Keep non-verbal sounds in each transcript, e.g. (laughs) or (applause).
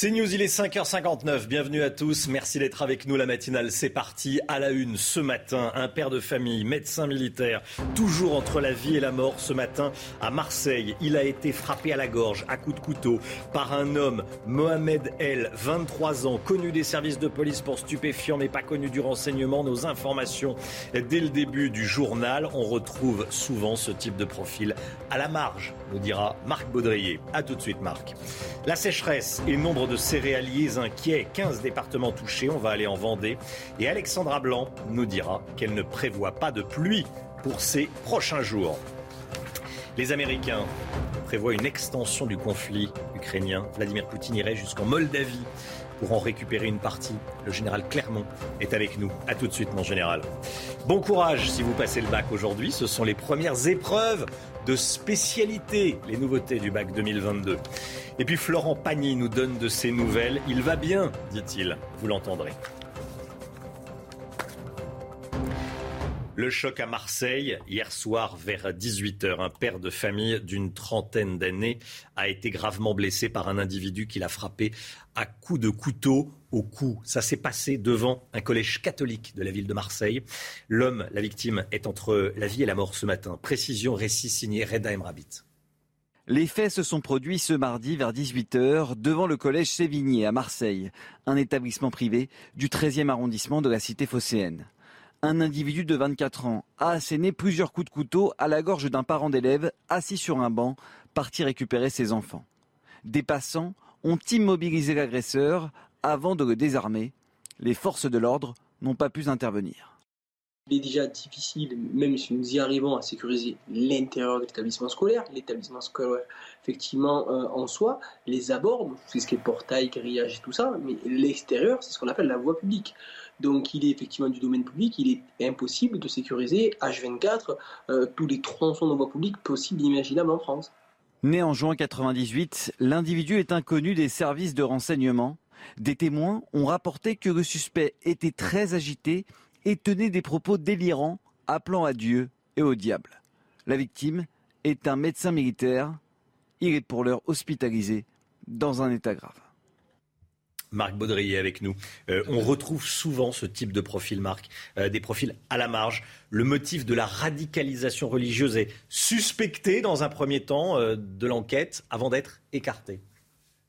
C'est News, il est 5h59. Bienvenue à tous. Merci d'être avec nous. La matinale, c'est parti. À la une ce matin, un père de famille, médecin militaire, toujours entre la vie et la mort ce matin à Marseille. Il a été frappé à la gorge, à coups de couteau, par un homme, Mohamed El, 23 ans, connu des services de police pour stupéfiants, mais pas connu du renseignement. Nos informations dès le début du journal. On retrouve souvent ce type de profil à la marge, nous dira Marc Baudrier. A tout de suite, Marc. La sécheresse et nombre de céréaliers inquiets, 15 départements touchés, on va aller en Vendée. Et Alexandra Blanc nous dira qu'elle ne prévoit pas de pluie pour ces prochains jours. Les Américains prévoient une extension du conflit ukrainien. Vladimir Poutine irait jusqu'en Moldavie pour en récupérer une partie. Le général Clermont est avec nous. A tout de suite, mon général. Bon courage si vous passez le bac aujourd'hui. Ce sont les premières épreuves de spécialité, les nouveautés du bac 2022. Et puis Florent Pagny nous donne de ses nouvelles. Il va bien, dit-il. Vous l'entendrez. Le choc à Marseille, hier soir vers 18h, un père de famille d'une trentaine d'années a été gravement blessé par un individu qui l'a frappé à coups de couteau au cou. Ça s'est passé devant un collège catholique de la ville de Marseille. L'homme, la victime, est entre la vie et la mort ce matin. Précision, récit signé Reda Emrabit. Les faits se sont produits ce mardi vers 18h devant le collège Sévigné à Marseille, un établissement privé du 13e arrondissement de la cité phocéenne un individu de 24 ans a asséné plusieurs coups de couteau à la gorge d'un parent d'élève assis sur un banc, parti récupérer ses enfants. Des passants ont immobilisé l'agresseur avant de le désarmer. Les forces de l'ordre n'ont pas pu intervenir. Il est déjà difficile, même si nous y arrivons, à sécuriser l'intérieur de l'établissement scolaire, l'établissement scolaire, effectivement, euh, en soi, les abords, c'est ce qui est portail, grillage et tout ça, mais l'extérieur, c'est ce qu'on appelle la voie publique. Donc il est effectivement du domaine public, il est impossible de sécuriser H24 euh, tous les tronçons de voie publique possibles et imaginables en France. Né en juin 1998, l'individu est inconnu des services de renseignement. Des témoins ont rapporté que le suspect était très agité et tenait des propos délirants appelant à Dieu et au diable. La victime est un médecin militaire. Il est pour l'heure hospitalisé dans un état grave. Marc Baudrier avec nous. Euh, on retrouve souvent ce type de profil, Marc, euh, des profils à la marge. Le motif de la radicalisation religieuse est suspecté dans un premier temps euh, de l'enquête avant d'être écarté.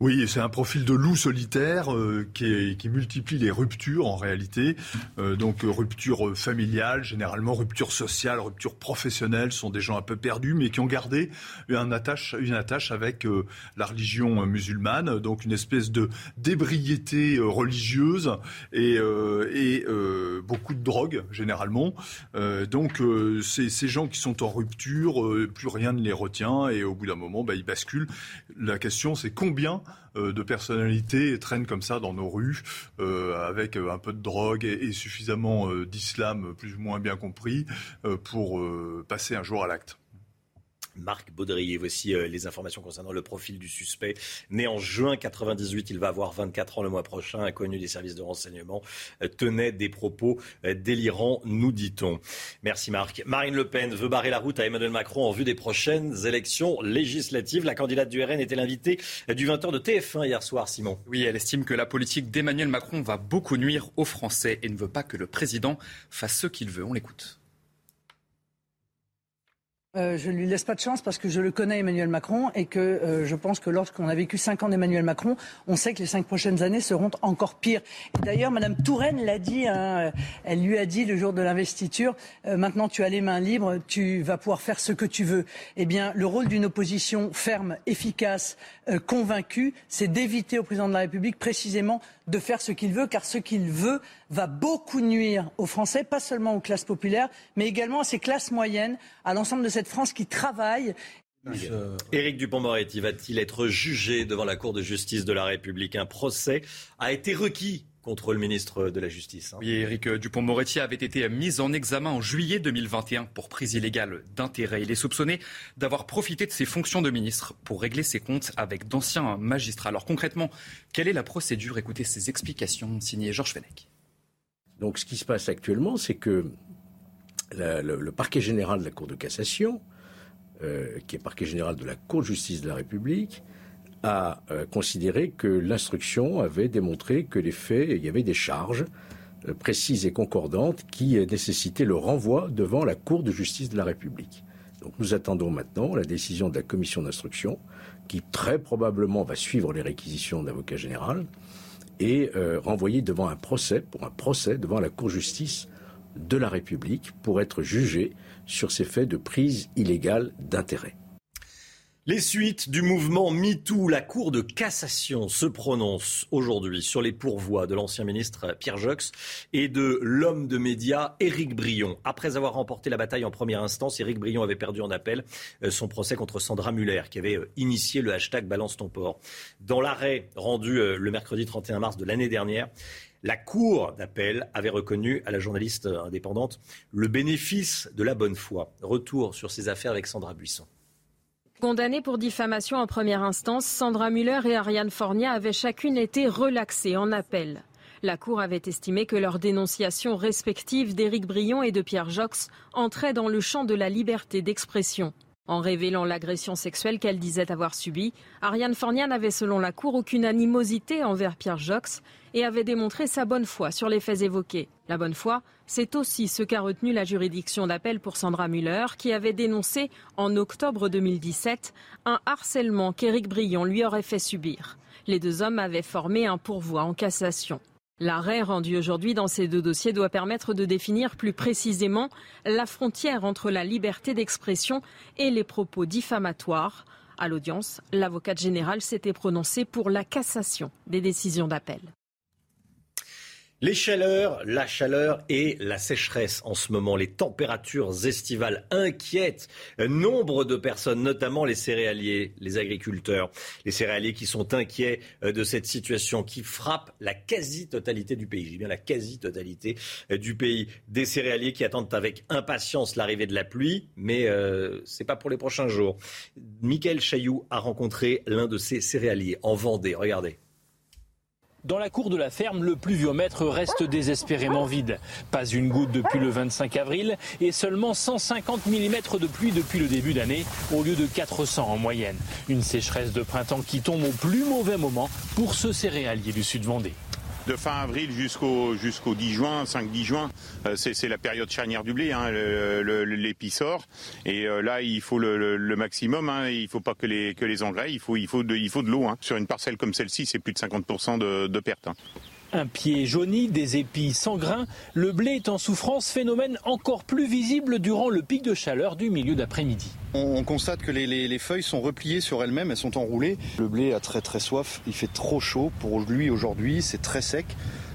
Oui, c'est un profil de loup solitaire euh, qui, qui, multiplie les ruptures en réalité. Euh, donc euh, rupture familiale, généralement rupture sociale, rupture professionnelle, sont des gens un peu perdus, mais qui ont gardé une attache, une attache avec la religion musulmane, donc une espèce de d'ébriété religieuse et, et beaucoup de drogue généralement. donc ces gens qui sont en rupture, plus rien ne les retient et au bout d'un moment, bah, ils basculent. La question, c'est combien euh, de personnalités traînent comme ça dans nos rues euh, avec euh, un peu de drogue et, suffisamment d'islam plus ou moins bien compris pour passer un jour à l'acte. Marc Baudrier. Voici euh, les informations concernant le profil du suspect. Né en juin 98, il va avoir 24 ans le mois prochain, inconnu des services de renseignement, euh, tenait des propos euh, délirants, nous dit-on. Merci Marc. Marine Le Pen veut barrer la route à Emmanuel Macron en vue des prochaines élections législatives. La candidate du RN était l'invitée du 20h de TF1 hier soir, Simon? Oui, elle estime que la politique d'Emmanuel Macron va beaucoup nuire aux Français et ne veut pas que le président fasse ce qu'il veut. On l'écoute. Euh, je ne lui laisse pas de chance parce que je le connais Emmanuel Macron et que euh, je pense que lorsqu'on a vécu cinq ans d'Emmanuel Macron, on sait que les cinq prochaines années seront encore pires. D'ailleurs, Madame Touraine l'a dit, hein, elle lui a dit le jour de l'investiture, euh, maintenant tu as les mains libres, tu vas pouvoir faire ce que tu veux. Eh bien, le rôle d'une opposition ferme, efficace, convaincue, c'est d'éviter au président de la République précisément de faire ce qu'il veut, car ce qu'il veut va beaucoup nuire aux Français, pas seulement aux classes populaires, mais également à ces classes moyennes, à l'ensemble de cette France qui travaille. Éric Dupont-Moretti va-t-il être jugé devant la Cour de justice de la République? Un procès a été requis contre le ministre de la Justice. Hein. Oui, Éric Dupont-Moretti avait été mis en examen en juillet 2021 pour prise illégale d'intérêt. Il est soupçonné d'avoir profité de ses fonctions de ministre pour régler ses comptes avec d'anciens magistrats. Alors concrètement, quelle est la procédure? Écoutez ces explications signées Georges Fenech. Donc ce qui se passe actuellement, c'est que le, parquet général de la Cour de cassation, euh, qui est parquet général de la Cour de justice de la République, a euh, considéré que l'instruction avait démontré que les faits, il y avait des charges euh, précises et concordantes qui nécessitaient le renvoi devant la Cour de justice de la République. Donc nous attendons maintenant la décision de la commission d'instruction qui très probablement va suivre les réquisitions d'avocat général et euh, renvoyer devant un procès, pour un procès devant la Cour de justice de la République pour être jugé sur ces faits de prise illégale d'intérêt. Les suites du mouvement MeToo, la Cour de cassation se prononce aujourd'hui sur les pourvois de l'ancien ministre Pierre Jox et de l'homme de médias Éric Brion. Après avoir remporté la bataille en première instance, Éric Brion avait perdu en appel euh, son procès contre Sandra Muller, qui avait euh, initié le hashtag Balance ton port. Dans l'arrêt rendu euh, le mercredi 31 mars de l'année dernière, la Cour d'appel avait reconnu à la journaliste indépendante le bénéfice de la bonne foi. Retour sur ces affaires avec Sandra Buisson. Condamnées pour diffamation en première instance, Sandra Muller et Ariane Fornia avaient chacune été relaxées en appel. La Cour avait estimé que leurs dénonciations respectives d'Éric Brion et de Pierre Jox entraient dans le champ de la liberté d'expression. En révélant l'agression sexuelle qu'elle disait avoir subie, Ariane Fornia n'avait selon la Cour aucune animosité envers Pierre Jox et avait démontré sa bonne foi sur les faits évoqués. La bonne foi, c'est aussi ce qu'a retenu la juridiction d'appel pour Sandra Muller, qui avait dénoncé en octobre 2017 un harcèlement qu'Éric Brion lui aurait fait subir. Les deux hommes avaient formé un pourvoi en cassation. L'arrêt rendu aujourd'hui dans ces deux dossiers doit permettre de définir plus précisément la frontière entre la liberté d'expression et les propos diffamatoires. À l'audience, l'avocate générale s'était prononcée pour la cassation des décisions d'appel. Les chaleurs, la chaleur et la sécheresse en ce moment, les températures estivales inquiètent nombre de personnes, notamment les céréaliers, les agriculteurs, les céréaliers qui sont inquiets euh, de cette situation qui frappe la quasi-totalité du pays. J'ai bien la quasi-totalité euh, du pays. Des céréaliers qui attendent avec impatience l'arrivée de la pluie, mais euh, ce n'est pas pour les prochains jours. Michael Chailloux a rencontré l'un de ces céréaliers en Vendée. Regardez. Dans la cour de la ferme, le pluviomètre reste désespérément vide. Pas une goutte depuis le 25 avril et seulement 150 mm de pluie depuis le début d'année au lieu de 400 en moyenne. Une sécheresse de printemps qui tombe au plus mauvais moment pour ce céréalier du sud Vendée de fin avril jusqu'au jusqu'au 10 juin, 5-10 juin, euh, c'est la période charnière du blé, hein, sort. Et euh, là, il faut le, maximum. Hein, il ne faut pas que les que les engrais, il faut il faut de, de l'eau. Hein. Sur une parcelle comme celle-ci, c'est plus de 50% de, de perte. Un pied jauni, des épis sans grains, le blé est en souffrance, phénomène encore plus visible durant le pic de chaleur du milieu d'après-midi. On, constate que les, feuilles sont repliées sur elles-mêmes, elles sont enroulées. Le blé a très très soif, il fait trop chaud pour lui aujourd'hui, c'est très sec.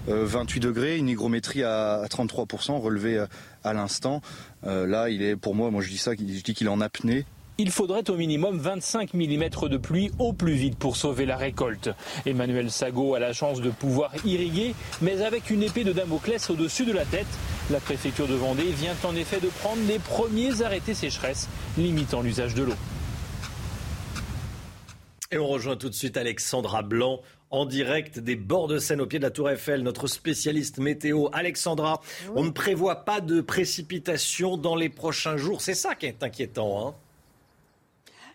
28 euh, degrés, une hygrométrie à, 33% relevée euh, à l'instant. Euh, là, il est pour moi, moi je dis ça, je dis qu'il est en apnée. Il faudrait au minimum 25 mm de pluie au plus vite pour sauver la récolte. Emmanuel Sago a la chance de pouvoir irriguer, mais avec une épée de Damoclès au-dessus de la tête. La préfecture de Vendée vient en effet de prendre les premiers arrêtés sécheresse, limitant l'usage de l'eau. Et on rejoint tout de suite Alexandra Blanc en direct des bords de Seine au pied de la Tour Eiffel, notre spécialiste météo. Alexandra, on ne prévoit pas de précipitations dans les prochains jours. C'est ça qui est inquiétant. Hein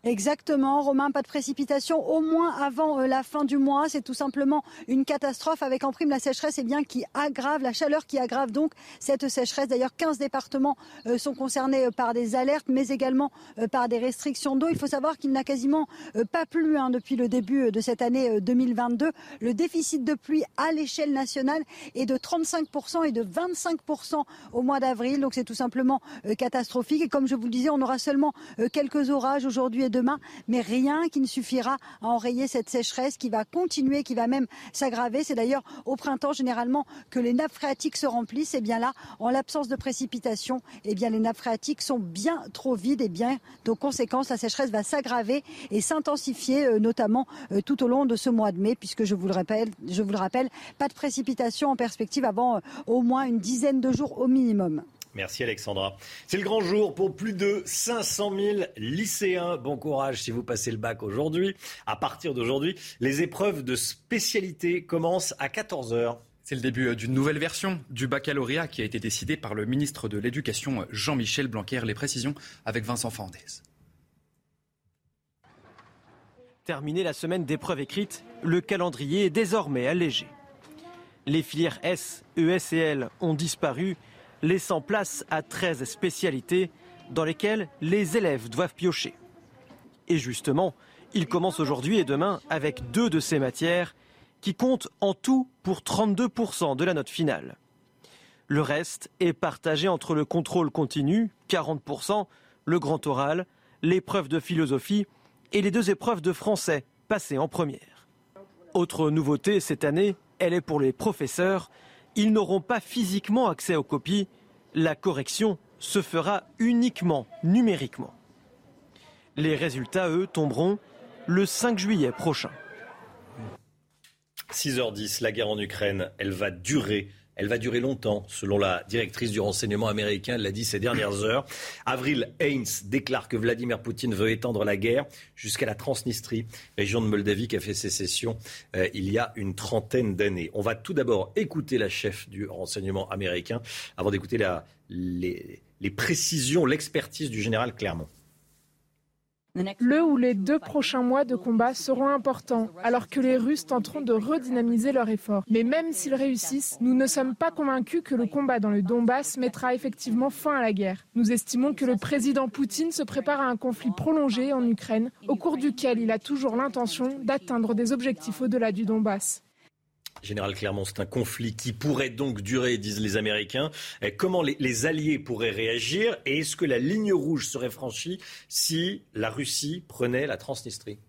Exactement, Romain, pas de précipitation au moins avant euh, la fin du mois. C'est tout simplement une catastrophe avec en prime la sécheresse et eh bien, qui aggrave, la chaleur qui aggrave donc cette sécheresse. D'ailleurs, 15 départements euh, sont concernés euh, par des alertes, mais également par des restrictions d'eau. Il faut savoir qu'il n'a quasiment pas plu hein, depuis le début de cette année 2022. Le déficit de pluie à l'échelle nationale est de 35% et de 25% au mois d'avril. Donc c'est tout simplement catastrophique. Et comme je vous le disais, on aura seulement quelques orages aujourd'hui demain, mais rien qui ne suffira à enrayer cette sécheresse qui va continuer, qui va même s'aggraver. C'est d'ailleurs au printemps généralement que les nappes phréatiques se remplissent. Et bien là, en l'absence de précipitations, eh les nappes phréatiques sont bien trop vides. Et bien, de conséquence, la sécheresse va s'aggraver et s'intensifier, euh, notamment euh, tout au long de ce mois de mai, puisque je vous le rappelle, je vous le rappelle, pas de précipitations en perspective avant euh, au moins une dizaine de jours au minimum. Merci Alexandra. C'est le grand jour pour plus de 500 000 lycéens. Bon courage si vous passez le bac aujourd'hui. À partir d'aujourd'hui, les épreuves de spécialité commencent à 14 heures. C'est le début d'une nouvelle version du baccalauréat qui a été décidé par le ministre de l'Éducation Jean-Michel Blanquer. Les précisions avec Vincent Fandez. Terminé la semaine d'épreuves écrites, le calendrier est désormais allégé. Les filières S, ES et L ont disparu laissant place à 13 spécialités dans lesquelles les élèves doivent piocher. Et justement, ils commencent aujourd'hui et demain avec deux de ces matières qui comptent en tout pour 32% de la note finale. Le reste est partagé entre le contrôle continu, 40%, le grand oral, l'épreuve de philosophie et les deux épreuves de français passées en première. Autre nouveauté cette année, elle est pour les professeurs ils n'auront pas physiquement accès aux copies. La correction se fera uniquement numériquement. Les résultats, eux, tomberont le 5 juillet prochain. 6h10, la guerre en Ukraine, elle va durer elle va durer longtemps, selon la directrice du renseignement américain. Elle l'a dit ces dernières heures. Avril Haynes déclare que Vladimir Poutine veut étendre la guerre jusqu'à la Transnistrie, région de Moldavie qui a fait sécession euh, il y a une trentaine d'années. On va tout d'abord écouter la chef du renseignement américain avant d'écouter les précisions, l'expertise du général Clermont. Le ou les deux prochains mois de combat seront importants, alors que les Russes tenteront de redynamiser leur effort. Mais même s'ils réussissent, nous ne sommes pas convaincus que le combat dans le Donbass mettra effectivement fin à la guerre. Nous estimons que le président Poutine se prépare à un conflit prolongé en Ukraine, au cours duquel il a toujours l'intention d'atteindre des objectifs au-delà du Donbass. Général Clermont, c'est un conflit qui pourrait donc durer, disent les Américains. comment les, alliés pourraient réagir et est-ce que la ligne rouge serait franchie si la Russie prenait la Transnistrie?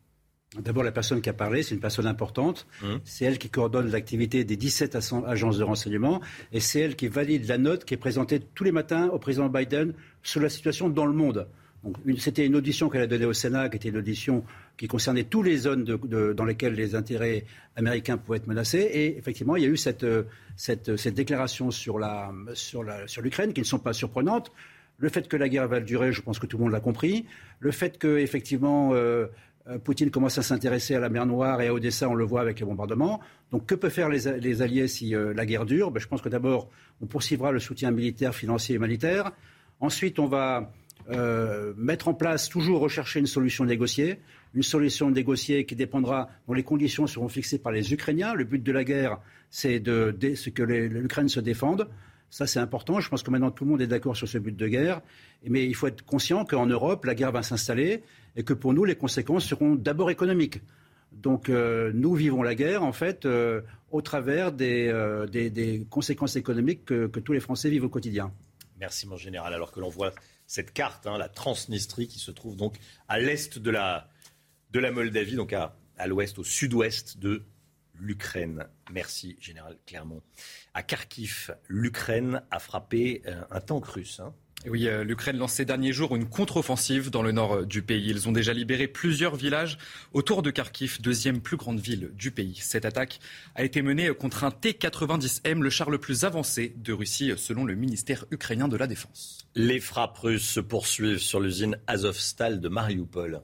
D'abord, la personne qui a parlé, c'est une personne importante. Hum. C'est elle qui coordonne l'activité des 17 agences de renseignement et c'est elle qui valide la note qui est présentée tous les matins au président Biden sur la situation dans le monde. C'était une audition qu'elle a donnée au Sénat, qui était une audition qui concernait toutes les zones dans lesquelles les intérêts américains pouvaient être menacés. Et effectivement, il y a eu cette, déclaration sur, l'Ukraine qui ne sont pas surprenantes. Le fait que la guerre va durer, je pense que tout le monde l'a compris. Le fait que, effectivement, euh, euh, Poutine commence à s'intéresser à la mer Noire et à Odessa, on le voit avec les bombardements. Donc que peuvent faire les, Alliés si euh, la guerre dure? Ben, Je pense que d'abord, on poursuivra le soutien militaire, financier et humanitaire. Ensuite, on va euh, mettre en place, toujours rechercher une solution négociée, une solution négociée qui dépendra, dont les conditions seront fixées par les Ukrainiens. Le but de la guerre, c'est de, que l'Ukraine se défende. Ça, c'est important. Je pense que maintenant, tout le monde est d'accord sur ce but de guerre. Mais il faut être conscient qu'en Europe, la guerre va s'installer et que pour nous, les conséquences seront d'abord économiques. Donc, euh, nous vivons la guerre, en fait, euh, au travers des, des, conséquences économiques que, que tous les Français vivent au quotidien. Merci, mon général. Alors que l'on voit cette carte, hein, la Transnistrie, qui se trouve donc à l'est de la, Moldavie, donc à, à l'ouest, au sud-ouest de l'Ukraine. Merci, Général Clermont. À Kharkiv, l'Ukraine a frappé euh, un tank russe. Hein. Oui, euh, l'Ukraine lance ces derniers jours une contre-offensive dans le nord euh, du pays. Ils ont déjà libéré plusieurs villages autour de Kharkiv, deuxième plus grande ville du pays. Cette attaque a été menée contre un T-90M, le char le plus avancé de Russie, selon le ministère ukrainien de la Défense. Les frappes russes se poursuivent sur l'usine Azovstal de Mariupol.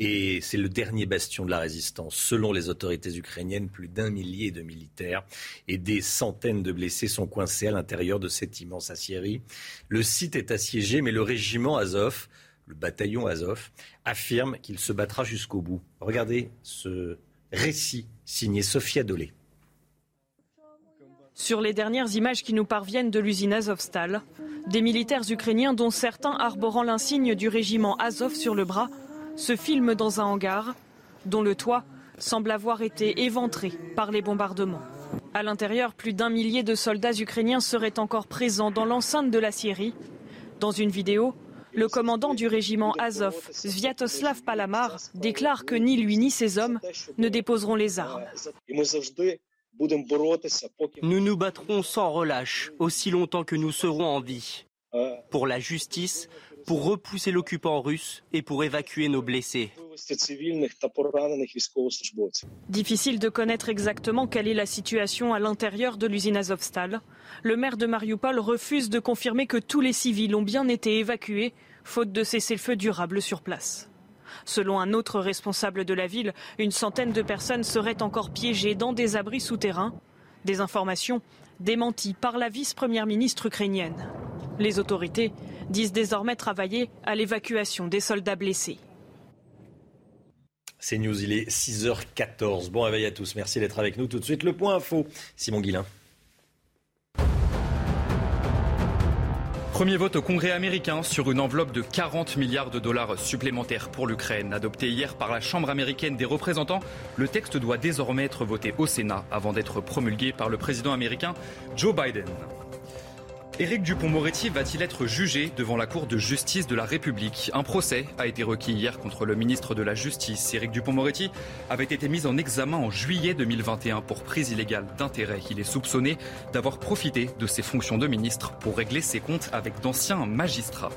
Et c'est le dernier bastion de la résistance. Selon les autorités ukrainiennes, plus d'un millier de militaires et des centaines de blessés sont coincés à l'intérieur de cette immense aciérie. Le site est assiégé, mais le régiment Azov, le bataillon Azov, affirme qu'il se battra jusqu'au bout. Regardez ce récit signé Sofia Dolé. Sur les dernières images qui nous parviennent de l'usine Azovstal, des militaires ukrainiens dont certains arborant l'insigne du régiment Azov sur le bras se filme dans un hangar dont le toit semble avoir été éventré par les bombardements. À l'intérieur, plus d'un millier de soldats ukrainiens seraient encore présents dans l'enceinte de la Syrie. Dans une vidéo, Le commandant du régiment Azov, Sviatoslav Palamar, déclare que ni lui ni ses hommes ne déposeront les armes. Nous nous battrons sans relâche aussi longtemps que nous serons en vie. Pour la justice, pour repousser l'occupant russe et pour évacuer nos blessés. Difficile de connaître exactement quelle est la situation à l'intérieur de l'usine Azovstal. Le maire de Mariupol refuse de confirmer que tous les civils ont bien été évacués, faute de cessez-le-feu durable sur place. Selon un autre responsable de la ville, une centaine de personnes seraient encore piégées dans des abris souterrains. Des informations démenties par la vice-première ministre ukrainienne. Les autorités disent désormais travailler à l'évacuation des soldats blessés. C'est News, il est 6h14. Bon réveil à tous, merci d'être avec nous. Tout de suite, le point info. Simon Guillain. Premier vote au Congrès américain sur une enveloppe de 40 milliards de dollars supplémentaires pour l'Ukraine. Adopté hier par la Chambre américaine des représentants, le texte doit désormais être voté au Sénat avant d'être promulgué par le président américain Joe Biden. Éric Dupont-Moretti va-t-il être jugé devant la Cour de justice de la République? Un procès a été requis hier contre le ministre de la Justice. Éric Dupont-Moretti avait été mis en examen en juillet 2021 pour prise illégale d'intérêt. Il est soupçonné d'avoir profité de ses fonctions de ministre pour régler ses comptes avec d'anciens magistrats.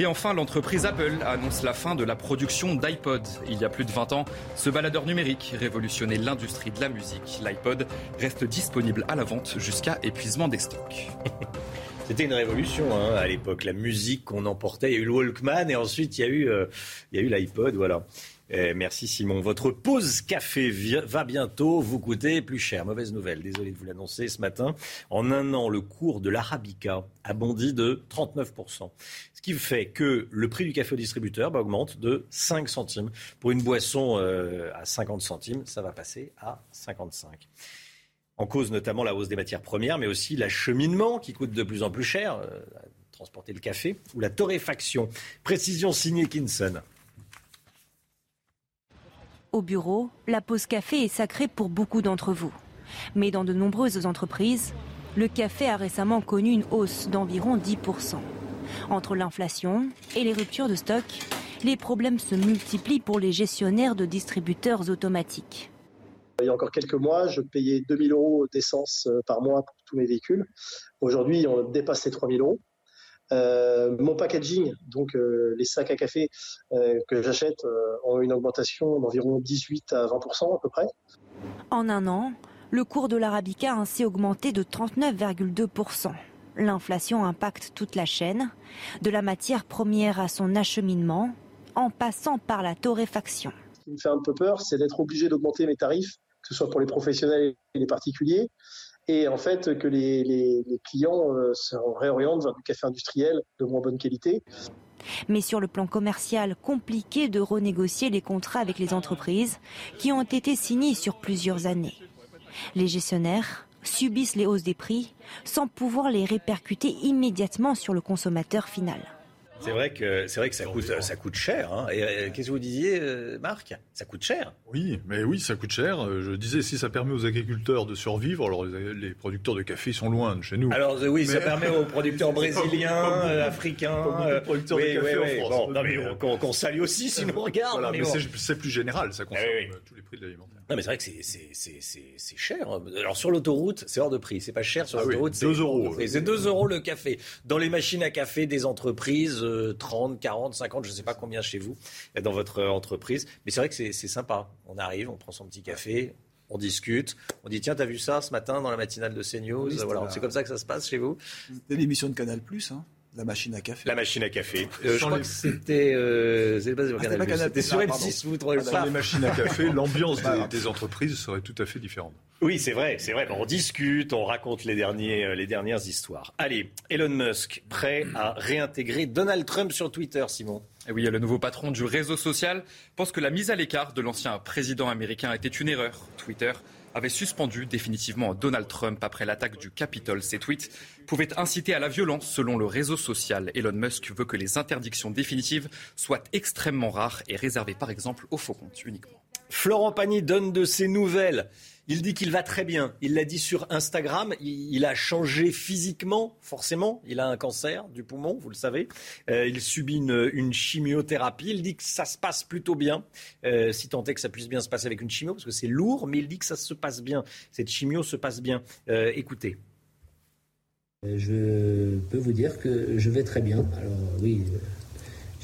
Et enfin, l'entreprise Apple annonce la fin de la production d'iPod. Il y a plus de 20 ans, ce baladeur numérique révolutionnait l'industrie de la musique. L'iPod reste disponible à la vente jusqu'à épuisement des stocks. (laughs) C'était une révolution hein, à l'époque, la musique qu'on emportait. Il y a eu le Walkman et ensuite il y a eu, euh, il eu l'iPod. Voilà. Eh, merci Simon. Votre pause café va bientôt vous coûter plus cher. Mauvaise nouvelle, désolé de vous l'annoncer ce matin. En un an, le cours de l'Arabica a bondi de 39%. Ce qui fait que le prix du café au distributeur bah, augmente de 5 centimes. Pour une boisson euh, à 50 centimes, ça va passer à 55. En cause notamment la hausse des matières premières, mais aussi l'acheminement qui coûte de plus en plus cher, euh, transporter le café, ou la torréfaction. Précision signée Kinson. Au bureau, la pause café est sacrée pour beaucoup d'entre vous. Mais dans de nombreuses entreprises, le café a récemment connu une hausse d'environ 10%. Entre l'inflation et les ruptures de stock, les problèmes se multiplient pour les gestionnaires de distributeurs automatiques. Il y a encore quelques mois, je payais 2000 euros d'essence euh, par mois pour tous mes véhicules. Aujourd'hui, on dépasse les 3000 euros. Euh, mon packaging, donc euh, les sacs à café que j'achète, ont une augmentation d'environ 18 à 20 à peu près. En un an, le cours de l'arabica a ainsi augmenté de 39,2 L'inflation impacte toute la chaîne, de la matière première à son acheminement, en passant par la torréfaction. Ce qui me fait un peu peur, c'est d'être obligé d'augmenter mes tarifs que ce soit pour les professionnels et les particuliers, et en fait que les, clients euh, se réorientent vers du café industriel de moins bonne qualité. Mais sur le plan commercial, compliqué de renégocier les contrats avec les entreprises qui ont été signés sur plusieurs années. Les gestionnaires subissent les hausses des prix sans pouvoir les répercuter immédiatement sur le consommateur final. C'est vrai que c'est vrai que ça coûte ça coûte cher. Hein. Et euh, qu'est-ce que vous disiez, euh, Marc? Ça coûte cher. Oui, mais oui, ça coûte cher. Euh, je disais si ça permet aux agriculteurs de survivre. Alors les, producteurs de café sont loin de chez nous. Alors oui, ça permet aux producteurs (laughs) brésiliens, africains, producteurs de café en France. non mais qu'on salue aussi, sinon on (laughs) regarde. Voilà, mais, c'est plus général, ça concerne tous les prix de l'alimentaire. Non mais c'est vrai que c'est cher. Alors sur l'autoroute, c'est hors de prix. C'est pas cher sur ah l'autoroute. c'est 2 euros. C'est 2 euros le café. Dans les machines à café des entreprises 30, 40, 50, je ne sais pas combien chez vous, dans votre entreprise. Mais c'est vrai que c'est sympa. On arrive, on prend son petit café, on discute, on dit tiens, t'as vu ça ce matin dans la matinale de CNews voilà, C'est comme ça que ça se passe chez vous C'était l'émission de Canal Plus, hein la machine à café. La machine à café. Euh, je crois que c'était. Euh, ah, c'était sur M6, vous trouvez Dans les machines à café, l'ambiance des, entreprises serait tout à fait différente. Oui, c'est vrai, c'est vrai. On discute, on raconte les, derniers, euh, les dernières histoires. Allez, Elon Musk, prêt à réintégrer Donald Trump sur Twitter, Simon? Et oui, le nouveau patron du réseau social pense que la mise à l'écart de l'ancien président américain était une erreur. Twitter avait suspendu définitivement Donald Trump après l'attaque du Capitole. Ces tweets pouvaient inciter à la violence selon le réseau social. Elon Musk veut que les interdictions définitives soient extrêmement rares et réservées par exemple aux faux comptes uniquement. Florent Pagny donne de ses nouvelles. Il dit qu'il va très bien. Il l'a dit sur Instagram. Il, a changé physiquement, forcément. Il a un cancer du poumon, vous le savez. Euh, il subit une, chimiothérapie. Il dit que ça se passe plutôt bien. Euh, si tant est que ça puisse bien se passer avec une chimio, parce que c'est lourd, mais il dit que ça se passe bien. Cette chimio se passe bien. Euh, écoutez. Je peux vous dire que je vais très bien. Alors oui,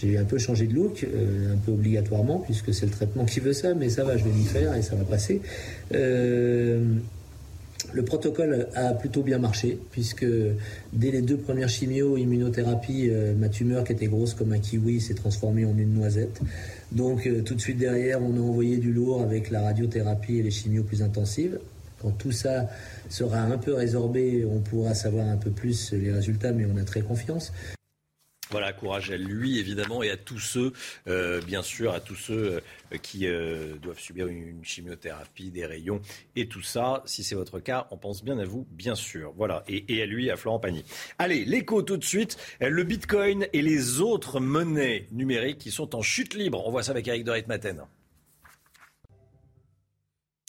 j'ai un peu changé de look, euh, un peu obligatoirement, puisque c'est le traitement qui veut ça, mais ça va, je vais m'y faire et ça va passer. Euh, le protocole a plutôt bien marché, puisque dès les deux premières chimio, immunothérapie, euh, ma tumeur qui était grosse comme un kiwi s'est transformée en une noisette. Donc tout de suite derrière, on a envoyé du lourd avec la radiothérapie et les chimios plus intensives. Quand tout ça sera un peu résorbé, on pourra savoir un peu plus les résultats, mais on a très confiance. Voilà, courage à lui évidemment et à tous ceux, euh, bien sûr, à tous ceux euh, qui euh, doivent subir une, chimiothérapie, des rayons et tout ça. Si c'est votre cas, on pense bien à vous, bien sûr. Voilà, et, à lui, à Florent Pagny. Allez, l'écho tout de suite. Le Bitcoin et les autres monnaies numériques qui sont en chute libre. On voit ça avec Eric de Maten.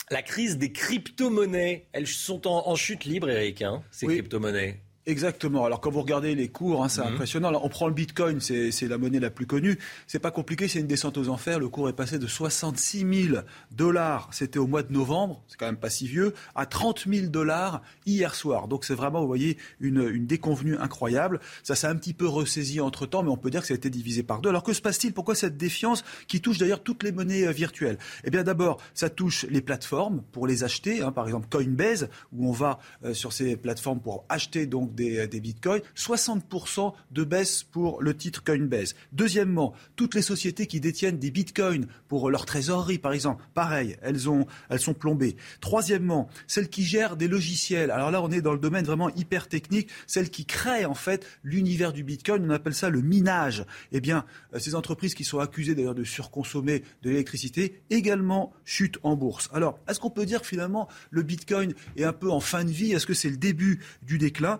La crise des crypto-monnaies, elles sont en, chute libre, Eric, hein, ces crypto-monnaies? Exactement. Alors quand vous regardez les cours, hein, c'est mhm. impressionnant. on prend le Bitcoin, c'est la monnaie la plus connue. C'est pas compliqué, c'est une descente aux enfers. Le cours est passé de 66 000 dollars, c'était au mois de novembre, c'est quand même pas si vieux, à 30 000 dollars hier soir. Donc c'est vraiment, vous voyez, une, une déconvenue incroyable. Ça s'est un petit peu ressaisi entre temps, mais on peut dire que ça a été divisé par deux. Alors que se passe-t-il? Pourquoi cette défiance qui touche d'ailleurs toutes les monnaies euh, virtuelles? Eh bien d'abord, ça touche les plateformes pour les acheter. Hein, par exemple Coinbase, où on va euh, sur ces plateformes pour acheter donc des, bitcoins, 60% de baisse pour le titre Coinbase. Deuxièmement, toutes les sociétés qui détiennent des bitcoins pour leur trésorerie, par exemple, pareil, elles, ont, elles sont plombées. Troisièmement, celles qui gèrent des logiciels. Alors là, on est dans le domaine vraiment hyper technique, celles qui créent en fait l'univers du bitcoin, on appelle ça le minage. Eh bien, euh, ces entreprises qui sont accusées d'ailleurs de surconsommer de l'électricité également chutent en bourse. Alors, est-ce qu'on peut dire que finalement le bitcoin est un peu en fin de vie? Est-ce que c'est le début du déclin?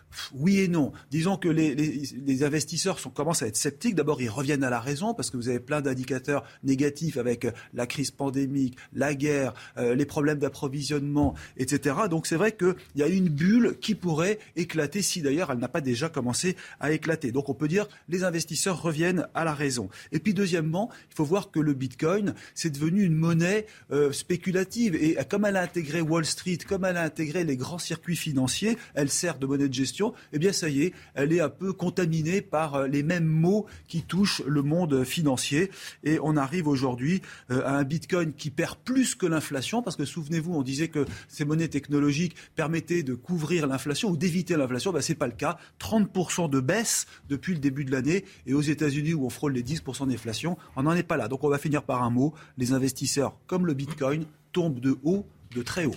oui et non. Disons que les, investisseurs commencent à être sceptiques. D'abord, ils reviennent à la raison parce que vous avez plein d'indicateurs négatifs avec euh, la crise pandémique, la guerre, euh, les problèmes d'approvisionnement, etc. Donc c'est vrai qu'il y a une bulle qui pourrait éclater si d'ailleurs elle n'a pas déjà commencé à éclater. Donc on peut dire les investisseurs reviennent à la raison. Et puis deuxièmement, il faut voir que le Bitcoin, c'est devenu une monnaie euh, spéculative. Et comme elle a intégré Wall Street, comme elle a intégré les grands circuits financiers, elle sert de monnaie de gestion eh bien ça y est, elle est un peu contaminée par euh, les mêmes mots qui touchent le monde financier. Et on arrive aujourd'hui euh, à un Bitcoin qui perd plus que l'inflation, parce que souvenez-vous, on disait que ces monnaies technologiques permettaient de couvrir l'inflation ou d'éviter l'inflation. Ben, Ce n'est pas le cas. 30% de baisse depuis le début de l'année. Et aux États-Unis, où on frôle les 10% d'inflation, on n'en est pas là. Donc on va finir par un mot. Les investisseurs, comme le Bitcoin, tombent de haut, de très haut.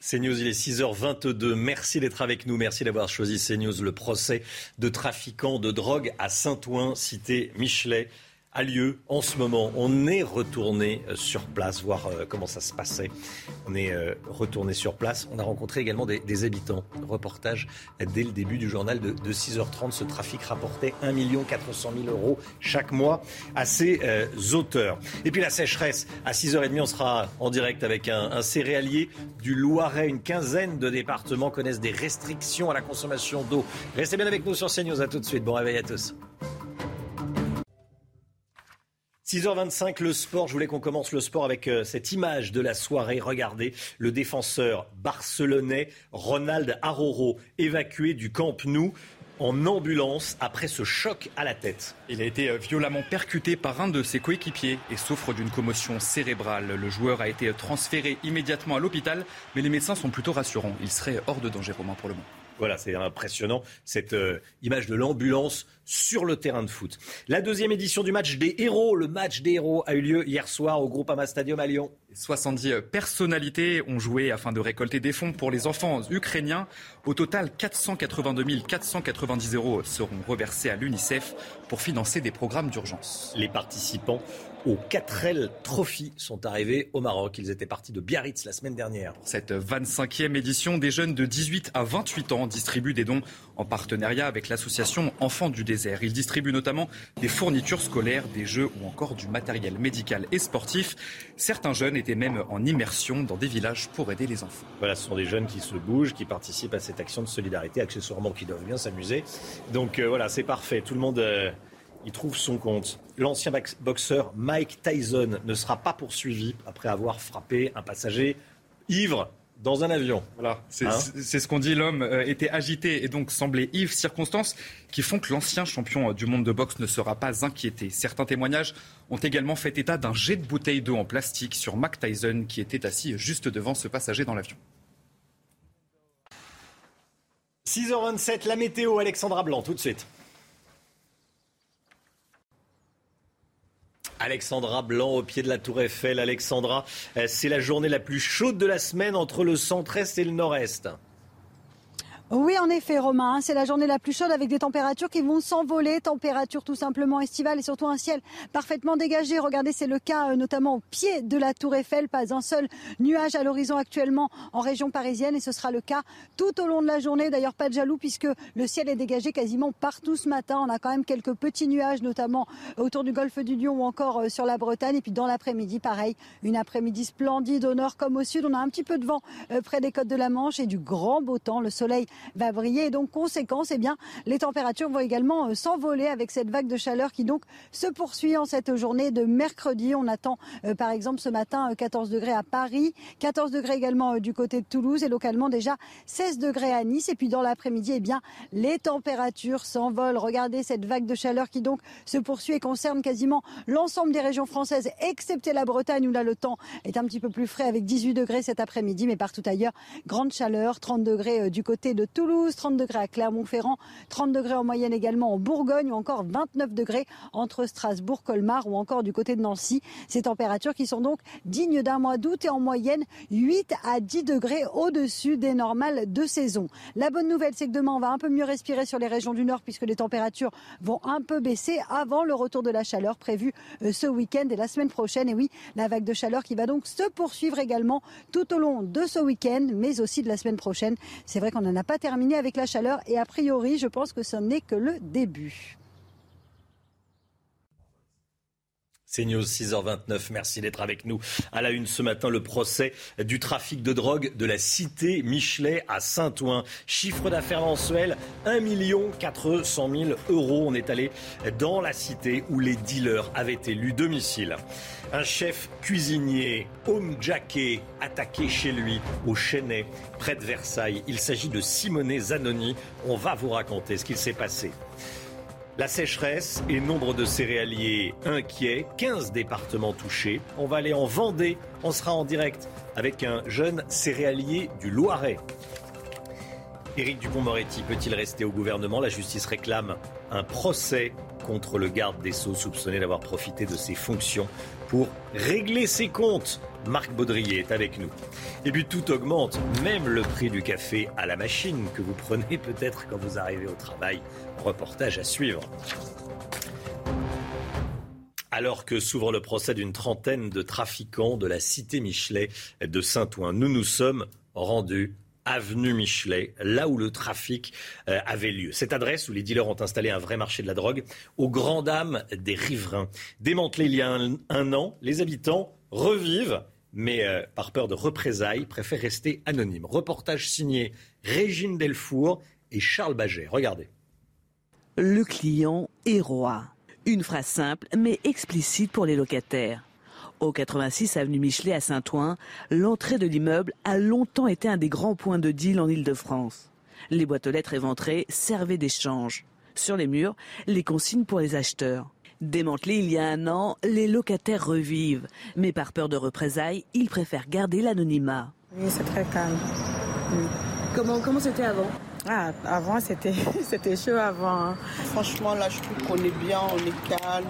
CNews, il est 6h22. Merci d'être avec nous. Merci d'avoir choisi CNews. Le procès de trafiquants de drogue à Saint-Ouen, cité Michelet a lieu en ce moment. On est retourné euh, sur place, voir euh, comment ça se passait. On est euh, retourné sur place. On a rencontré également des, habitants. Reportage dès le début du journal de, 6h30. Ce trafic rapportait 1 400 000 euros chaque mois à ses auteurs. Et puis la sécheresse. À 6h30, on sera en direct avec un, un céréalier du Loiret. Une quinzaine de départements connaissent des restrictions à la consommation d'eau. Restez bien avec nous sur CNews. À tout de suite. Bon réveil à tous. 6h25, le sport. Je voulais qu'on commence le sport avec euh, cette image de la soirée. Regardez, le défenseur barcelonais Ronald Aroro, évacué du Camp Nou en ambulance après ce choc à la tête. Il a été euh, violemment percuté par un de ses coéquipiers et souffre d'une commotion cérébrale. Le joueur a été transféré immédiatement à l'hôpital, mais les médecins sont plutôt rassurants. Il serait hors de danger Romain pour le moment. Voilà, c'est impressionnant, cette euh, image de l'ambulance sur le terrain de foot. La deuxième édition du match des héros, le match des héros, a eu lieu hier soir au Groupama Stadium à Lyon. 70 personnalités ont joué afin de récolter des fonds pour les enfants ukrainiens. Au total, 482 490 euros seront reversés à l'UNICEF pour financer des programmes d'urgence. Les participants au 4L Trophy sont arrivés au Maroc. Ils étaient partis de Biarritz la semaine dernière. Cette 25e édition, des jeunes de 18 à 28 ans distribuent des dons en partenariat avec l'association Enfants du désert. Il distribue notamment des fournitures scolaires, des jeux ou encore du matériel médical et sportif. Certains jeunes étaient même en immersion dans des villages pour aider les enfants. Voilà, ce sont des jeunes qui se bougent, qui participent à cette action de solidarité, accessoirement qui doivent bien s'amuser. Donc euh, voilà, c'est parfait. Tout le monde euh, y trouve son compte. L'ancien boxeur Mike Tyson ne sera pas poursuivi après avoir frappé un passager ivre dans un avion. Voilà, c'est hein ce qu'on dit. L'homme euh, était agité et donc semblait ivre. Circonstances qui font que l'ancien champion du monde de boxe ne sera pas inquiété. Certains témoignages ont également fait état d'un jet de bouteille d'eau en plastique sur Mike Tyson qui était assis juste devant ce passager dans l'avion. 6h27, la météo, Alexandra Blanc, tout de suite. Alexandra Blanc au pied de la Tour Eiffel. Alexandra, euh, c'est la journée la plus chaude de la semaine entre le centre-est et le nord-est. Oui, en effet, Romain, hein, c'est la journée la plus chaude avec des températures qui vont s'envoler, températures tout simplement estivales et surtout un ciel parfaitement dégagé. Regardez, c'est le cas euh, notamment au pied de la Tour Eiffel, pas un seul nuage à l'horizon actuellement en région parisienne et ce sera le cas tout au long de la journée. D'ailleurs, pas de jaloux puisque le ciel est dégagé quasiment partout ce matin. On a quand même quelques petits nuages, notamment autour du golfe du Lion ou encore euh, sur la Bretagne. Et puis dans l'après-midi, pareil, une après-midi splendide au nord comme au sud. On a un petit peu de vent euh, près des côtes de la Manche et du grand beau temps. Le soleil va briller. Et donc, conséquence, eh bien, les températures vont également euh, s'envoler avec cette vague de chaleur qui donc se poursuit en cette journée de mercredi. On attend, euh, par exemple, ce matin 14 euh, degrés à Paris, 14 degrés également du côté de Toulouse et localement déjà 16 degrés à Nice. Et puis dans l'après-midi, eh bien, les températures s'envolent. Regardez cette vague de chaleur qui donc se poursuit et concerne quasiment l'ensemble des régions françaises, excepté la Bretagne où là le temps est un petit peu plus frais avec 18 degrés cet après-midi, mais partout ailleurs, grande chaleur, 30 degrés du côté de Toulouse, 30 degrés à Clermont-Ferrand, 30 degrés en moyenne également en Bourgogne ou encore 29 degrés entre Strasbourg, Colmar ou encore du côté de Nancy. Ces températures qui sont donc dignes d'un mois d'août et en moyenne 8 à 10 degrés au-dessus des normales de saison. La bonne nouvelle, c'est que demain, on va un peu mieux respirer sur les régions du nord puisque les températures vont un peu baisser avant le retour de la chaleur prévu euh, ce week-end et la semaine prochaine. Et oui, la vague de chaleur qui va donc se poursuivre également tout au long de ce week-end, mais aussi de la semaine prochaine. C'est vrai qu'on n'en a pas terminé avec la chaleur et a priori, je pense que ce n'est que le début. C'est News 6h29. Merci d'être avec nous. À la une ce matin, le procès du trafic de drogue de la cité Michelet à Saint-Ouen. Chiffre d'affaires mensuel 1 400 000 euros. On est allé dans la cité où les dealers avaient élu domicile. Un chef cuisinier, homme jacké, attaqué chez lui au Chênay, près de Versailles. Il s'agit de Simonet Zanoni. On va vous raconter ce qu'il s'est passé. La sécheresse et nombre de céréaliers inquiets, 15 départements touchés. On va aller en Vendée, on sera en direct avec un jeune céréalier du Loiret. Éric Dupont-Moretti peut-il rester au gouvernement? La justice réclame un procès contre le garde des Sceaux soupçonné d'avoir profité de ses fonctions pour régler ses comptes. Marc Baudrier est avec nous. Et puis tout augmente, même le prix du café à la machine que vous prenez peut-être quand vous arrivez au travail. Reportage à suivre. Alors que s'ouvre le procès d'une trentaine de trafiquants de la cité Michelet de Saint-Ouen, nous nous sommes rendus avenue Michelet, là où le trafic euh, avait lieu. Cette adresse où les dealers ont installé un vrai marché de la drogue, aux grandes dames des riverains. Démantelé il y a un, an, les habitants revivent, mais euh, par peur de représailles, préfèrent rester anonymes. Reportage signé Régine Delfour et Charles Baget. Regardez. Le client est roi. Une phrase simple mais explicite pour les locataires. Au 86 avenue Michelet à Saint-Ouen, l'entrée de l'immeuble a longtemps été un des grands points de deal en Ile-de-France. Les boîtes aux lettres éventrées servaient d'échange. Sur les murs, les consignes pour les acheteurs. Démantelés il y a un an, les locataires revivent. Mais par peur de représailles, ils préfèrent garder l'anonymat. Oui, c'est très calme. Comment Comment c'était avant? Ah, avant, c'était, (laughs) c'était chaud avant. Hein. Franchement, là, je trouve qu'on est bien, on est calme.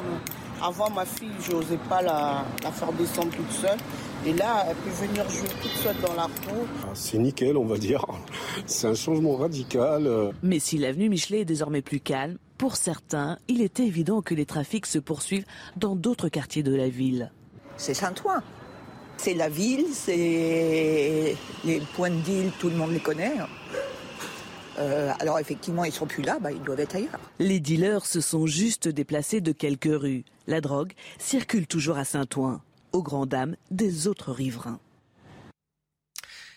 Avant, ma fille, je n'osais pas la, faire descendre toute seule. Et là, elle peut venir jouer toute seule dans la cour. Ah, c'est nickel, on va dire. (laughs) C'est un changement radical. Mais si l'avenue Michelet est désormais plus calme, pour certains, il est évident que les trafics se poursuivent dans d'autres quartiers de la ville. C'est Saint-Ouen. C'est la ville, c'est les points de deal, tout le monde les connaît. Euh, alors effectivement, ils sont plus là, bah, ils doivent être ailleurs. Les dealers se sont juste déplacés de quelques rues. La drogue circule toujours à Saint-Ouen, aux grandes dames des autres riverains.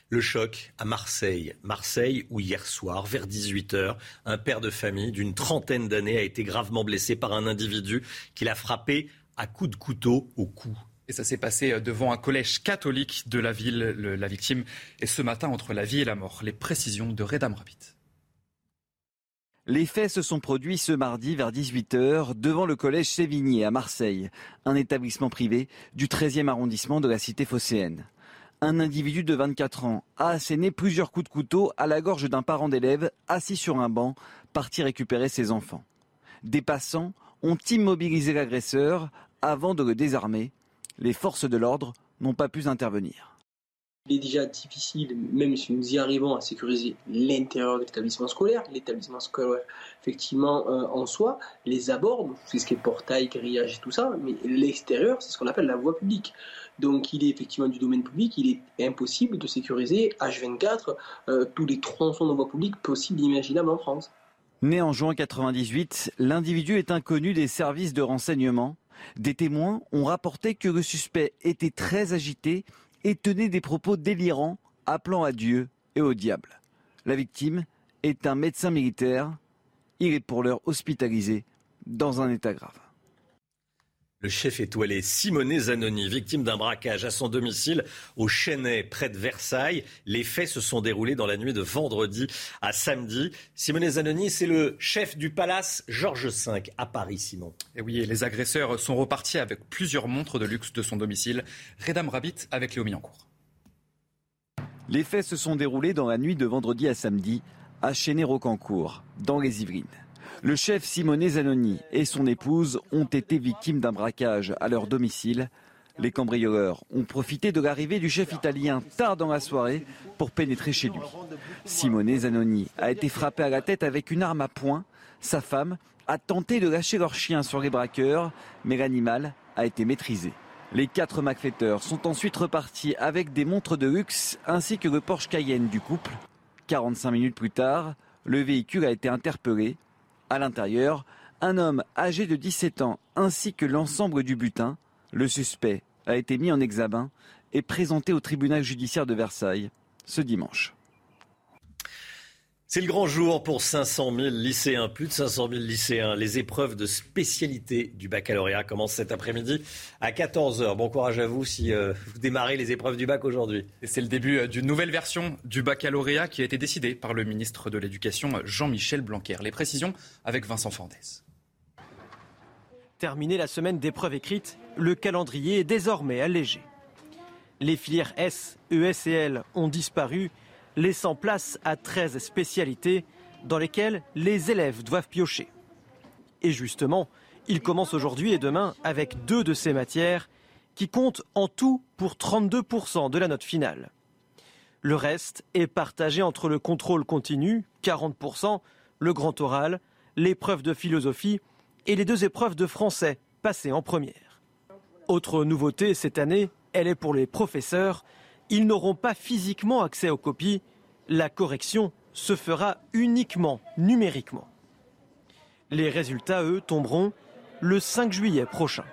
Le choc à Marseille. Marseille, où hier soir, vers 18h, un père de famille d'une trentaine d'années a été gravement blessé par un individu qui l'a frappé à coups de couteau au cou. Et ça s'est passé devant un collège catholique de la ville. la victime est ce matin entre la vie et la mort. Les précisions de Redam Rabbit. Les faits se sont produits ce mardi vers 18h devant le collège Sévigné à Marseille, un établissement privé du 13e arrondissement de la cité phocéenne un individu de 24 ans a asséné plusieurs coups de couteau à la gorge d'un parent d'élève assis sur un banc, parti récupérer ses enfants. Des passants ont immobilisé l'agresseur avant de le désarmer. Les forces de l'ordre n'ont pas pu intervenir. Il est déjà difficile, même si nous y arrivons, à sécuriser l'intérieur de l'établissement scolaire, l'établissement scolaire, effectivement, euh, en soi, les abords, c'est ce qui est portail, grillage et tout ça, mais l'extérieur, c'est ce qu'on appelle la voie publique. Donc il est effectivement du domaine public, il est impossible de sécuriser H24 euh, tous les tronçons de voie publique possibles et imaginables en France. Né en juin 1998, l'individu est inconnu des services de renseignement. Des témoins ont rapporté que le suspect était très agité et tenait des propos délirants appelant à Dieu et au diable. La victime est un médecin militaire. Il est pour l'heure hospitalisé dans un état grave. Le chef étoilé Simone Zanoni, victime d'un braquage à son domicile au Chênay, près de Versailles. Les faits se sont déroulés dans la nuit de vendredi à samedi. Simone Zanoni, c'est le chef du palace Georges V à Paris, Simon. Et oui, les agresseurs sont repartis avec plusieurs montres de luxe de son domicile. Redam Rabbit avec Léo Miancourt. Les faits se sont déroulés dans la nuit de vendredi à samedi à Chênay-Rocancourt, dans les Yvelines. Le chef Simone Zanoni et son épouse ont été victimes d'un braquage à leur domicile. Les cambrioleurs ont profité de l'arrivée du chef italien tard dans la soirée pour pénétrer chez lui. Simone Zanoni a été frappé à la tête avec une arme à poing. Sa femme a tenté de lâcher leur chien sur les braqueurs, mais l'animal a été maîtrisé. Les quatre malfaiteurs sont ensuite repartis avec des montres de luxe ainsi que le Porsche Cayenne du couple. 45 minutes plus tard, le véhicule a été interpellé à l'intérieur, un homme âgé de 17 ans ainsi que l'ensemble du butin. Le suspect a été mis en examen et présenté au tribunal judiciaire de Versailles ce dimanche. C'est le grand jour pour 500 000 lycéens, plus de 500 000 lycéens. Les épreuves de spécialité du baccalauréat commencent cet après-midi à 14h. Bon courage à vous si euh, vous démarrez les épreuves du bac aujourd'hui. C'est le début euh, d'une nouvelle version du baccalauréat qui a été décidée par le ministre de l'Éducation Jean-Michel Blanquer. Les précisions avec Vincent Fandès. Terminée la semaine d'épreuves écrites, le calendrier est désormais allégé. Les filières S, ES et L ont disparu laissant place à 13 spécialités dans lesquelles les élèves doivent piocher. Et justement, il commence aujourd'hui et demain avec deux de ces matières qui comptent en tout pour 32% de la note finale. Le reste est partagé entre le contrôle continu, 40%, le grand oral, l'épreuve de philosophie et les deux épreuves de français passées en première. Autre nouveauté cette année, elle est pour les professeurs ils n'auront pas physiquement accès aux copies. La correction se fera uniquement numériquement. Les résultats, eux, tomberont le 5 juillet prochain.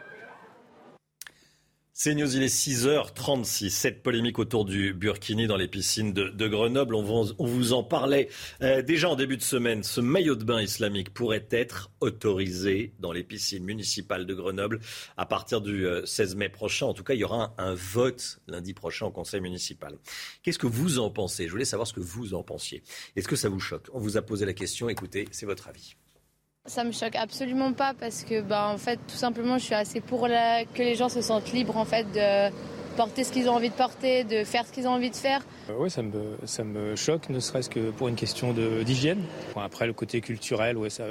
C'est News, il est 6h36. Cette polémique autour du burkini dans les piscines de, Grenoble, on vous, en parlait euh, déjà en début de semaine. Ce maillot de bain islamique pourrait être autorisé dans les piscines municipales de Grenoble à partir du 16 euh, mai prochain. En tout cas, il y aura un, un vote lundi prochain au conseil municipal. Qu'est-ce que vous en pensez? Je voulais savoir ce que vous en pensiez. Est-ce que ça vous choque? On vous a posé la question. Écoutez, c'est votre avis. Ça me choque absolument pas parce que, bah, en fait, tout simplement, je suis assez pour que les gens se sentent libres, en fait, de porter ce qu'ils ont envie de porter, de faire ce qu'ils ont envie de faire. Euh, oui, ça me, ça me choque, ne serait-ce que pour une question d'hygiène. après, le côté culturel, ouais, ça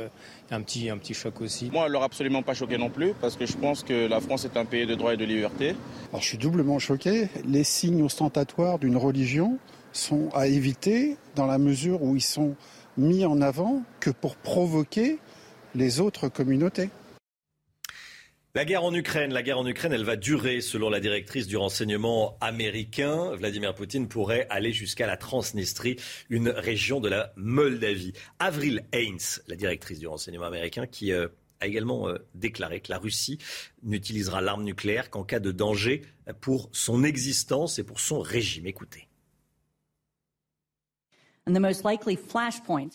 y a un petit, un petit choc aussi. Moi, elle leur absolument pas choqué non plus, parce que je pense que la France est un pays de droit et de liberté. Alors, je suis doublement choqué. Les signes ostentatoires d'une religion sont à éviter dans la mesure où ils sont mis en avant que pour provoquer les autres communautés. La guerre en Ukraine, la guerre en Ukraine, elle va durer selon la directrice du renseignement américain. Vladimir Poutine pourrait aller jusqu'à la Transnistrie, une région de la Moldavie. Avril Haines, la directrice du renseignement américain, qui euh, a également euh, déclaré que la Russie n'utilisera l'arme nucléaire qu'en cas de danger pour son existence et pour son régime. Écoutez.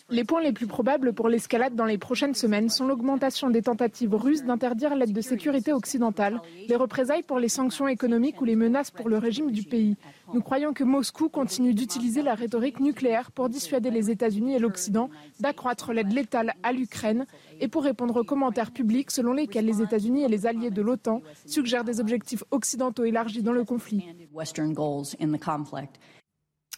Les points les plus probables pour l'escalade dans les prochaines semaines sont l'augmentation des tentatives russes d'interdire l'aide de sécurité occidentale, les représailles pour les sanctions économiques ou les menaces pour le régime du pays. Nous croyons que Moscou continue d'utiliser la rhétorique nucléaire pour dissuader les États-Unis et l'Occident d'accroître l'aide létale à l'Ukraine et pour répondre aux commentaires publics selon lesquels les États-Unis et les alliés de l'OTAN suggèrent des objectifs occidentaux élargis dans le conflit.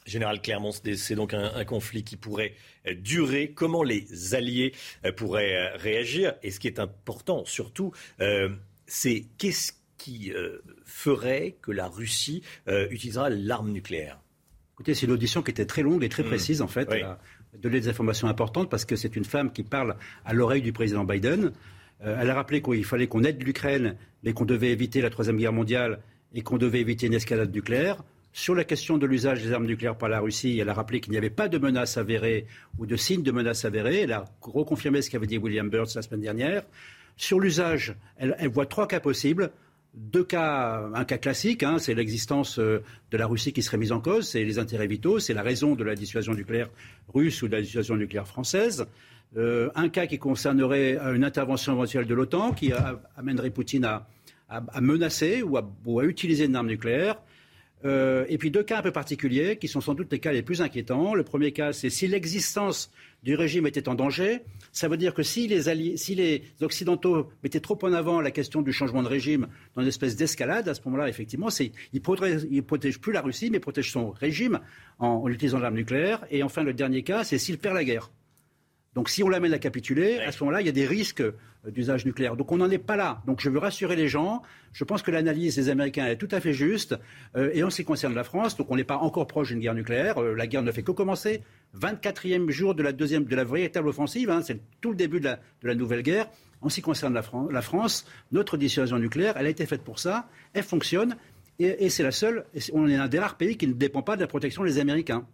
Général Clermont, c'est donc un, conflit qui pourrait euh, durer. Comment les alliés euh, pourraient euh, réagir? Et ce qui est important, surtout, c'est qu'est-ce qui ferait que la Russie utilisera l'arme nucléaire? Écoutez, c'est une audition qui était très longue et très mmh. précise, en fait. Elle a donné des informations importantes parce que c'est une femme qui parle à l'oreille du président Biden. elle a rappelé qu'il fallait qu'on aide l'Ukraine, mais qu'on devait éviter la Troisième Guerre mondiale et qu'on devait éviter une escalade nucléaire. Sur la question de l'usage des armes nucléaires par la Russie, elle a rappelé qu'il n'y avait pas de menace avérée ou de signe de menace avérée. Elle a reconfirmé ce qu'avait dit William Burns la semaine dernière. Sur l'usage, elle, voit trois cas possibles. Deux cas, un cas classique, hein, c'est l'existence euh, de la Russie qui serait mise en cause, c'est les intérêts vitaux, c'est la raison de la dissuasion nucléaire russe ou de la dissuasion nucléaire française. Euh, un cas qui concernerait une intervention éventuelle de l'OTAN qui amènerait Poutine à, menacer ou à, utiliser une arme nucléaire. Euh, et puis deux cas un peu particuliers qui sont sans doute les cas les plus inquiétants. Le premier cas, c'est si l'existence du régime était en danger. Ça veut dire que si les, Occidentaux mettaient trop en avant la question du changement de régime dans une espèce d'escalade, à ce moment-là, effectivement, ils ne protègent plus la Russie, mais protègent son régime en, en utilisant l'arme nucléaire. Et enfin, le dernier cas, c'est s'il perd la guerre. Donc si on l'amène à capituler, à ce moment-là, il y a des risques euh, d'usage nucléaire. Donc on n'en est pas là. Donc je veux rassurer les gens. Je pense que l'analyse des Américains est tout à fait juste. Euh, et en ce qui concerne la France, donc on n'est pas encore proche d'une guerre nucléaire. Euh, la guerre ne fait que commencer. 24e jour de la deuxième, de la véritable offensive. Hein. c'est tout le début de la, nouvelle guerre. En ce qui concerne la, France, notre dissuasion nucléaire, elle a été faite pour ça. Elle fonctionne. Et, et c'est la seule. On est un des rares pays qui ne dépend pas de la protection des Américains.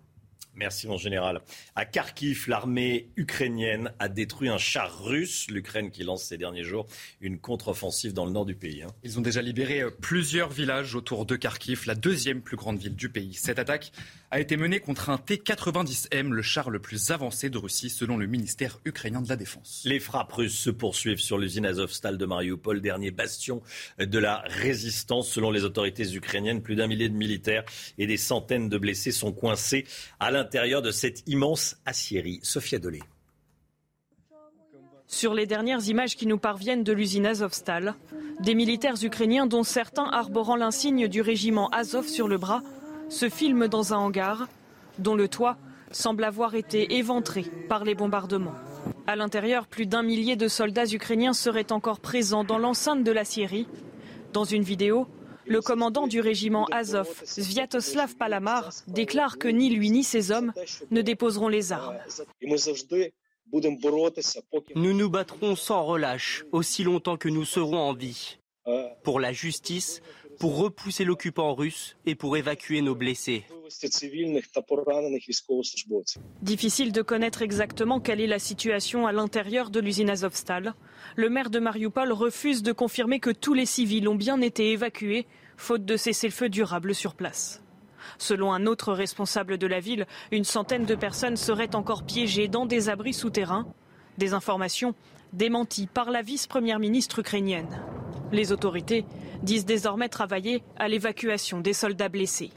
Merci mon général. À Kharkiv, l'armée ukrainienne a détruit un char russe. L'Ukraine qui lance ces derniers jours une contre-offensive dans le nord du pays. Hein. Ils ont déjà libéré euh, plusieurs villages autour de Kharkiv, la deuxième plus grande ville du pays. Cette attaque a été menée contre un T-90M, le char le plus avancé de Russie selon le ministère ukrainien de la Défense. Les frappes russes se poursuivent sur l'usine Azovstal de Mariupol, dernier bastion de la résistance. Selon les autorités ukrainiennes, plus d'un millier de militaires et des centaines de blessés sont coincés à l'intérieur l'intérieur de cette immense aciérie. Sophia Dolé. Sur les dernières images qui nous parviennent de l'usine Azovstal, des militaires ukrainiens, dont certains arborant l'insigne du régiment Azov sur le bras, se filment dans un hangar dont le toit semble avoir été éventré par les bombardements. À l'intérieur, plus d'un millier de soldats ukrainiens seraient encore présents dans l'enceinte de l'aciérie. Dans une vidéo, le commandant du régiment Azov, Sviatoslav Palamar, déclare que ni lui ni ses hommes ne déposeront les armes. Nous nous battrons sans relâche aussi longtemps que nous serons en vie. Pour la justice, pour repousser l'occupant russe et pour évacuer nos blessés. Difficile de connaître exactement quelle est la situation à l'intérieur de l'usine Azovstal. Le maire de Mariupol refuse de confirmer que tous les civils ont bien été évacués, faute de cessez-le-feu durable sur place. Selon un autre responsable de la ville, une centaine de personnes seraient encore piégées dans des abris souterrains. Des informations démenties par la vice-première ministre ukrainienne. Les autorités disent désormais travailler à l'évacuation des soldats blessés.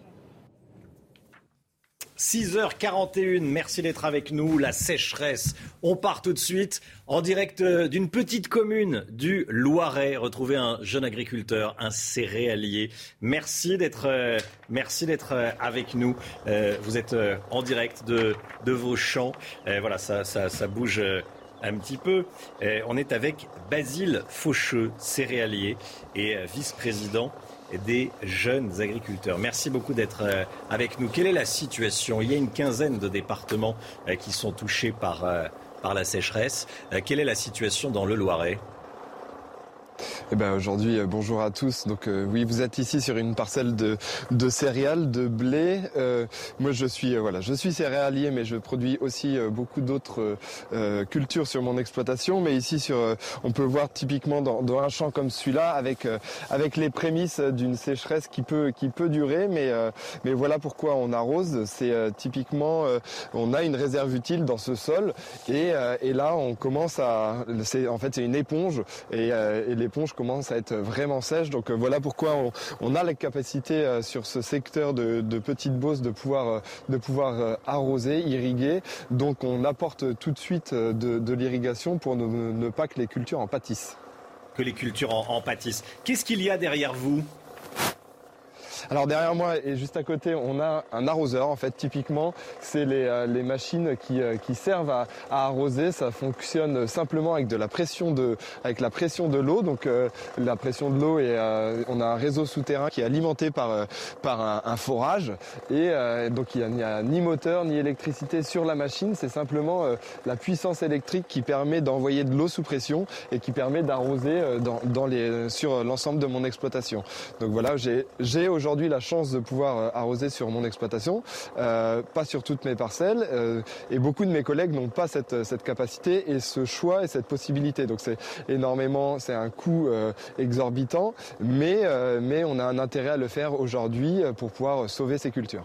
6h41, merci d'être avec nous. La sécheresse. On part tout de suite en direct euh, d'une petite commune du Loiret. Retrouver un jeune agriculteur, un céréalier. Merci d'être, euh, merci d'être euh, avec nous. vous êtes en direct de, de vos champs. voilà, ça, ça bouge un petit peu. on est avec Basile Faucheux, céréalier et vice-président des jeunes agriculteurs. Merci beaucoup d'être euh, avec nous. Quelle est la situation? Il y a une quinzaine de départements euh, qui sont touchés par, euh, par la sécheresse. Quelle est la situation dans le Loiret? Eh ben aujourd'hui, euh, bonjour à tous. Donc euh, oui, vous êtes ici sur une parcelle de, de céréales, de blé. Euh, moi, je suis voilà, je suis céréalier, mais je produis aussi beaucoup d'autres cultures sur mon exploitation. Mais ici, sur, on peut voir typiquement dans, dans un champ comme celui-là, avec avec les prémices d'une sécheresse qui peut qui peut durer. Mais mais voilà pourquoi on arrose. C'est typiquement, on a une réserve utile dans ce sol, et, et là, on commence à, c'est en fait c'est une éponge, et l'éponge commence à être vraiment sèche. Donc euh, voilà pourquoi on, a la capacité euh, sur ce secteur de, de Petite de pouvoir, euh, de pouvoir arroser, irriguer. Donc on apporte tout de suite de, l'irrigation pour ne, pas que les cultures en pâtissent. Que les cultures en pâtissent. Qu'est-ce qu'il y a derrière vous? Alors derrière moi et juste à côté, on a un arroseur. En fait, typiquement, c'est les, euh, machines qui, euh, qui servent à, arroser. Ça fonctionne simplement avec de la pression de, avec la pression de l'eau. Donc euh, la pression de l'eau et on a un réseau souterrain qui est alimenté par, par un, forage. Et donc il n'y a, ni moteur ni électricité sur la machine. C'est simplement la puissance électrique qui permet d'envoyer de l'eau sous pression et qui permet d'arroser dans, dans les, sur l'ensemble de mon exploitation. Donc voilà, j'ai aujourd'hui aujourd'hui la chance de pouvoir euh, arroser sur mon exploitation, euh, pas sur toutes mes parcelles, euh, et beaucoup de mes collègues n'ont pas cette, capacité et ce choix et cette possibilité. Donc c'est énormément, c'est un coût exorbitant, mais, mais on a un intérêt à le faire aujourd'hui pour pouvoir sauver ces cultures.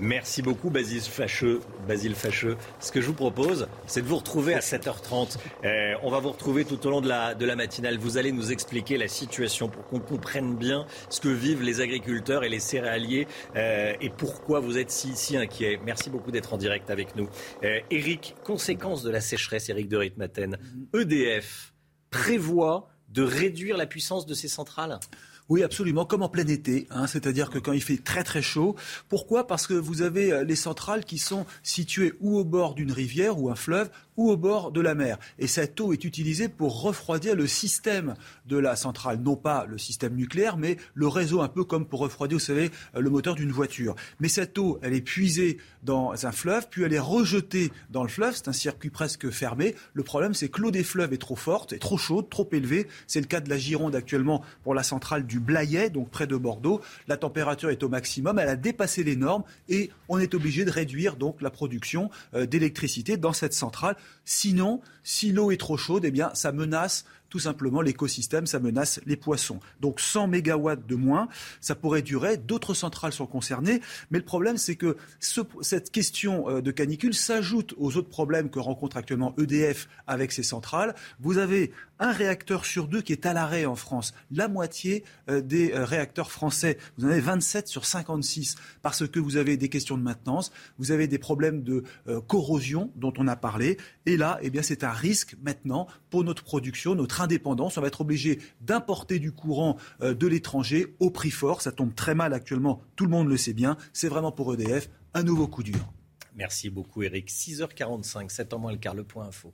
Merci beaucoup, Basile Facheux. Basile Facheux. Ce que je vous propose, c'est de vous retrouver à 7h30. Euh, on va vous retrouver tout au long de la, matinale. Vous allez nous expliquer la situation pour qu'on comprenne bien ce que vivent les agriculteurs et les céréaliers euh, et pourquoi vous êtes si, si inquiets. Merci beaucoup d'être en direct avec nous. Euh, Eric, conséquence de la sécheresse, Eric de Ritmaten. EDF prévoit de réduire la puissance de ces centrales? Oui, absolument, comme en plein été. Hein, C'est-à-dire que quand il fait très très chaud. Pourquoi? Parce que vous avez euh, les centrales qui sont situées ou au bord d'une rivière ou un fleuve ou au bord de la mer. Et cette eau est utilisée pour refroidir le système de la centrale. Non pas le système nucléaire, mais le réseau, un peu comme pour refroidir, vous savez, euh, le moteur d'une voiture. Mais cette eau, elle est puisée dans un fleuve, puis elle est rejetée dans le fleuve. C'est un circuit presque fermé. Le problème, c'est que l'eau des fleuves est trop forte, est trop chaude, trop élevée. C'est le cas de la Gironde actuellement pour la centrale du Blayet, donc près de Bordeaux. La température est au maximum, elle a dépassé les normes et on est obligé de réduire donc la production euh, d'électricité dans cette centrale. Sinon, si l'eau est trop chaude, eh bien, ça menace tout simplement l'écosystème, ça menace les poissons. Donc 100 mégawatts de moins, ça pourrait durer, d'autres centrales sont concernées, mais le problème c'est que cette question euh, de canicule s'ajoute aux autres problèmes que rencontre actuellement EDF avec ses centrales. Vous avez un réacteur sur deux qui est à l'arrêt en France. La moitié euh, des euh, réacteurs français. Vous en avez 27 sur 56 parce que vous avez des questions de maintenance, vous avez des problèmes de corrosion dont on a parlé. Et là, eh bien, c'est un risque maintenant pour notre production, notre indépendance. On va être obligé d'importer du courant euh, de l'étranger au prix fort. Ça tombe très mal actuellement, tout le monde le sait bien. C'est vraiment pour EDF un nouveau coup dur. Merci beaucoup Eric. 6h45, 7 ans moins le quart, le point info.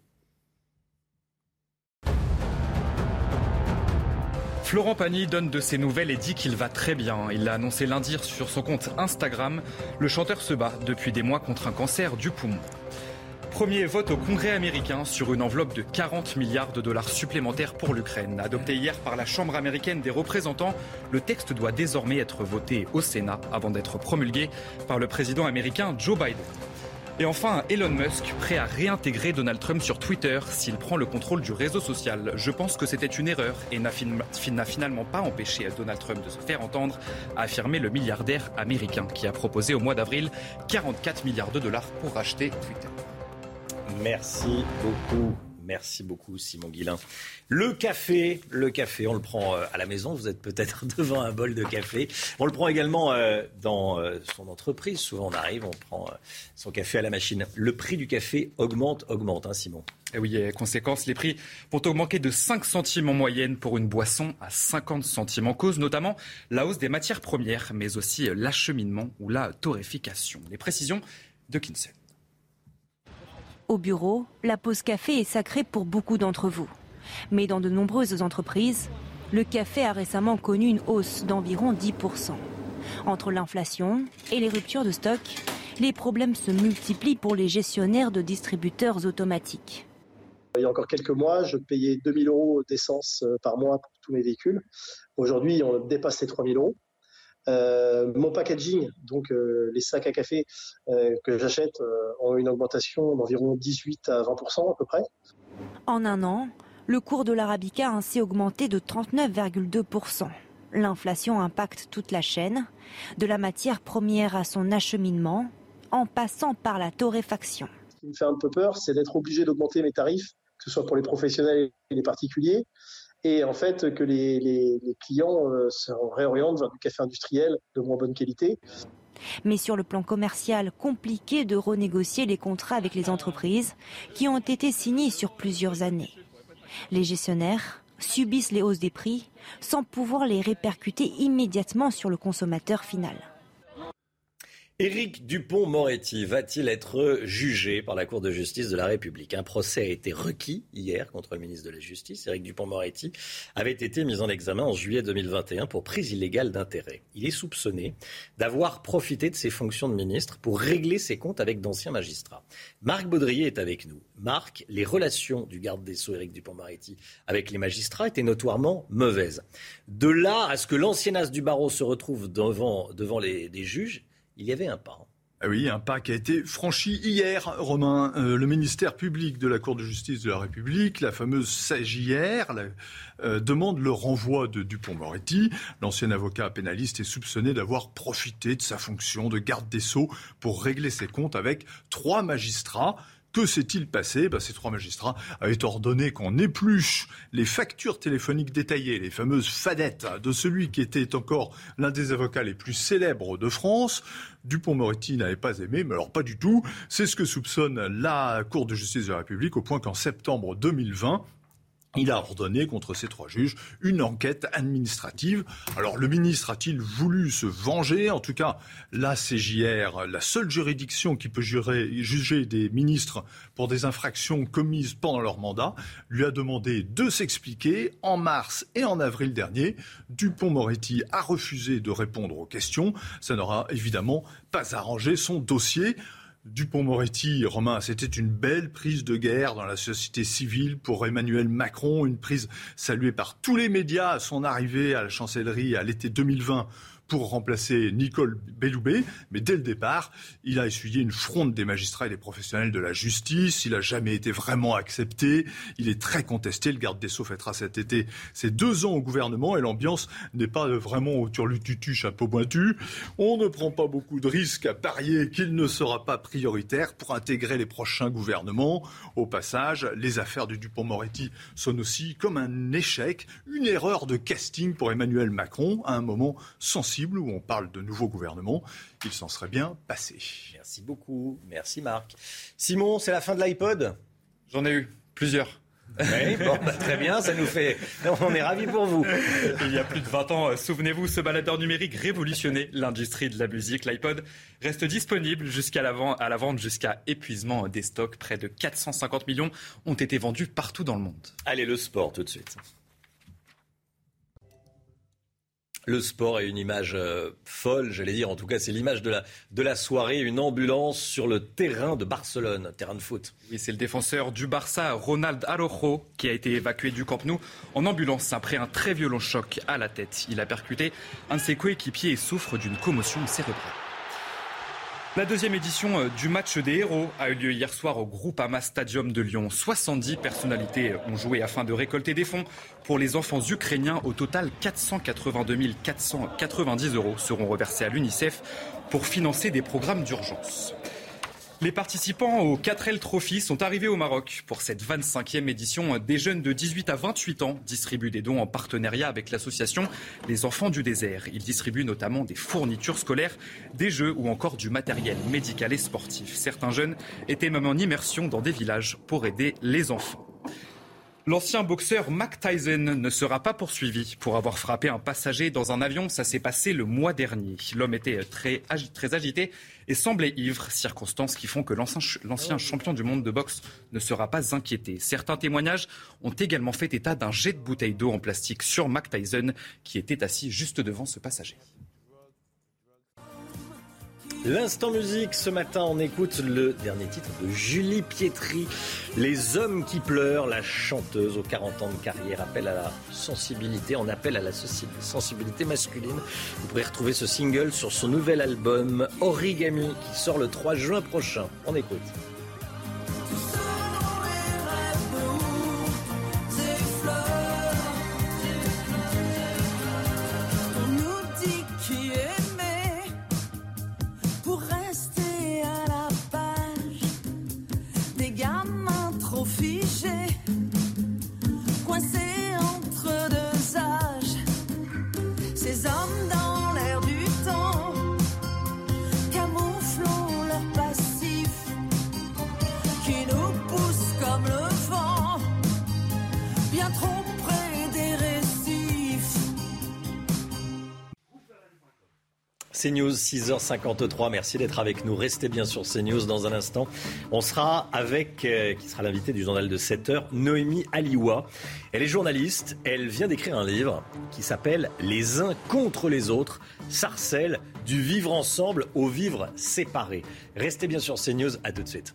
Florent Pagny donne de ses nouvelles et dit qu'il va très bien. Il l'a annoncé lundi sur son compte Instagram. Le chanteur se bat depuis des mois contre un cancer du poumon. Premier vote au Congrès américain sur une enveloppe de 40 milliards de dollars supplémentaires pour l'Ukraine. Adopté hier par la Chambre américaine des représentants, le texte doit désormais être voté au Sénat avant d'être promulgué par le président américain Joe Biden. Et enfin, Elon Musk, prêt à réintégrer Donald Trump sur Twitter s'il prend le contrôle du réseau social. Je pense que c'était une erreur et n'a finalement pas empêché Donald Trump de se faire entendre, a affirmé le milliardaire américain qui a proposé au mois d'avril 44 milliards de dollars pour racheter Twitter. Merci beaucoup. Merci beaucoup, Simon Guillain. Le café, le café, on le prend euh, à la maison. Vous êtes peut-être (laughs) devant un bol de café. On le prend également euh, dans euh, son entreprise. Souvent, on arrive, on prend son café à la machine. Le prix du café augmente, augmente, hein, Simon. Et eh oui, conséquence, les prix vont augmenter de 5 centimes en moyenne pour une boisson à 50 centimes en cause, notamment la hausse des matières premières, mais aussi l'acheminement ou la torréfication. Les précisions de Kinsey. Au bureau, la pause café est sacrée pour beaucoup d'entre vous. Mais dans de nombreuses entreprises, le café a récemment connu une hausse d'environ 10%. Entre l'inflation et les ruptures de stock, les problèmes se multiplient pour les gestionnaires de distributeurs automatiques. Il y a encore quelques mois, je payais 2000 euros d'essence euh, par mois pour tous mes véhicules. Aujourd'hui, on dépasse les 3000 euros. Euh, mon packaging, donc euh, les sacs à café euh, que j'achète, ont une augmentation d'environ 18 à 20 à peu près. En un an, le cours de l'arabica a ainsi augmenté de 39,2 L'inflation impacte toute la chaîne, de la matière première à son acheminement, en passant par la torréfaction. Ce qui me fait un peu peur, c'est d'être obligé d'augmenter mes tarifs, que ce soit pour les professionnels et les particuliers, et en fait que les, clients euh, se réorientent vers du café industriel de moins bonne qualité. Mais sur le plan commercial, compliqué de renégocier les contrats avec les entreprises qui ont été signés sur plusieurs années. Les gestionnaires subissent les hausses des prix sans pouvoir les répercuter immédiatement sur le consommateur final. Éric Dupont-Moretti va-t-il être jugé par la Cour de justice de la République? Un procès a été requis hier contre le ministre de la Justice. Éric Dupont-Moretti avait été mis en examen en juillet 2021 pour prise illégale d'intérêt. Il est soupçonné d'avoir profité de ses fonctions de ministre pour régler ses comptes avec d'anciens magistrats. Marc Baudrier est avec nous. Marc, les relations du garde des Sceaux Éric Dupont-Moretti avec les magistrats étaient notoirement mauvaises. De là à ce que l'ancien as du barreau se retrouve devant, devant les, les juges, il y avait un pas. Ah oui, un pas qui a été franchi hier, Romain. Euh, le ministère public de la Cour de justice de la République, la fameuse SAGIR, euh, demande le renvoi de Dupont-Moretti. L'ancien avocat pénaliste est soupçonné d'avoir profité de sa fonction de garde des sceaux pour régler ses comptes avec trois magistrats. Que s'est-il passé ben, Ces trois magistrats avaient ordonné qu'on épluche les factures téléphoniques détaillées, les fameuses fadettes de celui qui était encore l'un des avocats les plus célèbres de France. Dupont-Moretti n'avait pas aimé, mais alors pas du tout. C'est ce que soupçonne la Cour de justice de la République, au point qu'en septembre 2020, il a ordonné contre ces trois juges une enquête administrative. Alors le ministre a-t-il voulu se venger? En tout cas, la CJR, la seule juridiction qui peut juger des ministres pour des infractions commises pendant leur mandat, lui a demandé de s'expliquer. En mars et en avril dernier, Dupont-Moretti a refusé de répondre aux questions. Ça n'aura évidemment pas arrangé son dossier. Dupont-Moretti, Romain, c'était une belle prise de guerre dans la société civile pour Emmanuel Macron, une prise saluée par tous les médias à son arrivée à la chancellerie à l'été 2020 pour remplacer Nicole Belloubet. Mais dès le départ, il a essuyé une fronde des magistrats et des professionnels de la justice. Il n'a jamais été vraiment accepté. Il est très contesté. Le garde des Sceaux fêtera cet été ses deux ans au gouvernement et l'ambiance n'est pas vraiment au turlututu chapeau pointu. On ne prend pas beaucoup de risques à parier qu'il ne sera pas prioritaire pour intégrer les prochains gouvernements. Au passage, les affaires du Dupont-Moretti sont aussi comme un échec, une erreur de casting pour Emmanuel Macron à un moment sensible où on parle de nouveau gouvernement, il s'en serait bien passé. Merci beaucoup. Merci Marc. Simon, c'est la fin de l'iPod? J'en ai eu plusieurs. Oui, bon, bah, très bien, ça nous fait. On est ravis pour vous. Il y a plus de 20 ans, euh, souvenez-vous, ce baladeur numérique révolutionnait l'industrie de la musique. L'iPod reste disponible jusqu'à la, à la vente jusqu'à épuisement des stocks. Près de 450 millions ont été vendus partout dans le monde. Allez, le sport tout de suite. Le sport est une image euh, folle, j'allais dire. En tout cas, c'est l'image de la, soirée. Une ambulance sur le terrain de Barcelone, terrain de foot. Oui, c'est le défenseur du Barça, Ronald Araujo, qui a été évacué du Camp Nou en ambulance après un très violent choc à la tête. Il a percuté un de ses coéquipiers et souffre d'une commotion cérébrale. La deuxième édition euh, du match des héros a eu lieu hier soir au Groupama Stadium de Lyon. 70 personnalités ont joué afin de récolter des fonds pour les enfants ukrainiens. Au total, 482 490 euros seront reversés à l'UNICEF pour financer des programmes d'urgence. Les participants au 4L Trophy sont arrivés au Maroc pour cette 25e édition. Des jeunes de 18 à 28 ans distribuent des dons en partenariat avec l'association Les Enfants du Désert. Ils distribuent notamment des fournitures scolaires, des jeux ou encore du matériel médical et sportif. Certains jeunes étaient même en immersion dans des villages pour aider les enfants. L'ancien boxeur Mac Tyson ne sera pas poursuivi pour avoir frappé un passager dans un avion. Ça s'est passé le mois dernier. L'homme était très, très agité et semblait ivre, circonstances qui font que l'ancien champion du monde de boxe ne sera pas inquiété. Certains témoignages ont également fait état d'un jet de bouteille d'eau en plastique sur Mac Tyson qui était assis juste devant ce passager. L'instant musique, ce matin, on écoute le dernier titre de Julie Pietri, Les hommes qui pleurent. La chanteuse aux 40 ans de carrière appelle à la sensibilité, en appelle à la sensibilité masculine. Vous pourrez retrouver ce single sur son nouvel album Origami qui sort le 3 juin prochain. On écoute. CNews, 6h53. Merci d'être avec nous. Restez bien sur CNews dans un instant. On sera avec, euh, qui sera l'invité du journal de 7h, Noémie Aliwa. Elle est journaliste. Elle vient d'écrire un livre qui s'appelle Les uns contre les autres. Sarcelle du vivre ensemble au vivre séparé. Restez bien sur CNews. À tout de suite.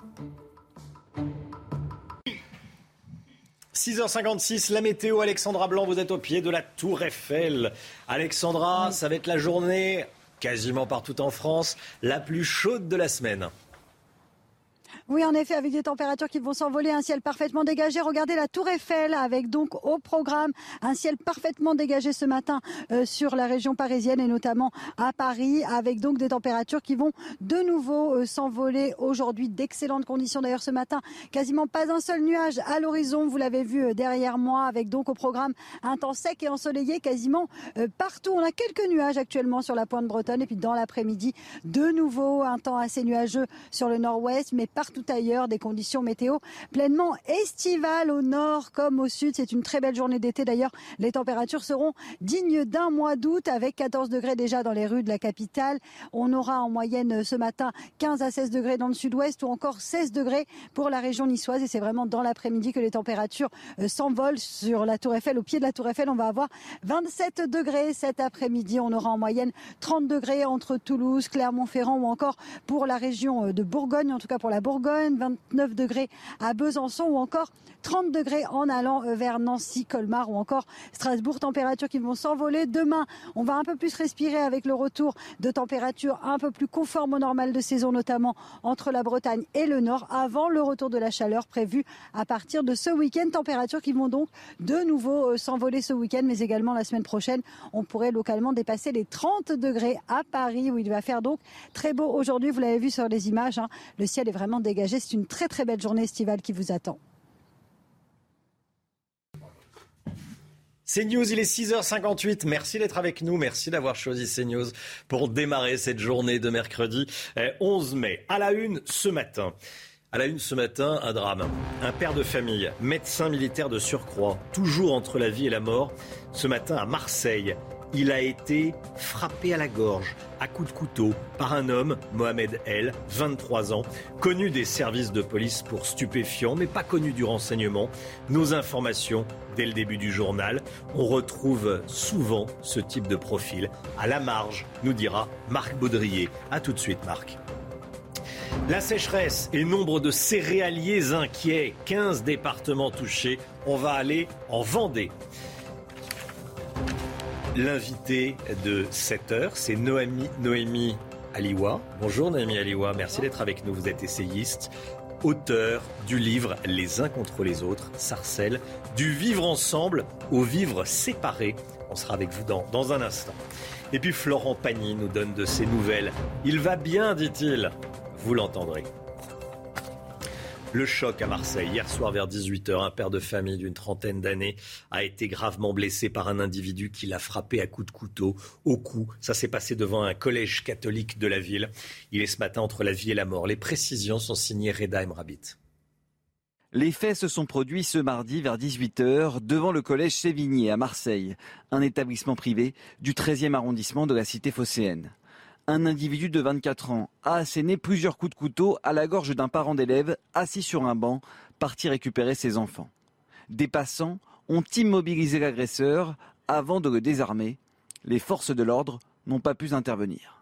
6h56, la météo, Alexandra Blanc, vous êtes au pied de la tour Eiffel. Alexandra, ça va être la journée quasiment partout en France, la plus chaude de la semaine. Oui, en effet, avec des températures qui vont s'envoler, un ciel parfaitement dégagé. Regardez la tour Eiffel avec donc au programme un ciel parfaitement dégagé ce matin euh, sur la région parisienne et notamment à Paris avec donc des températures qui vont de nouveau euh, s'envoler aujourd'hui. D'excellentes conditions d'ailleurs ce matin. Quasiment pas un seul nuage à l'horizon. Vous l'avez vu euh, derrière moi avec donc au programme un temps sec et ensoleillé quasiment partout. On a quelques nuages actuellement sur la pointe bretonne et puis dans l'après-midi, de nouveau un temps assez nuageux sur le nord-ouest mais partout ailleurs des conditions météo pleinement estivales au nord comme au sud. C'est une très belle journée d'été d'ailleurs. Les températures seront dignes d'un mois d'août avec 14 degrés déjà dans les rues de la capitale. On aura en moyenne ce matin 15 à 16 degrés dans le sud-ouest ou encore 16 degrés pour la région niçoise et c'est vraiment dans l'après-midi que les températures euh, s'envolent sur la tour Eiffel. Au pied de la tour Eiffel, on va avoir 27 degrés cet après-midi. On aura en moyenne 30 degrés entre Toulouse, Clermont-Ferrand ou encore pour la région euh, de Bourgogne, en tout cas pour la Bourgogne 29 degrés à Besançon ou encore 30 degrés en allant euh, vers Nancy, Colmar ou encore Strasbourg. Températures qui vont s'envoler. Demain, on va un peu plus respirer avec le retour de températures un peu plus conformes au normal de saison, notamment entre la Bretagne et le Nord, avant le retour de la chaleur prévu à partir de ce week-end. Températures qui vont donc de nouveau euh, s'envoler ce week-end, mais également la semaine prochaine. On pourrait localement dépasser les 30 degrés à Paris, où il va faire donc très beau aujourd'hui. Vous l'avez vu sur les images, hein. le ciel est vraiment dégagé c'est une très très belle journée estivale qui vous attend. CNews, il est 6h58. Merci d'être avec nous. Merci d'avoir choisi CNews pour démarrer cette journée de mercredi 11 eh, mai. À la une ce matin. À la une ce matin, un drame. Un père de famille, médecin militaire de surcroît, toujours entre la vie et la mort, ce matin à Marseille. Il a été frappé à la gorge, à coups de couteau, par un homme, Mohamed El, 23 ans, connu des services de police pour stupéfiants, mais pas connu du renseignement. Nos informations, dès le début du journal, on retrouve souvent ce type de profil. À la marge, nous dira Marc Baudrier. A tout de suite, Marc. La sécheresse et nombre de céréaliers inquiets, 15 départements touchés. On va aller en Vendée. L'invité de 7 heures, c'est Noémie, Noémie Aliwa. Bonjour Noémie Aliwa, merci d'être avec nous. Vous êtes essayiste, auteur du livre Les uns contre les autres, Sarcelle, du vivre ensemble au vivre séparé. On sera avec vous dans, dans un instant. Et puis Florent Pagny nous donne de ses nouvelles. Il va bien, dit-il. Vous l'entendrez. Le choc à Marseille. Hier soir vers 18h, un père de famille d'une trentaine d'années a été gravement blessé par un individu qui l'a frappé à coups de couteau au cou. Ça s'est passé devant un collège catholique de la ville. Il est ce matin entre la vie et la mort. Les précisions sont signées Reda Emrabit. Les faits se sont produits ce mardi vers 18h devant le collège Sévigné à Marseille, un établissement privé du 13e arrondissement de la cité phocéenne un individu de 24 ans a asséné plusieurs coups de couteau à la gorge d'un parent d'élève assis sur un banc, parti récupérer ses enfants. Des passants ont immobilisé l'agresseur avant de le désarmer. Les forces de l'ordre n'ont pas pu intervenir.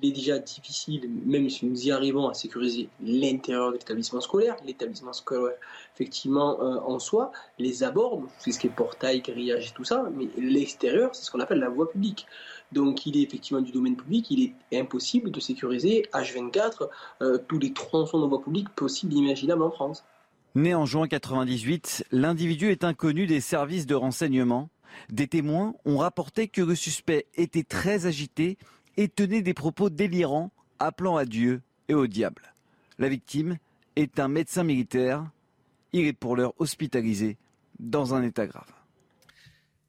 Il est déjà difficile, même si nous y arrivons, à sécuriser l'intérieur de l'établissement scolaire, l'établissement scolaire, effectivement, euh, en soi, les abords, c'est ce qui est portail, grillage et tout ça, mais l'extérieur, c'est ce qu'on appelle la voie publique. Donc il est effectivement du domaine public, il est impossible de sécuriser H24 euh, tous les tronçons de voie publique possibles et imaginables en France. Né en juin 1998, l'individu est inconnu des services de renseignement. Des témoins ont rapporté que le suspect était très agité et tenait des propos délirants appelant à Dieu et au diable. La victime est un médecin militaire. Il est pour l'heure hospitalisé dans un état grave.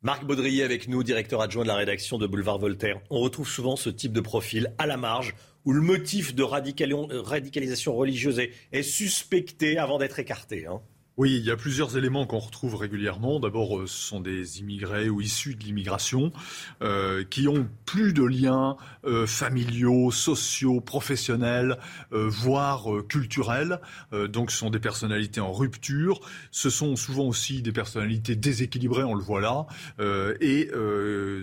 Marc Baudrier avec nous, directeur adjoint de la rédaction de Boulevard Voltaire. On retrouve souvent ce type de profil à la marge où le motif de radicalisation religieuse est, suspecté avant d'être écarté. Hein. Oui, il y a plusieurs éléments qu'on retrouve régulièrement. D'abord, euh, ce sont des immigrés ou issus de l'immigration euh, qui ont plus de liens euh, familiaux, sociaux, professionnels, voire culturels. donc, ce sont des personnalités en rupture. Ce sont souvent aussi des personnalités déséquilibrées, on le voit là, et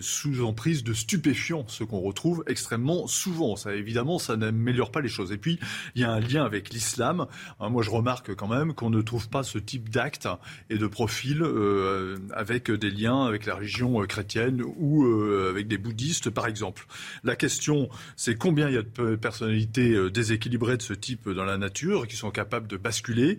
sous emprise de stupéfiants, ce qu'on retrouve extrêmement souvent. Ça, évidemment, ça n'améliore pas les choses. Et puis, il y a un lien avec l'islam. Hein, moi, je remarque quand même qu'on ne trouve pas ce type d'actes et de profils euh, avec des liens avec la religion euh, chrétienne ou euh, avec des bouddhistes, par exemple. La question, c'est combien il y a de personnalités déséquilibrées de ce type dans la nature qui sont capables de basculer.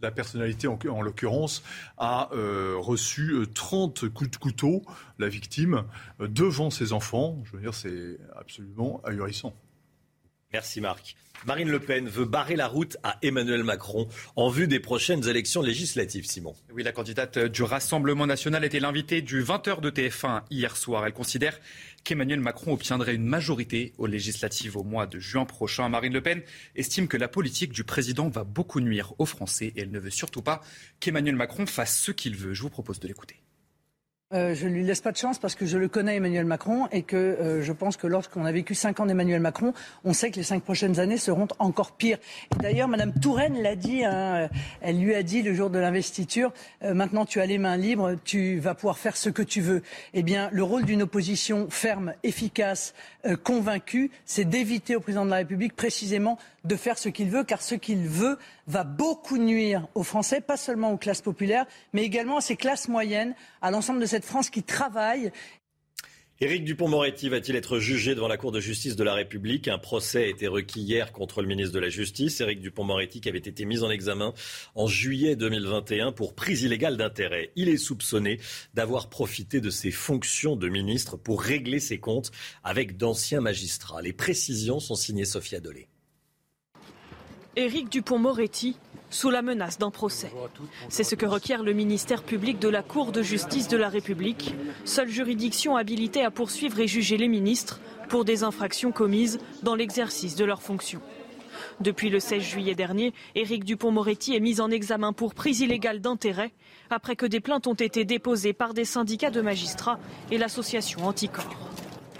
la personnalité, en, l'occurrence, a reçu 30 coups de couteau, la victime, devant ses enfants. Je veux dire, c'est absolument ahurissant. Merci Marc. Marine Le Pen veut barrer la route à Emmanuel Macron en vue des prochaines élections législatives, Simon. Oui, la candidate du Rassemblement national était l'invitée du 20h de TF1 hier soir. Elle considère qu'Emmanuel Macron obtiendrait une majorité aux législatives au mois de juin prochain. Marine Le Pen estime que la politique du président va beaucoup nuire aux Français et elle ne veut surtout pas qu'Emmanuel Macron fasse ce qu'il veut. Je vous propose de l'écouter. Euh, je ne lui laisse pas de chance parce que je le connais Emmanuel Macron et que euh, je pense que lorsqu'on a vécu cinq ans d'Emmanuel Macron, on sait que les cinq prochaines années seront encore pires. D'ailleurs, Madame Touraine l'a dit, hein, euh, elle lui a dit le jour de l'investiture, maintenant tu as les mains libres, tu vas pouvoir faire ce que tu veux. Eh bien, le rôle d'une opposition ferme, efficace, convaincue, c'est d'éviter au président de la République précisément de faire ce qu'il veut, car ce qu'il veut va beaucoup nuire aux Français, pas seulement aux classes populaires, mais également à ces classes moyennes, à l'ensemble de cette France qui travaille. Éric Dupont-Moretti va-t-il être jugé devant la Cour de justice de la République? Un procès a été requis hier contre le ministre de la Justice, Éric Dupont-Moretti, qui avait été mis en examen en juillet 2021 pour prise illégale d'intérêt. Il est soupçonné d'avoir profité de ses fonctions de ministre pour régler ses comptes avec d'anciens magistrats. Les précisions sont signées Sophia Dolé. Éric Dupont-Moretti sous la menace d'un procès. C'est ce que requiert le ministère public de la Cour de justice de la République, seule juridiction habilitée à poursuivre et juger les ministres pour des infractions commises dans l'exercice de leurs fonctions. Depuis le 16 juillet dernier, Éric Dupont-Moretti est mis en examen pour prise illégale d'intérêt après que des plaintes ont été déposées par des syndicats de magistrats et l'association Anticorps.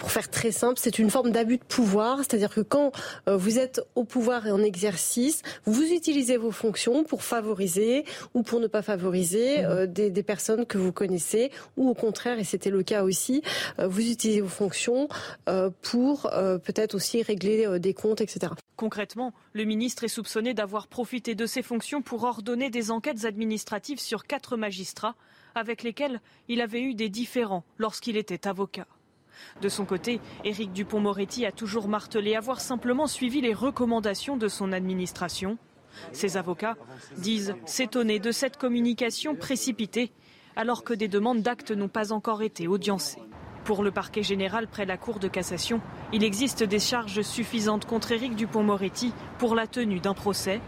Pour faire très simple, c'est une forme d'abus de pouvoir, c'est-à-dire que quand euh, vous êtes au pouvoir et en exercice, vous utilisez vos fonctions pour favoriser ou pour ne pas favoriser mmh. euh, des, personnes que vous connaissez, ou au contraire, et c'était le cas aussi, euh, vous utilisez vos fonctions pour peut-être aussi régler des comptes, etc. Concrètement, le ministre est soupçonné d'avoir profité de ses fonctions pour ordonner des enquêtes administratives sur quatre magistrats avec lesquels il avait eu des différends lorsqu'il était avocat. De son côté, Éric Dupont-Moretti a toujours martelé avoir simplement suivi les recommandations de son administration. Ses avocats disent s'étonner de cette communication précipitée alors que des demandes d'actes n'ont pas encore été audiencées. Pour le parquet général près la Cour de cassation, il existe des charges suffisantes contre Éric Dupont-Moretti pour la tenue d'un procès.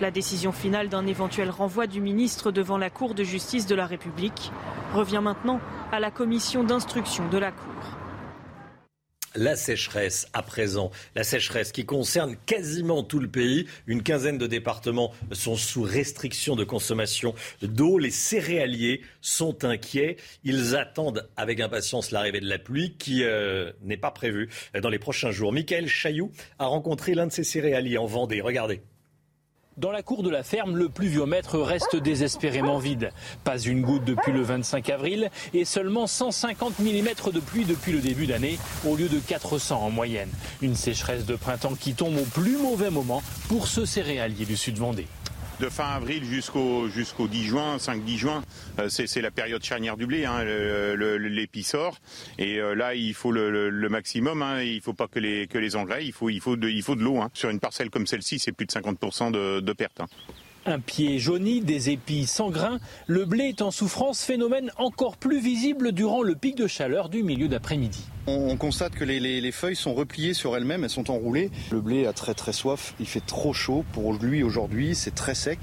La décision finale d'un éventuel renvoi du ministre devant la Cour de justice de la République revient maintenant à la commission d'instruction de la Cour la sécheresse à présent. La sécheresse qui concerne quasiment tout le pays. Une quinzaine de départements sont sous restriction de consommation d'eau. Les céréaliers sont inquiets. Ils attendent avec impatience l'arrivée de la pluie qui euh, n'est pas prévue dans les prochains jours. Michael Chailloux a rencontré l'un de ces céréaliers en Vendée. Regardez. Dans la cour de la ferme, le pluviomètre reste désespérément vide. Pas une goutte depuis le 25 avril et seulement 150 mm de pluie depuis le début d'année au lieu de 400 en moyenne. Une sécheresse de printemps qui tombe au plus mauvais moment pour ce céréalier du sud Vendée de fin avril jusqu'au jusqu'au 10 juin, 5-10 juin, euh, c'est la période charnière du blé, hein, l'épi sort. Et euh, là, il faut le, maximum. Hein, il faut pas que les que les engrais, il faut il faut de, il faut de l'eau. Hein. Sur une parcelle comme celle-ci, c'est plus de 50% de, de perte. Un pied jauni, des épis sans grains, le blé est en souffrance, phénomène encore plus visible durant le pic de chaleur du milieu d'après-midi. On, constate que les, feuilles sont repliées sur elles-mêmes, elles sont enroulées. Le blé a très très soif, il fait trop chaud pour lui aujourd'hui, c'est très sec.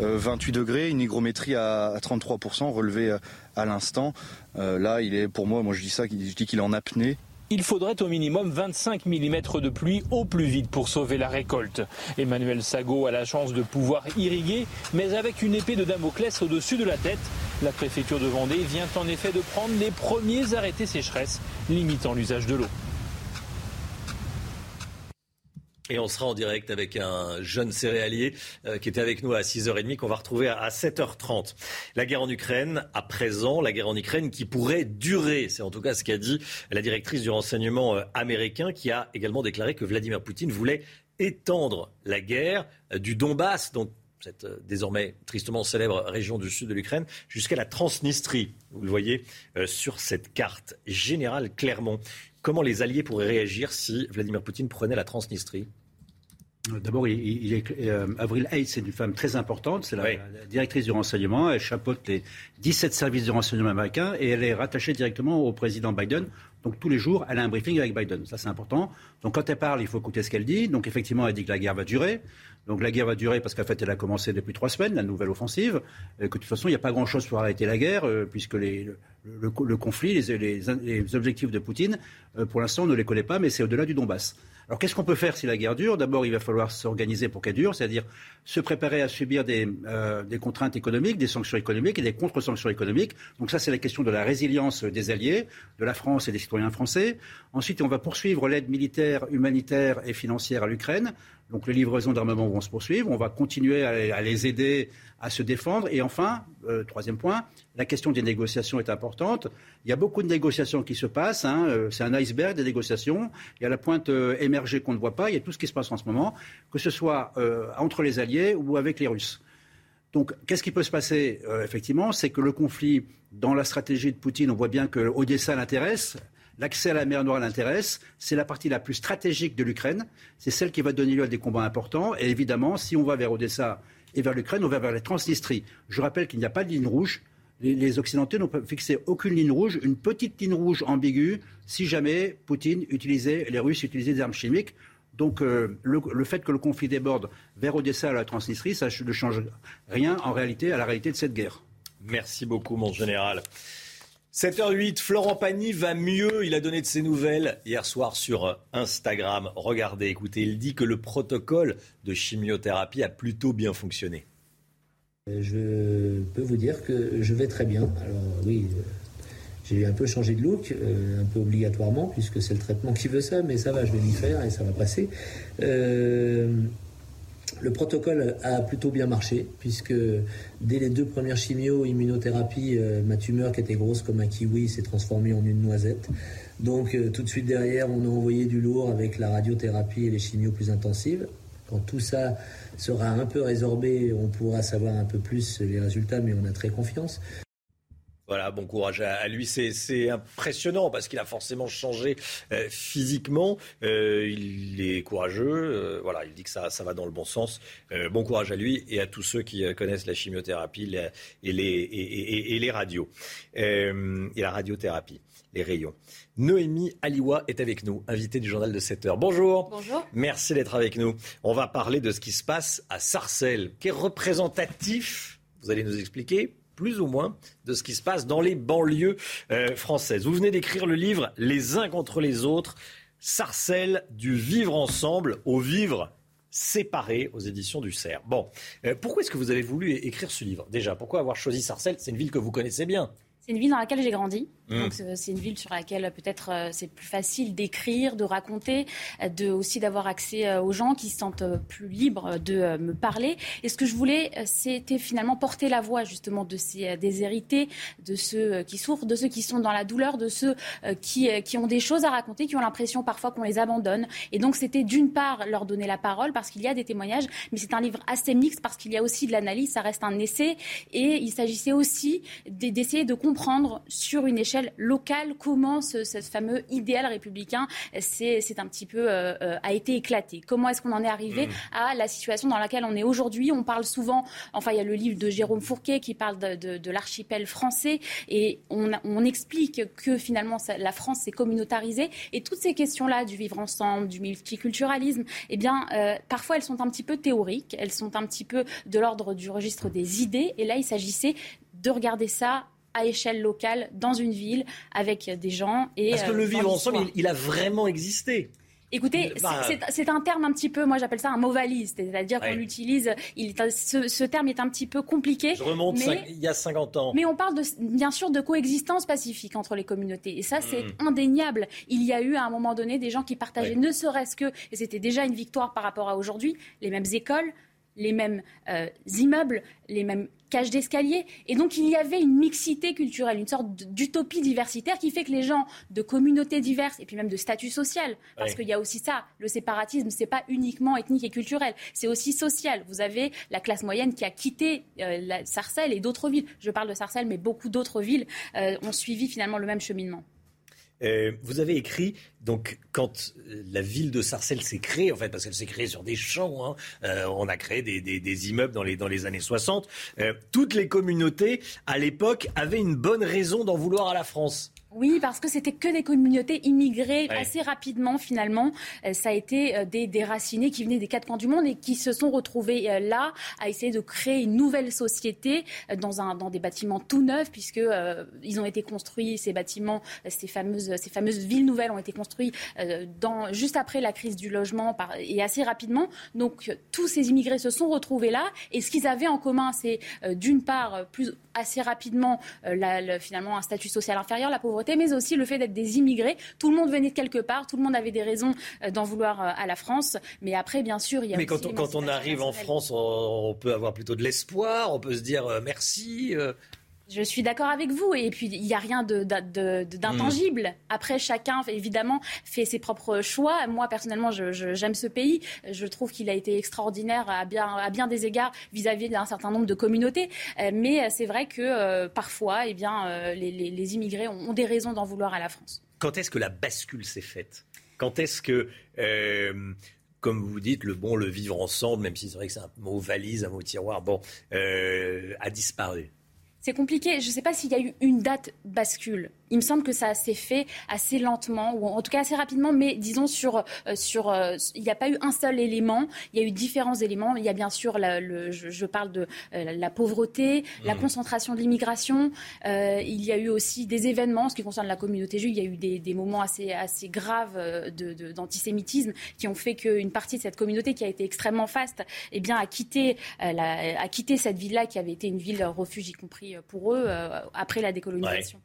28 euh, degrés, une hygrométrie à, 33% relevée euh, à l'instant. Euh, là, il est pour moi, moi je dis ça, je dis qu'il est en apnée il faudrait au minimum 25 mm de pluie au plus vite pour sauver la récolte. Emmanuel Sago a la chance de pouvoir irriguer, mais avec une épée de Damoclès au-dessus de la tête. La préfecture de Vendée vient en effet de prendre les premiers arrêtés sécheresse limitant l'usage de l'eau. Et on sera en direct avec un jeune céréalier euh, qui était avec nous à 6h30, qu'on va retrouver à, 7h30. La guerre en Ukraine, à présent, la guerre en Ukraine qui pourrait durer. C'est en tout cas ce qu'a dit la directrice du renseignement euh, américain, qui a également déclaré que Vladimir Poutine voulait étendre la guerre euh, du Donbass, donc cette désormais tristement célèbre région du sud de l'Ukraine, jusqu'à la Transnistrie. Vous le voyez sur cette carte. Général Clermont, comment les Alliés pourraient réagir si Vladimir Poutine prenait la Transnistrie? D'abord, il, est, euh, Avril Haid, c'est une femme très importante, c'est la, directrice du renseignement, elle chapeaute les 17 services de renseignement américains et elle est rattachée directement au président Biden. Donc tous les jours, elle a un briefing avec Biden, ça c'est important. Donc quand elle parle, il faut écouter ce qu'elle dit. Donc effectivement, elle dit que la guerre va durer. Donc la guerre va durer parce qu'en fait, elle a commencé depuis trois semaines, la nouvelle offensive, et que de toute façon, il n'y a pas grand-chose pour arrêter la guerre, euh, puisque les, le, conflit, les, les, objectifs de Poutine, euh, pour l'instant, on ne les connaît pas, mais c'est au-delà du Donbass. Alors qu'est-ce qu'on peut faire si la guerre dure? D'abord, il va falloir s'organiser pour qu'elle dure, c'est-à-dire se préparer à subir euh, des, contraintes économiques, des sanctions économiques et des contre-sanctions économiques. Donc ça, c'est la question de la résilience des alliés, de la France et des citoyens français. Ensuite, on va poursuivre l'aide militaire, humanitaire et financière à l'Ukraine. Donc les livraisons d'armement vont se poursuivre. On va continuer à les aider à se défendre. Et enfin, euh, troisième point, la question des négociations est importante. Il y a beaucoup de négociations qui se passent. Hein. Euh, c'est un iceberg des négociations. Il y a la pointe euh, émergée qu'on ne voit pas. Il y a tout ce qui se passe en ce moment, que ce soit entre les Alliés ou avec les Russes. Donc, qu'est-ce qui peut se passer Effectivement, c'est que le conflit, dans la stratégie de Poutine, on voit bien que Odessa l'intéresse. L'accès à la mer Noire l'intéresse. C'est la partie la plus stratégique de l'Ukraine. C'est celle qui va donner lieu à des combats importants. Et évidemment, si on va vers Odessa et vers l'Ukraine, on va vers la Transnistrie. Je rappelle qu'il n'y a pas de ligne rouge. Les, Occidentaux n'ont fixé aucune ligne rouge, une petite ligne rouge ambiguë si jamais Poutine utilisait, les Russes utilisaient des armes chimiques. Donc euh, le, fait que le conflit déborde vers Odessa à la Transnistrie, ça ne change rien en réalité à la réalité de cette guerre. Merci beaucoup, mon général. 7h08, Florent Pagny va mieux. Il a donné de ses nouvelles hier soir sur Instagram. Regardez, écoutez, il dit que le protocole de chimiothérapie a plutôt bien fonctionné. Je peux vous dire que je vais très bien. Alors oui, j'ai un peu changé de look, euh, un peu obligatoirement, puisque c'est le traitement qui veut ça, mais ça va, je vais m'y faire et ça va passer. Euh, le protocole a plutôt bien marché, puisque dès les deux premières chimio, immunothérapie, euh, ma tumeur qui était grosse comme un kiwi s'est transformée en une noisette. Donc euh, tout de suite derrière, on a envoyé du lourd avec la radiothérapie et les chimios plus intensives. Quand tout ça sera un peu résorbé, on pourra savoir un peu plus les résultats, mais on a très confiance. Voilà, bon courage à, lui. C'est impressionnant parce qu'il a forcément changé euh, physiquement. Euh, il est courageux. Euh, voilà, il dit que ça, ça va dans le bon sens. bon courage à lui et à tous ceux qui connaissent la chimiothérapie et, les, et, les radios. et la radiothérapie, les rayons. Noémie Aliwa est avec nous, invitée du journal de 7 heures. Bonjour. Bonjour. Merci d'être avec nous. On va parler de ce qui se passe à Sarcelles, qui est représentatif. Vous allez nous expliquer plus ou moins de ce qui se passe dans les banlieues euh, françaises. Vous venez d'écrire le livre Les uns contre les autres, Sarcelles du vivre ensemble au vivre séparé aux éditions du CERF. Bon, euh, pourquoi est-ce que vous avez voulu écrire ce livre? Déjà, pourquoi avoir choisi Sarcelles? C'est une ville que vous connaissez bien. C'est une ville dans laquelle j'ai grandi. Mmh. Donc c'est une ville sur laquelle peut-être euh, c'est plus facile d'écrire, de raconter, euh, de aussi d'avoir accès euh, aux gens qui se sentent plus libres de me parler. Et ce que je voulais, c'était finalement porter la voix justement de ces déshérités, de ceux qui souffrent, de ceux qui sont dans la douleur, de ceux qui, qui ont des choses à raconter, qui ont l'impression parfois qu'on les abandonne. Et donc c'était d'une part leur donner la parole parce qu'il y a des témoignages, mais c'est un livre assez mixte parce qu'il y a aussi de l'analyse, ça reste un essai. Et il s'agissait aussi d'essayer de comprendre sur une échelle locale comment ce, fameux idéal républicain c'est un petit peu euh, euh, a été éclaté. Comment est-ce qu'on en est arrivé mmh. à la situation dans laquelle on est aujourd'hui? On parle souvent, enfin il y a le livre de Jérôme Fourquet qui parle de, l'archipel français et on, explique que finalement la France s'est communautarisée et toutes ces questions-là du vivre ensemble, du multiculturalisme, eh bien euh, parfois elles sont un petit peu théoriques, elles sont un petit peu de l'ordre du registre des idées et là il s'agissait de regarder ça à échelle locale dans une ville avec des gens. Et, Parce que le euh, vivre ensemble, il, a vraiment existé. Écoutez, bah, c'est un terme un petit peu, moi j'appelle ça un mot valise, c'est-à-dire qu'on l'utilise, ce, ce, terme est un petit peu compliqué. Je remonte il y a 50 ans. Mais on parle de, bien sûr de coexistence pacifique entre les communautés. Et ça, c'est hmm. indéniable. Il y a eu à un moment donné des gens qui partageaient ne serait-ce que, et c'était déjà une victoire par rapport à aujourd'hui, les mêmes écoles, les mêmes euh, immeubles, les mêmes cages d'escalier. Et donc il y avait une mixité culturelle, une sorte d'utopie diversitaire qui fait que les gens de communautés diverses et puis même de statut social, parce qu'il y a aussi ça, le séparatisme, c'est pas uniquement ethnique et culturel, c'est aussi social. Vous avez la classe moyenne qui a quitté euh, la Sarcelles et d'autres villes. Je parle de Sarcelles, mais beaucoup d'autres villes euh, ont suivi finalement le même cheminement. Euh, vous avez écrit, donc, quand euh, la ville de Sarcelles s'est créée, en fait, parce qu'elle s'est créée sur des champs, hein, euh, on a créé des, immeubles dans les, dans les années 60, toutes les communautés, à l'époque, avaient une bonne raison d'en vouloir à la France. Oui, parce que c'était que des communautés immigrées assez rapidement finalement. Euh, ça a été euh, des déracinés qui venaient des quatre coins du monde et qui se sont retrouvés euh, là à essayer de créer une nouvelle société dans, un, dans des bâtiments tout neufs puisque ils ont été construits ces bâtiments, ces fameuses, ces fameuses villes nouvelles ont été construites dans, juste après la crise du logement par, et assez rapidement. Donc tous ces immigrés se sont retrouvés là et ce qu'ils avaient en commun, c'est d'une part plus assez rapidement finalement un statut social inférieur, la pauvreté mais aussi le fait d'être des immigrés. Tout le monde venait de quelque part, tout le monde avait des raisons euh, d'en vouloir euh, à la France. Mais après, bien sûr, il y a. Mais quand, on, quand on arrive en France, on, peut avoir plutôt de l'espoir, on peut se dire euh, merci. Je suis d'accord avec vous. Et puis, il n'y a rien d'intangible. Mm. Après, chacun, évidemment, fait ses propres choix. Moi, personnellement, j'aime ce pays. Je trouve qu'il a été extraordinaire à bien, à bien des égards vis-à-vis d'un certain nombre de communautés. Euh, mais c'est vrai que euh, parfois, eh bien, euh, les, immigrés ont, des raisons d'en vouloir à la France. Quand est-ce que la bascule s'est faite? Quand est-ce que comme vous dites, le bon, le vivre ensemble, même si c'est vrai que c'est un mot valise, un mot tiroir, bon, a disparu? C'est compliqué. Je ne sais pas s'il y a eu une date bascule il me semble que ça s'est fait assez lentement, ou en tout cas assez rapidement, mais disons sur, euh, sur euh, il n'y a pas eu un seul élément, il y a eu différents éléments. Il y a bien sûr, le, je, parle de euh, la pauvreté, la mmh. concentration de l'immigration. il y a eu aussi des événements, en ce qui concerne la communauté juive, il y a eu des, des moments assez, assez graves d'antisémitisme de, qui ont fait qu'une partie de cette communauté qui a été extrêmement faste, eh bien, a quitté, la, a quitté cette ville-là qui avait été une ville refuge, y compris pour eux, après la décolonisation.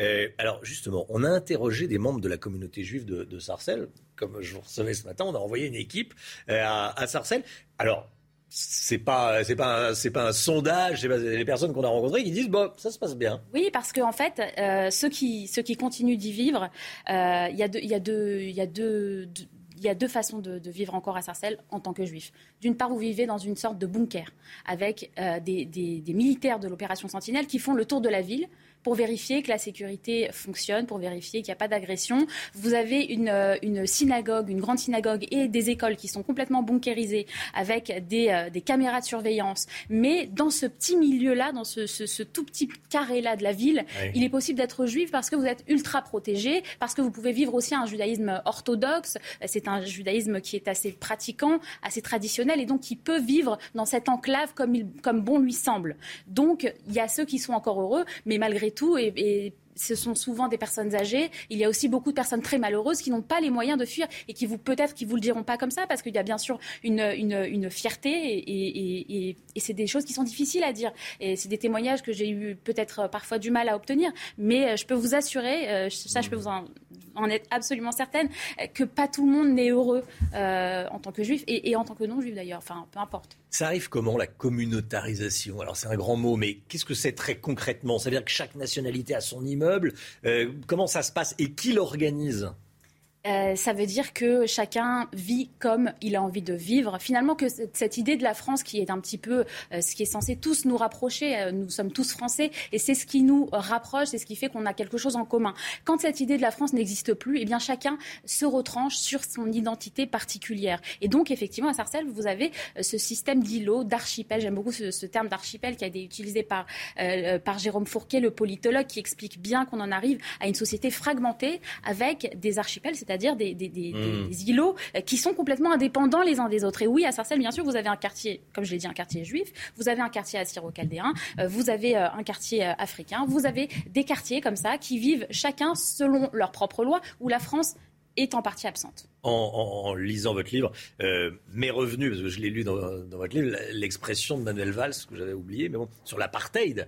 Euh, alors justement, on a interrogé des membres de la communauté juive de, Sarcelles. Comme je vous recevais ce matin, on a envoyé une équipe euh, à, Sarcelles. Alors, c'est pas pas pas un sondage, les personnes qu'on a rencontrées qui disent bon ça se passe bien. Oui parce qu'en en fait euh, ceux qui ceux qui continuent d'y vivre, il y a deux y a deux y a deux, il y a deux façons de, vivre encore à Sarcelles en tant que juif. D'une part, vous vivez dans une sorte de bunker avec des, des, militaires de l'opération Sentinelle qui font le tour de la ville pour vérifier que la sécurité fonctionne, pour vérifier qu'il n'y a pas d'agression. Vous avez une, euh, une, synagogue, une grande synagogue et des écoles qui sont complètement bunkérisées avec des, euh, des caméras de surveillance. Mais dans ce petit milieu-là, dans ce, ce, tout petit carré-là de la ville, il est possible d'être juif parce que vous êtes ultra protégé, parce que vous pouvez vivre aussi un judaïsme orthodoxe. C'est un judaïsme qui est assez pratiquant, assez traditionnel et donc qui peut vivre dans cette enclave comme, il, comme bon lui semble. Donc il y a ceux qui sont encore heureux, mais malgré tout, et, ce sont souvent des personnes âgées. Il y a aussi beaucoup de personnes très malheureuses qui n'ont pas les moyens de fuir et qui vous peut-être qui vous le diront pas comme ça parce qu'il y a bien sûr une, une, fierté et, et, c'est des choses qui sont difficiles à dire. Et c'est des témoignages que j'ai eu peut-être parfois du mal à obtenir. Mais euh, je peux vous assurer, euh, ça je peux vous en, être absolument certaine, que pas tout le monde n'est heureux euh, en tant que juif et, en tant que non-juif d'ailleurs. Enfin, peu importe. Ça arrive comment la communautarisation? Alors c'est un grand mot, mais qu'est-ce que c'est très concrètement? Ça veut dire que chaque nationalité a son immeuble. Comment ça se passe et qui l'organise? Euh, ça veut dire que chacun vit comme il a envie de vivre. Finalement, que cette idée de la France qui est un petit peu euh, ce qui est censé tous nous rapprocher, euh, nous sommes tous français et c'est ce qui nous rapproche, c'est ce qui fait qu'on a quelque chose en commun. Quand cette idée de la France n'existe plus, eh bien chacun se retranche sur son identité particulière. Et donc effectivement à Sarcelles, vous avez ce système d'îlots, d'archipel. J'aime beaucoup ce, terme d'archipel qui a été utilisé par par Jérôme Fourquet, le politologue, qui explique bien qu'on en arrive à une société fragmentée avec des archipels, c'est-à-dire dire des, hmm. des, îlots euh, qui sont complètement indépendants les uns des autres. Et oui, à Sarcelles, bien sûr, vous avez un quartier, comme je l'ai dit, un quartier juif, vous avez un quartier assyro-chaldéen, euh, vous avez euh, un quartier africain, vous avez des quartiers comme ça qui vivent chacun selon leurs propres lois, où la France est en partie absente en, lisant votre livre, euh, mes revenus, parce que je l'ai lu dans, votre livre, l'expression de Manuel Valls, que j'avais oublié, mais bon, sur l'apartheid.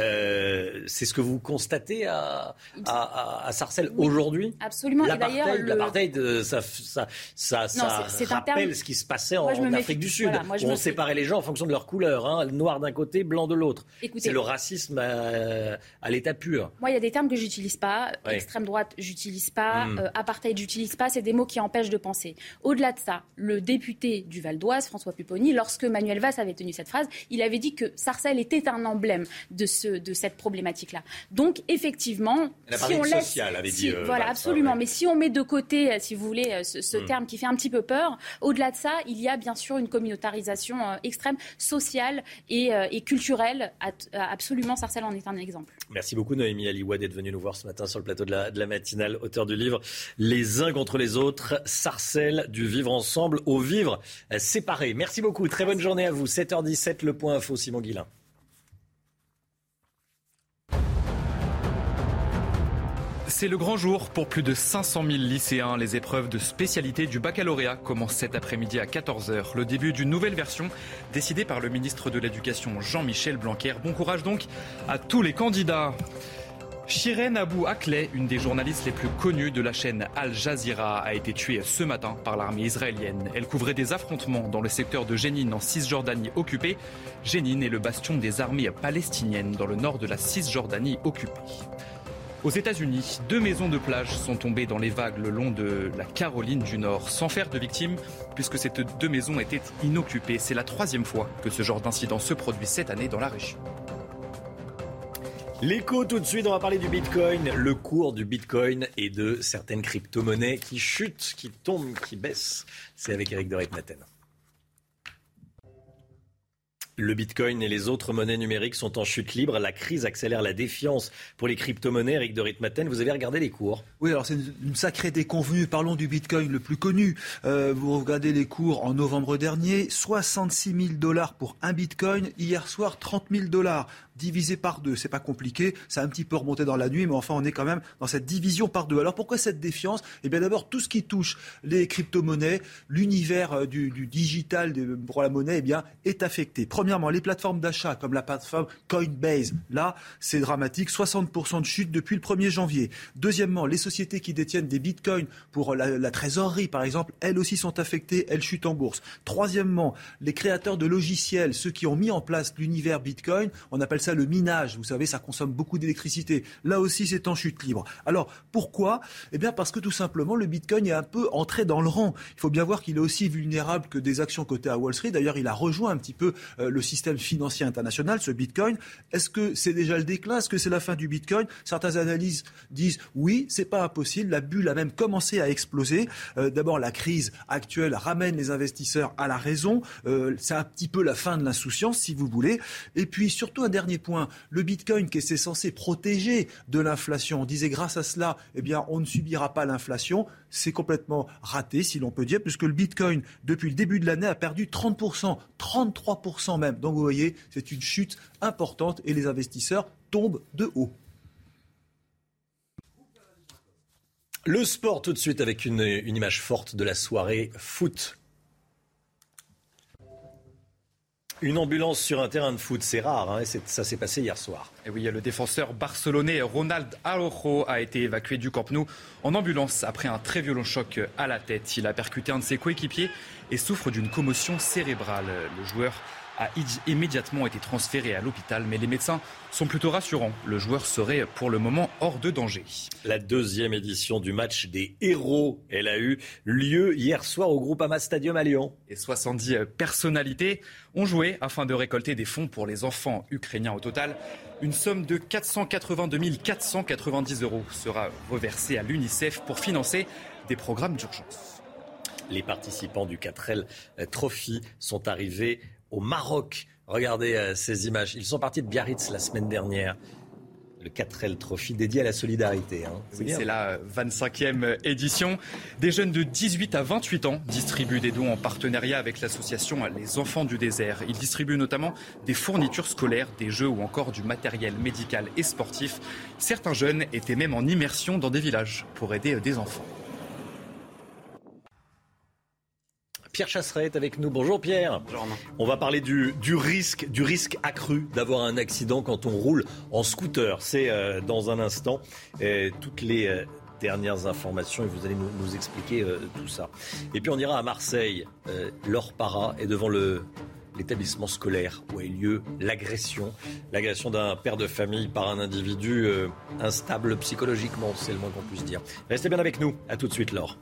Euh, c'est ce que vous constatez à, à, à Sarcelles aujourd'hui? Absolument. L'apartheid, euh, ça, ça, ça, ça rappelle ce qui se passait en, Afrique du Sud. où on séparait les gens en fonction de leur couleur. Hein, noir d'un côté, blanc de l'autre. C'est le racisme à, l'état pur. Moi, il y a des termes que j'utilise pas. Extrême droite, j'utilise pas. Hmm. apartheid, j'utilise pas. C'est des mots qui empêchent de penser. Au-delà de ça, le député du Val d'Oise, François Pupponi, lorsque Manuel Valls avait tenu cette phrase, il avait dit que Sarcelles était un emblème de, ce, de cette problématique-là. Donc, effectivement, si on laisse. avait dit, euh, voilà, absolument. Mais si on met de côté, euh, si vous voulez, euh, ce, hmm. terme qui fait un petit peu peur, au-delà de ça, il y a bien sûr une communautarisation extrême, sociale et, culturelle. absolument, Sarcelles en est un exemple. Merci beaucoup, Noémie Aliwa, d'être venue nous voir ce matin sur le plateau de la, de la matinale, auteur du livre Les uns contre les autres Sarcelle du vivre ensemble au vivre séparé. Merci beaucoup. Très bonne journée à vous. 7h17, le point info, Simon Guillain. C'est le grand jour pour plus de 500 000 lycéens. Les épreuves de spécialité du baccalauréat commencent cet après-midi à 14h. Le début d'une nouvelle version décidée par le ministre de l'Éducation Jean-Michel Blanquer. Bon courage donc à tous les candidats. Shiren Abou Akleh, une des journalistes les plus connues de la chaîne Al Jazeera, a été tuée ce matin par l'armée israélienne. Elle couvrait des affrontements dans le secteur de Jénine en Cisjordanie occupée. Jénine est le bastion des armées palestiniennes dans le nord de la Cisjordanie occupée. Aux États-Unis, deux maisons de plage sont tombées dans les vagues le long de la Caroline du Nord, sans faire de victimes, puisque ces deux maisons étaient inoccupées. C'est la troisième fois que ce genre d'incident se produit cette année dans la région. L'écho tout de suite, on va parler du Bitcoin, le cours du Bitcoin et de certaines crypto-monnaies qui chutent, qui tombent, qui baissent. C'est avec Eric Maten. Le Bitcoin et les autres monnaies numériques sont en chute libre. La crise accélère la défiance pour les crypto-monnaies. Eric de Ritmaten, vous avez regardé les cours Oui, alors c'est une, sacrée déconvenue. Parlons du Bitcoin le plus connu. Euh, vous regardez les cours en novembre dernier. 66 000 dollars pour un Bitcoin. Hier soir, 30 000 dollars divisé par deux. C'est pas compliqué, ça a un petit peu remonté dans la nuit, mais enfin on est quand même dans cette division par deux. Alors pourquoi cette défiance? Eh bien d'abord tout ce qui touche les crypto-monnaies, l'univers euh, du, digital pour la monnaie, eh bien est affecté. Premièrement, les plateformes d'achat comme la plateforme Coinbase, là c'est dramatique, 60% de chute depuis le 1er janvier. Deuxièmement, les sociétés qui détiennent des bitcoins pour la, la trésorerie par exemple, elles aussi sont affectées, elles chutent en bourse. Troisièmement, les créateurs de logiciels, ceux qui ont mis en place l'univers bitcoin, on appelle ça le minage. Vous savez, ça consomme beaucoup d'électricité. Là aussi, c'est en chute libre. Alors, pourquoi? Eh bien, parce que tout simplement, le Bitcoin est un peu entré dans le rang. Il faut bien voir qu'il est aussi vulnérable que des actions cotées à Wall Street. D'ailleurs, il a rejoint un petit peu euh, le système financier international, ce Bitcoin. Est-ce que c'est déjà le déclin? Est-ce que c'est la fin du Bitcoin? Certaines analyses disent oui, c'est pas impossible. La bulle a même commencé à exploser. Euh, d'abord, la crise actuelle ramène les investisseurs à la raison. Euh, c'est un petit peu la fin de l'insouciance, si vous voulez. Et puis, surtout, un dernier point, le Bitcoin qui est censé protéger de l'inflation, on disait grâce à cela, eh bien, on ne subira pas l'inflation. C'est complètement raté, si l'on peut dire, puisque le Bitcoin, depuis le début de l'année, a perdu 30%, 33% même. Donc vous voyez, c'est une chute importante et les investisseurs tombent de haut. Le sport tout de suite avec une, image forte de la soirée foot. Une ambulance sur un terrain de foot, c'est rare, hein, ça s'est passé hier soir. Et oui, le défenseur barcelonais Ronald Araujo a été évacué du Camp Nou en ambulance après un très violent choc à la tête. Il a percuté un de ses coéquipiers et souffre d'une commotion cérébrale. Le joueur a immédiatement été transféré à l'hôpital, mais les médecins sont plutôt rassurants. Le joueur serait pour le moment hors de danger. La deuxième édition du match des héros, elle a eu lieu hier soir au Groupama Stadium à Lyon. Et 70 personnalités ont joué afin de récolter des fonds pour les enfants ukrainiens. Au total, une somme de 482 490 euros sera reversée à l'UNICEF pour financer des programmes d'urgence. Les participants du 4L Trophy sont arrivés au Maroc. Regardez euh, ces images. Ils sont partis de Biarritz la semaine dernière. Le 4L Trophy dédié à la solidarité. Hein. C'est la 25e édition. Des jeunes de 18 à 28 ans distribuent des dons en partenariat avec l'association Les Enfants du désert. Ils distribuent notamment des fournitures scolaires, des jeux ou encore du matériel médical et sportif. Certains jeunes étaient même en immersion dans des villages pour aider des enfants. Pierre Chasseret est avec nous. Bonjour Pierre. Bonjour. On va parler du, risque, du risque accru d'avoir un accident quand on roule en scooter. C'est euh, dans un instant. toutes les euh, dernières informations et vous allez nous, expliquer euh, tout ça. Et puis on ira à Marseille. Laure Para est devant le l'établissement scolaire où a eu lieu l'agression, l'agression d'un père de famille par un individu instable psychologiquement, c'est le moins qu'on puisse dire. Restez bien avec nous. À tout de suite, Laure.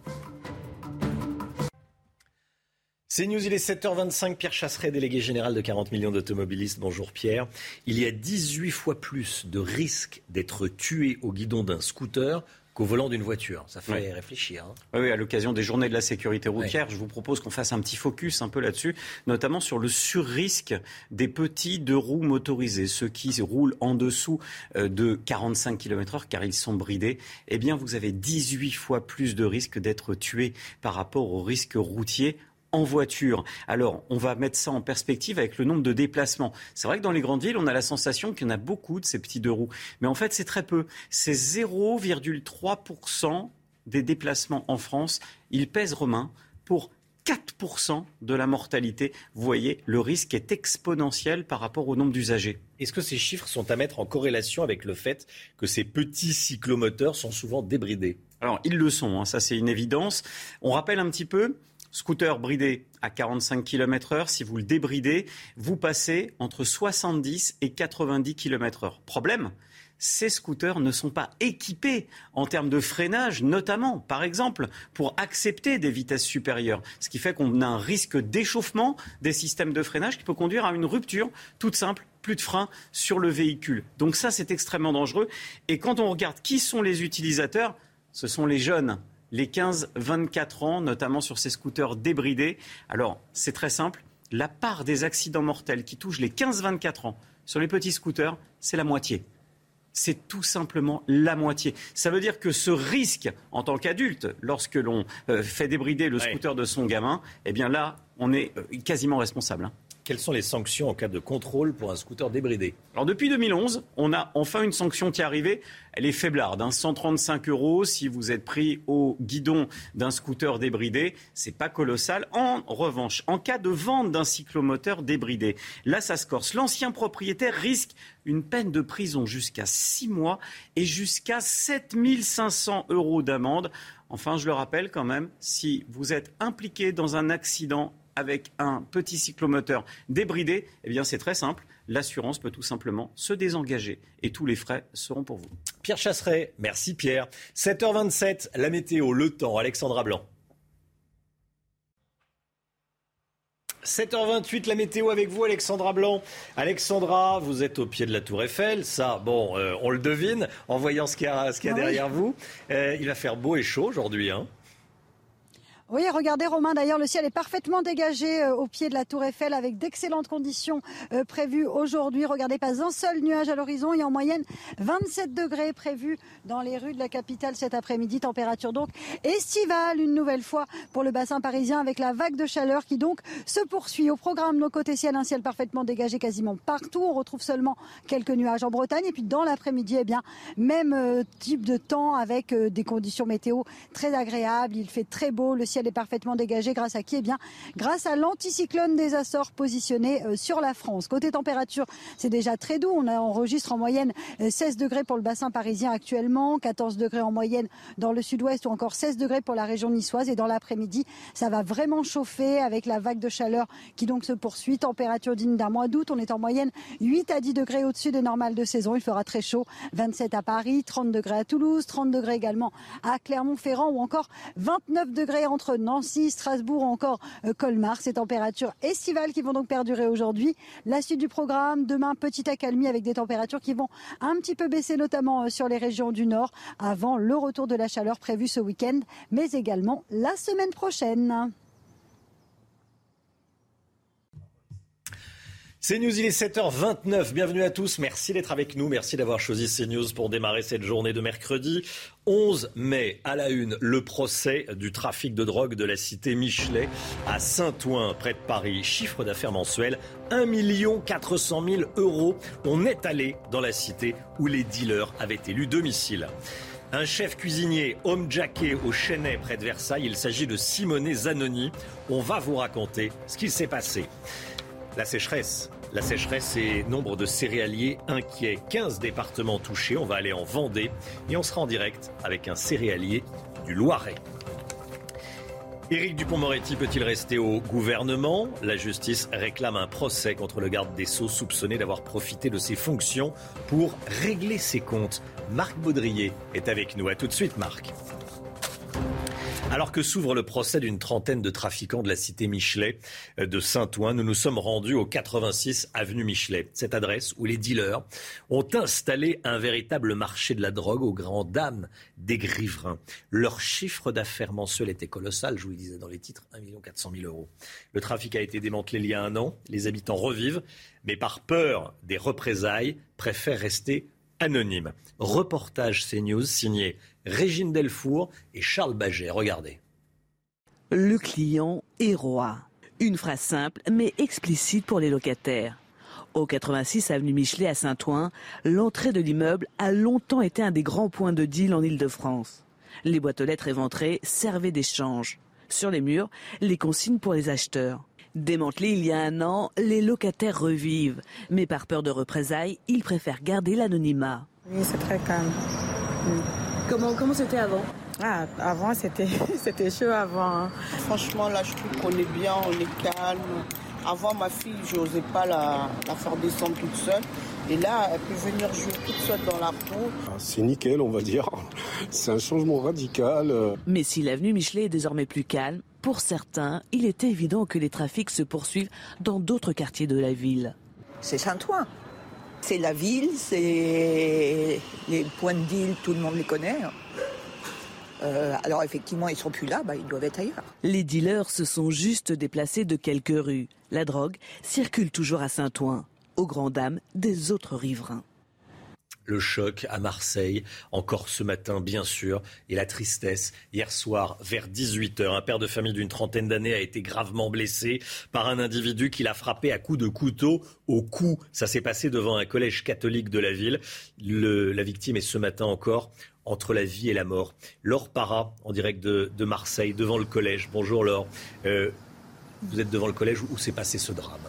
C'est News, il est 7h25. Pierre Chasseret, délégué général de 40 millions d'automobilistes. Bonjour Pierre. Il y a 18 fois plus de risques d'être tué au guidon d'un scooter qu'au volant d'une voiture. Ça fait réfléchir. Hein. Oui, à l'occasion des journées de la sécurité routière, je vous propose qu'on fasse un petit focus un peu là-dessus, notamment sur le surrisque des petits deux roues motorisés, ceux qui roulent en dessous euh, de 45 km/h car ils sont bridés. Eh bien, vous avez 18 fois plus de risques d'être tué par rapport au risque routier en voiture. Alors, on va mettre ça en perspective avec le nombre de déplacements. C'est vrai que dans les grandes villes, on a la sensation qu'il y en a beaucoup de ces petits deux roues. Mais en fait, c'est très peu. C'est 0,3% des déplacements en France. Ils pèsent, Romain, pour 4% de la mortalité. Vous voyez, le risque est exponentiel par rapport au nombre d'usagers. Est-ce que ces chiffres sont à mettre en corrélation avec le fait que ces petits cyclomoteurs sont souvent débridés? Alors, ils le sont, hein, ça c'est une évidence. On rappelle un petit peu, Scooter bridé à 45 km/h, si vous le débridez, vous passez entre 70 et 90 km/h. Problème ces scooters ne sont pas équipés en termes de freinage, notamment, par exemple, pour accepter des vitesses supérieures. Ce qui fait qu'on a un risque d'échauffement des systèmes de freinage qui peut conduire à une rupture toute simple plus de frein sur le véhicule. Donc ça, c'est extrêmement dangereux. Et quand on regarde qui sont les utilisateurs, ce sont les jeunes les 15-24 ans, notamment sur ces scooters débridés. Alors, c'est très simple. La part des accidents mortels qui touchent les 15-24 ans sur les petits scooters, c'est la moitié. C'est tout simplement la moitié. Ça veut dire que ce risque, en tant qu'adulte, lorsque l'on euh, fait débrider le scooter de son gamin, eh bien là, on est euh, quasiment responsable. Quelles sont les sanctions en cas de contrôle pour un scooter débridé Alors depuis 2011, on a enfin une sanction qui est arrivée. Elle est faiblarde, 135 hein. euros si vous êtes pris au guidon d'un scooter débridé. C'est pas colossal. En revanche, en cas de vente d'un cyclomoteur débridé, là ça se corse. L'ancien propriétaire risque une peine de prison jusqu'à 6 mois et jusqu'à 7500 euros d'amende. Enfin, je le rappelle quand même, si vous êtes impliqué dans un accident avec un petit cyclomoteur débridé, eh bien c'est très simple. L'assurance peut tout simplement se désengager et tous les frais seront pour vous. Pierre Chasseret, merci Pierre. 7h27, la météo, le temps, Alexandra Blanc. 7h28, la météo avec vous, Alexandra Blanc. Alexandra, vous êtes au pied de la Tour Eiffel. Ça, bon, euh, on le devine en voyant ce qu'il y a, ce qu'il y a ah derrière vous. Euh, il va faire beau et chaud aujourd'hui. Hein Oui, regardez Romain, d'ailleurs le ciel est parfaitement dégagé euh, au pied de la tour Eiffel avec d'excellentes conditions euh, prévues aujourd'hui. Regardez, pas un seul nuage à l'horizon et en moyenne 27 degrés prévus dans les rues de la capitale cet après-midi. Température donc estivale une nouvelle fois pour le bassin parisien avec la vague de chaleur qui donc se poursuit. Au programme, nos côtés ciel, un ciel parfaitement dégagé quasiment partout. On retrouve seulement quelques nuages en Bretagne et puis dans l'après-midi, eh bien, même euh, type de temps avec des conditions météo très agréables. Il fait très beau, le ciel elle est parfaitement dégagée grâce à qui? Eh bien, grâce à l'anticyclone des Açores positionné euh, sur la France. Côté température, c'est déjà très doux. On enregistre en moyenne 16 euh, degrés pour le bassin parisien actuellement, 14 degrés en moyenne dans le sud-ouest ou encore 16 degrés pour la région niçoise. Et dans l'après-midi, ça va vraiment chauffer avec la vague de chaleur qui donc se poursuit. Température digne d'un mois d'août. On est en moyenne 8 à 10 degrés au-dessus des normales de saison. Il fera très chaud. 27 à Paris, 30 degrés à Toulouse, 30 degrés également à Clermont-Ferrand ou encore 29 degrés entre Nancy, Strasbourg ou encore euh, Colmar. Ces températures estivales qui vont donc perdurer aujourd'hui. La suite du programme, demain, petite accalmie avec des températures qui vont un petit peu baisser, notamment euh, sur les régions du nord, avant le retour de la chaleur prévu ce week-end, mais également la semaine prochaine. C'est News, il est 7h29. Bienvenue à tous. Merci d'être avec nous. Merci d'avoir choisi CNews pour démarrer cette journée de mercredi. 11 mai, à la une, le procès du trafic de drogue de la cité Michelet à Saint-Ouen, près de Paris. Chiffre d'affaires mensuel 1 400 000 euros. On est allé dans la cité où les dealers avaient élu domicile. Un chef cuisinier, homme jacké au Chênay près de Versailles. Il s'agit de Simonet Zanoni. On va vous raconter ce qu'il s'est passé. La sécheresse. La sécheresse et nombre de céréaliers inquiets. 15 départements touchés. On va aller en Vendée et on sera en direct avec un céréalier du Loiret. Éric Dupont-Moretti peut-il rester au gouvernement? La justice réclame un procès contre le garde des Sceaux soupçonné d'avoir profité de ses fonctions pour régler ses comptes. Marc Baudrier est avec nous. A tout de suite, Marc. Alors que s'ouvre le procès d'une trentaine de trafiquants de la cité Michelet euh, de Saint-Ouen, nous nous sommes rendus au 86 avenue Michelet, cette adresse où les dealers ont installé un véritable marché de la drogue aux grandes dames des griverins. Leur chiffre d'affaires mensuel était colossal, je vous le disais dans les titres, 1 400 000 euros. Le trafic a été démantelé il y a un an, les habitants revivent, mais par peur des représailles, préfèrent rester anonymes. Reportage CNews signé Régine Delfour et Charles Baget. Regardez. Le client est roi. Une phrase simple mais explicite pour les locataires. Au 86 avenue Michelet à Saint-Ouen, l'entrée de l'immeuble a longtemps été un des grands points de deal en Ile-de-France. Les boîtes aux lettres éventrées servaient d'échange. Sur les murs, les consignes pour les acheteurs. Démantelés il y a un an, les locataires revivent. Mais par peur de représailles, ils préfèrent garder l'anonymat. Oui, c'est très calme. Comment comment c'était avant ah, avant, c'était, (laughs) c'était chaud avant. Hein. Franchement, là, je trouve qu'on est bien, on est calme. Avant, ma fille, je n'osais pas la, faire descendre toute seule. Et là, elle peut venir jouer toute seule dans la peau. Ah, c'est nickel, on va dire. (laughs) C'est un changement radical. Mais si l'avenue Michelet est désormais plus calme, pour certains, il est évident que les trafics se poursuivent dans d'autres quartiers de la ville. C'est Saint-Ouen. C'est la ville, c'est les points de deal, tout le monde les connaît. Euh, alors effectivement, ils sont plus là, bah, ils doivent être ailleurs. Les dealers se sont juste déplacés de quelques rues. La drogue circule toujours à Saint-Ouen, aux grandes dames des autres riverains le choc à Marseille, encore ce matin bien sûr, et la tristesse. Hier soir, vers 18h, un père de famille d'une trentaine d'années a été gravement blessé par un individu qui l'a frappé à coups de couteau au cou. Ça s'est passé devant un collège catholique de la ville. la victime est ce matin encore entre la vie et la mort. Laure Para, en direct de, Marseille, devant le collège. Bonjour Laure. Euh, vous êtes devant le collège où s'est passé ce drame?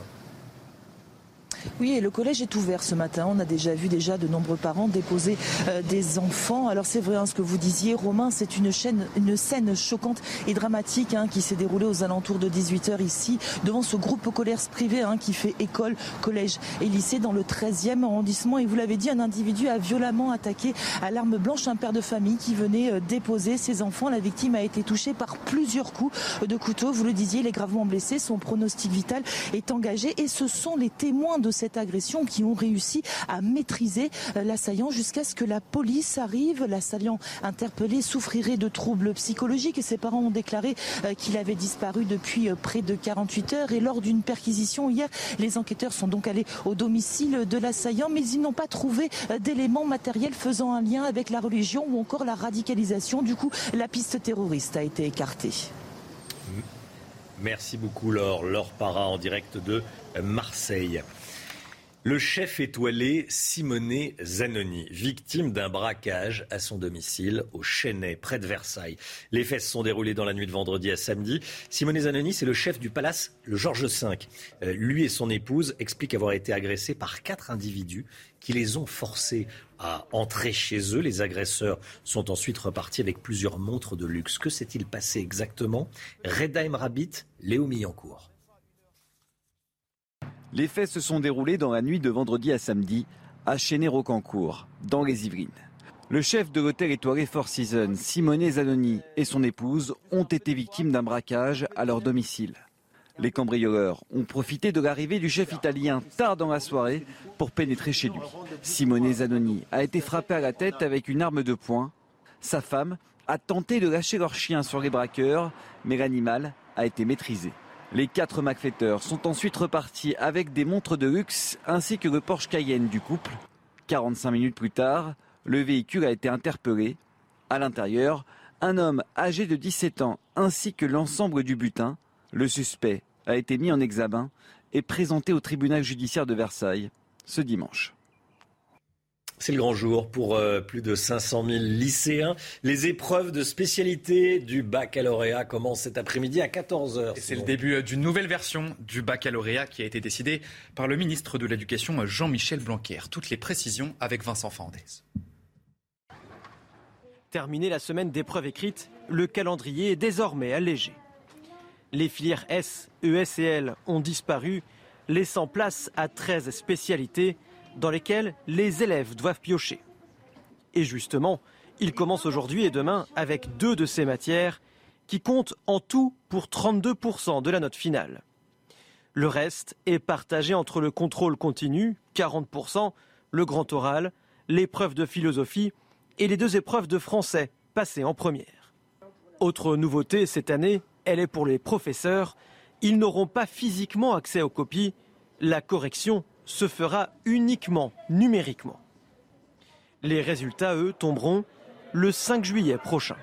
Oui, et le collège est ouvert ce matin. On a déjà vu déjà de nombreux parents déposer euh, des enfants. Alors c'est vrai hein, ce que vous disiez, Romain, c'est une, une scène choquante et dramatique hein, qui s'est déroulée aux alentours de 18h ici, devant ce groupe scolaire privé hein, qui fait école, collège et lycée dans le 13e arrondissement. Et vous l'avez dit, un individu a violemment attaqué à l'arme blanche un père de famille qui venait euh, déposer ses enfants. La victime a été touchée par plusieurs coups de couteau. Vous le disiez, il est gravement blessé. Son pronostic vital est engagé et ce sont les témoins de cette agression qui ont réussi à maîtriser l'assaillant jusqu'à ce que la police arrive. L'assaillant interpellé souffrirait de troubles psychologiques et ses parents ont déclaré qu'il avait disparu depuis près de 48 heures. Et lors d'une perquisition hier, les enquêteurs sont donc allés au domicile de l'assaillant, mais ils n'ont pas trouvé d'éléments matériels faisant un lien avec la religion ou encore la radicalisation. Du coup, la piste terroriste a été écartée. Merci beaucoup Laure. Laure Para en direct de Marseille. Le chef étoilé Simonet Zanoni, victime d'un braquage à son domicile au Chênay, près de Versailles. Les faits se sont déroulés dans la nuit de vendredi à samedi. Simonet Zanoni, c'est le chef du palace, le Georges V. Euh, lui et son épouse expliquent avoir été agressés par quatre individus qui les ont forcés à entrer chez eux. Les agresseurs sont ensuite repartis avec plusieurs montres de luxe. Que s'est-il passé exactement? Reda Rabbit, Léo Millancourt. Les faits se sont déroulés dans la nuit de vendredi à samedi à Chéné-Rocancourt, dans les Yvelines. Le chef de l'hôtel étoilé Four Seasons, Simone Zanoni, et son épouse ont été victimes d'un braquage à leur domicile. Les cambrioleurs ont profité de l'arrivée du chef italien tard dans la soirée pour pénétrer chez lui. Simone Zanoni a été frappé à la tête avec une arme de poing. Sa femme a tenté de lâcher leur chien sur les braqueurs, mais l'animal a été maîtrisé. Les quatre malfaiteurs sont ensuite repartis avec des montres de luxe ainsi que le Porsche Cayenne du couple. 45 minutes plus tard, le véhicule a été interpellé. À l'intérieur, un homme âgé de 17 ans ainsi que l'ensemble du butin. Le suspect a été mis en examen et présenté au tribunal judiciaire de Versailles ce dimanche. C'est le grand jour pour euh, plus de 500 000 lycéens. Les épreuves de spécialité du baccalauréat commencent cet après-midi à 14h. C'est le début euh, d'une nouvelle version du baccalauréat qui a été décidée par le ministre de l'Éducation Jean-Michel Blanquer. Toutes les précisions avec Vincent Fandez. Terminée la semaine d'épreuves écrites, le calendrier est désormais allégé. Les filières S, ES et L ont disparu, laissant place à 13 spécialités dans lesquels les élèves doivent piocher. Et justement, ils commencent aujourd'hui et demain avec deux de ces matières qui comptent en tout pour 32% de la note finale. Le reste est partagé entre le contrôle continu, 40%, le grand oral, l'épreuve de philosophie et les deux épreuves de français passées en première. Autre nouveauté cette année, elle est pour les professeurs. Ils n'auront pas physiquement accès aux copies. La correction se fera uniquement numériquement. Les résultats, eux, tomberont le 5 juillet prochain.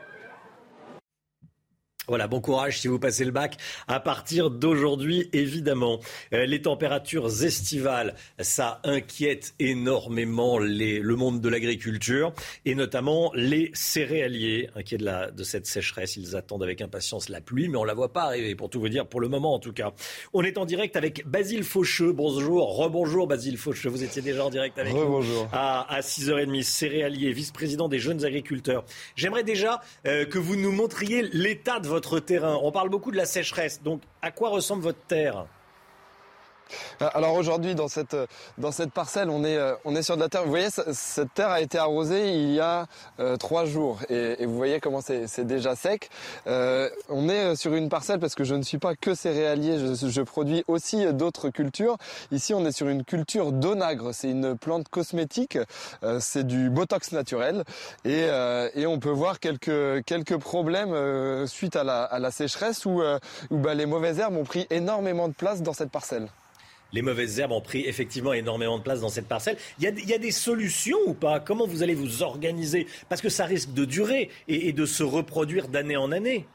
Voilà, bon courage si vous passez le bac à partir d'aujourd'hui, évidemment. Euh, les températures estivales, ça inquiète énormément le monde de l'agriculture et notamment les céréaliers inquiets de, la, de cette sécheresse. Ils attendent avec impatience la pluie, mais on la voit pas arriver, pour tout vous dire, pour le moment en tout cas. On est en direct avec Basile Faucheux. Bonjour, rebonjour Basile Faucheux. Vous étiez déjà en direct avec nous à, à 6h30. Céréalier, vice-président des jeunes agriculteurs. J'aimerais déjà euh, que vous nous montriez l'état de votre terrain. On parle beaucoup de la sécheresse. Donc, à quoi ressemble votre terre? Alors aujourd'hui, dans cette, dans cette parcelle, on est, euh, on est sur de la terre. Vous voyez, cette terre a été arrosée il y a euh, trois jours. Et, vous voyez comment c'est déjà sec. on est sur une parcelle parce que je ne suis pas que céréalier, je, produis aussi d'autres cultures. Ici, on est sur une culture d'onagre. C'est une plante cosmétique. c'est du botox naturel. Et, et, on peut voir quelques, quelques problèmes suite à la, à la sécheresse où, où bah, les mauvaises herbes ont pris énormément de place dans cette parcelle les mauvaises herbes ont pris effectivement énormément de place dans cette parcelle. Il y a, des solutions ou pas? Comment vous allez vous organiser? Parce que ça risque de durer et de se reproduire d'année en année.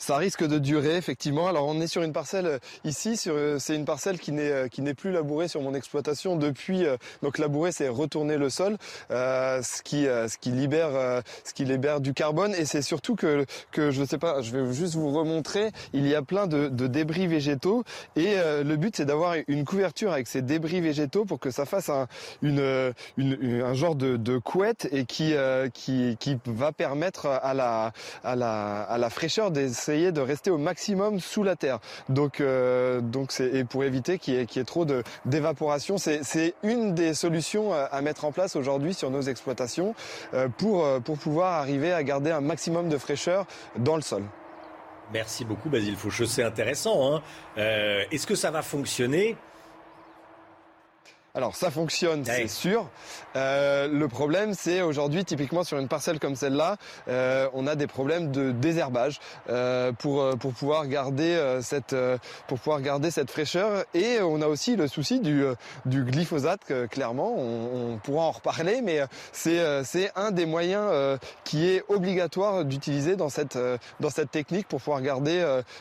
Ça risque de durer effectivement. Alors on est sur une parcelle euh, ici, euh, c'est une parcelle qui n'est euh, qui n'est plus labourée sur mon exploitation depuis. donc labourer, c'est retourner le sol, ce qui ce qui libère ce qui libère du carbone et c'est surtout que que je ne sais pas, je vais juste vous remontrer. Il y a plein de, de débris végétaux et le but c'est d'avoir une couverture avec ces débris végétaux pour que ça fasse un une, une un genre de, de couette et qui qui qui va permettre à la à la à la fraîcheur des de rester au maximum sous la terre. Donc, euh, donc c'est et pour éviter qu'il y, ait trop d'évaporation. C'est une des solutions à mettre en place aujourd'hui sur nos exploitations euh, pour euh, pour pouvoir arriver à garder un maximum de fraîcheur dans le sol. Merci beaucoup Basile Foucheux, c'est intéressant. Hein. Est-ce que ça va fonctionner Alors ça fonctionne, c'est sûr. Euh, le problème, c'est aujourd'hui, typiquement sur une parcelle comme celle-là, euh, on a des problèmes de désherbage euh, pour pour pouvoir garder cette pour pouvoir garder cette fraîcheur. Et on a aussi le souci du du glyphosate. Que, clairement, on, on, pourra en reparler, mais c'est c'est un des moyens qui est obligatoire d'utiliser dans cette dans cette technique pour pouvoir garder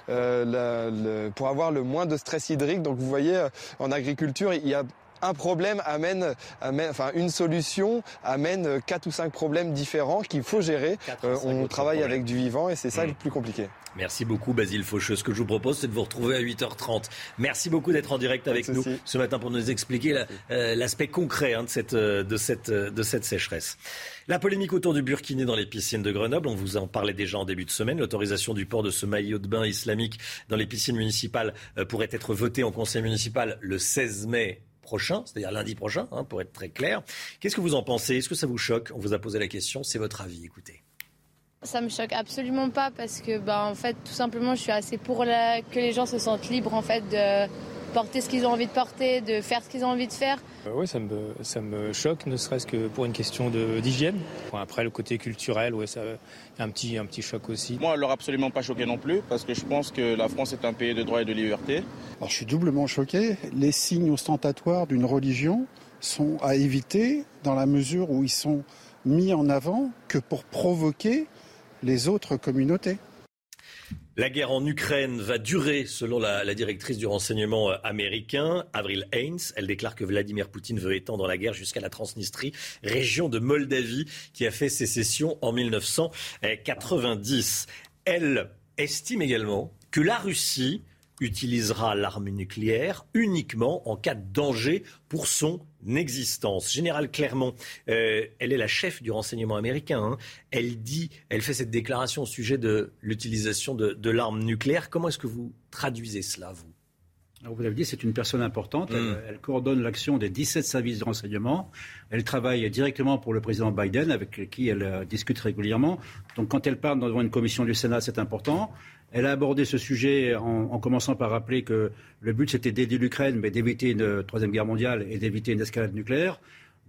la, le, pour avoir le moins de stress hydrique. Donc vous voyez, en agriculture, il y a un problème amène, enfin une solution amène quatre ou cinq problèmes différents qu'il faut gérer. Euh, on travaille avec du vivant et c'est ça le plus compliqué. Merci beaucoup Basile Faucheux. Ce que je vous propose, c'est de vous retrouver à 8h30. Merci beaucoup d'être en direct avec nous ce matin pour nous expliquer euh, l'aspect concret hein, de, cette, euh, de, cette, de cette sécheresse. La polémique autour du burkiné dans les piscines de Grenoble, on vous en parlait déjà en début de semaine. L'autorisation du port de ce maillot de bain islamique dans les piscines municipales pourrait être votée en conseil municipal le 16 mai prochain, c'est-à-dire lundi prochain, hein, pour être très clair. Qu'est-ce que vous en pensez? Est-ce que ça vous choque? On vous a posé la question, c'est votre avis, écoutez. Ça me choque absolument pas parce que, bah, en fait, tout simplement, je suis assez pour que les gens se sentent libres, en fait, de porter ce qu'ils ont envie de porter, de faire ce qu'ils ont envie de faire. Euh, oui, ça me, ça me choque, ne serait-ce que pour une question d'hygiène. Après, le côté culturel, ouais, ça un petit, un petit choc aussi. Moi, elle leur absolument pas choqué non plus, parce que je pense que la France est un pays de droit et de liberté. Alors, je suis doublement choqué. Les signes ostentatoires d'une religion sont à éviter dans la mesure où ils sont mis en avant que pour provoquer les autres communautés. La guerre en Ukraine va durer, selon la, directrice du renseignement euh, américain, Avril Haines. Elle déclare que Vladimir Poutine veut étendre la guerre jusqu'à la Transnistrie, région de Moldavie qui a fait sécession en 1990. Elle estime également que la Russie utilisera l'arme nucléaire uniquement en cas de danger pour son existence. Général Clermont, euh, elle est la chef du renseignement américain. Hein. Elle dit, elle fait cette déclaration au sujet de l'utilisation de, l'arme nucléaire. Comment est-ce que vous traduisez cela, vous? Vous avez dit, c'est une personne importante. Elle, mm. elle, coordonne l'action des 17 services de renseignement. Elle travaille directement pour le président Biden, avec qui elle euh, discute régulièrement. Donc, quand elle parle devant une commission du Sénat, c'est important. Elle a abordé ce sujet en, commençant par rappeler que le but c'était d'aider l'Ukraine, mais d'éviter une troisième guerre mondiale et d'éviter une escalade nucléaire.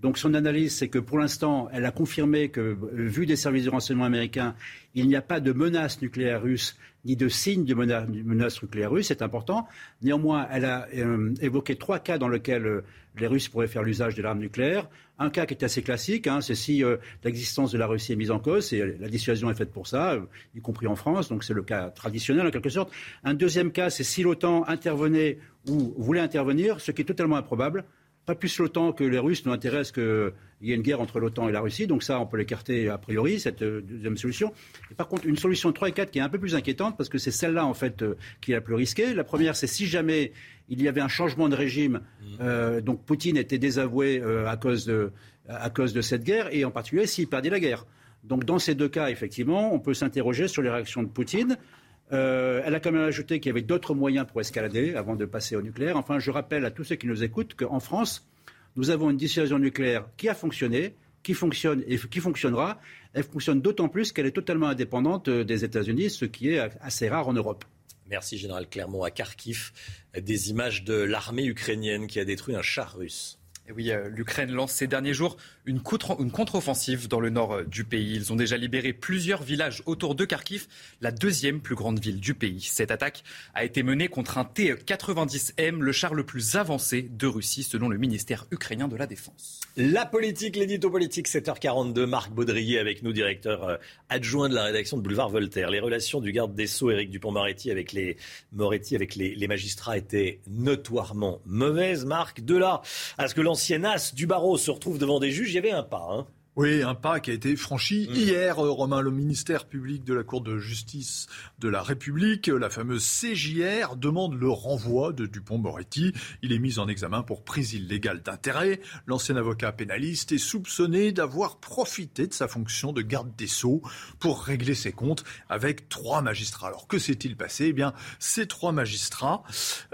Donc son analyse, c'est que pour l'instant, elle a confirmé que, vu des services de renseignement américains, il n'y a pas de menace nucléaire russe ni de signe de menace, nucléaire russe. C'est important. Néanmoins, elle a euh, évoqué trois cas dans lesquels euh, les Russes pourraient faire l'usage de l'arme nucléaire. Un cas qui est assez classique, hein, c'est si euh, l'existence de la Russie est mise en cause, et la dissuasion est faite pour ça, y compris en France, donc c'est le cas traditionnel en quelque sorte. Un deuxième cas, c'est si l'OTAN intervenait ou voulait intervenir, ce qui est totalement improbable pas plus l'OTAN que les Russes à ce qu'il y ait une guerre entre l'OTAN et la Russie. Donc ça, on peut l'écarter a priori, cette euh, deuxième solution. par contre, une solution 3 et 4 qui est un peu plus inquiétante, parce que c'est celle-là, en fait, euh, qui est la plus risquée. La première, c'est si jamais il y avait un changement de régime, mmh. euh, donc Poutine était désavoué à, cause de, à cause de cette guerre, et en particulier s'il perdait la guerre. Donc dans ces deux cas, effectivement, on peut s'interroger sur les réactions de Poutine. Euh, elle a quand même ajouté qu'il y avait d'autres moyens pour escalader avant de passer au nucléaire. Enfin, je rappelle à tous ceux qui nous écoutent qu'en France, nous avons une dissuasion nucléaire qui a fonctionné, qui fonctionne et qui fonctionnera. Elle fonctionne d'autant plus qu'elle est totalement indépendante euh, des États-Unis, ce qui est assez rare en Europe. Merci, Général Clermont. À Kharkiv, des images de l'armée ukrainienne qui a détruit un char russe oui, euh, l'Ukraine lance ces derniers jours une, contre-offensive dans le nord euh, du pays. Ils ont déjà libéré plusieurs villages autour de Kharkiv, la deuxième plus grande ville du pays. Cette attaque a été menée contre un T-90M, le char le plus avancé de Russie, selon le ministère ukrainien de la Défense. La politique, l'édito politique, 7h42. Marc Baudrier avec nous, directeur euh, adjoint de la rédaction de Boulevard Voltaire. Les relations du garde des Sceaux, Éric Dupont-Moretti, avec les, Moretti, avec les, magistrats étaient notoirement mauvaises. Marc, de là à ce que l'ancien as du barreau se retrouve devant des juges, il y avait un pas. Hein. Oui, un pas qui a été franchi mm. hier, euh, Romain, le ministère public de la Cour de justice de la République, la fameuse CJR, demande le renvoi de Dupont-Moretti. Il est mis en examen pour prise illégale d'intérêt. L'ancien avocat pénaliste est soupçonné d'avoir profité de sa fonction de garde des Sceaux pour régler ses comptes avec trois magistrats. Alors que s'est-il passé? Eh bien, ces trois magistrats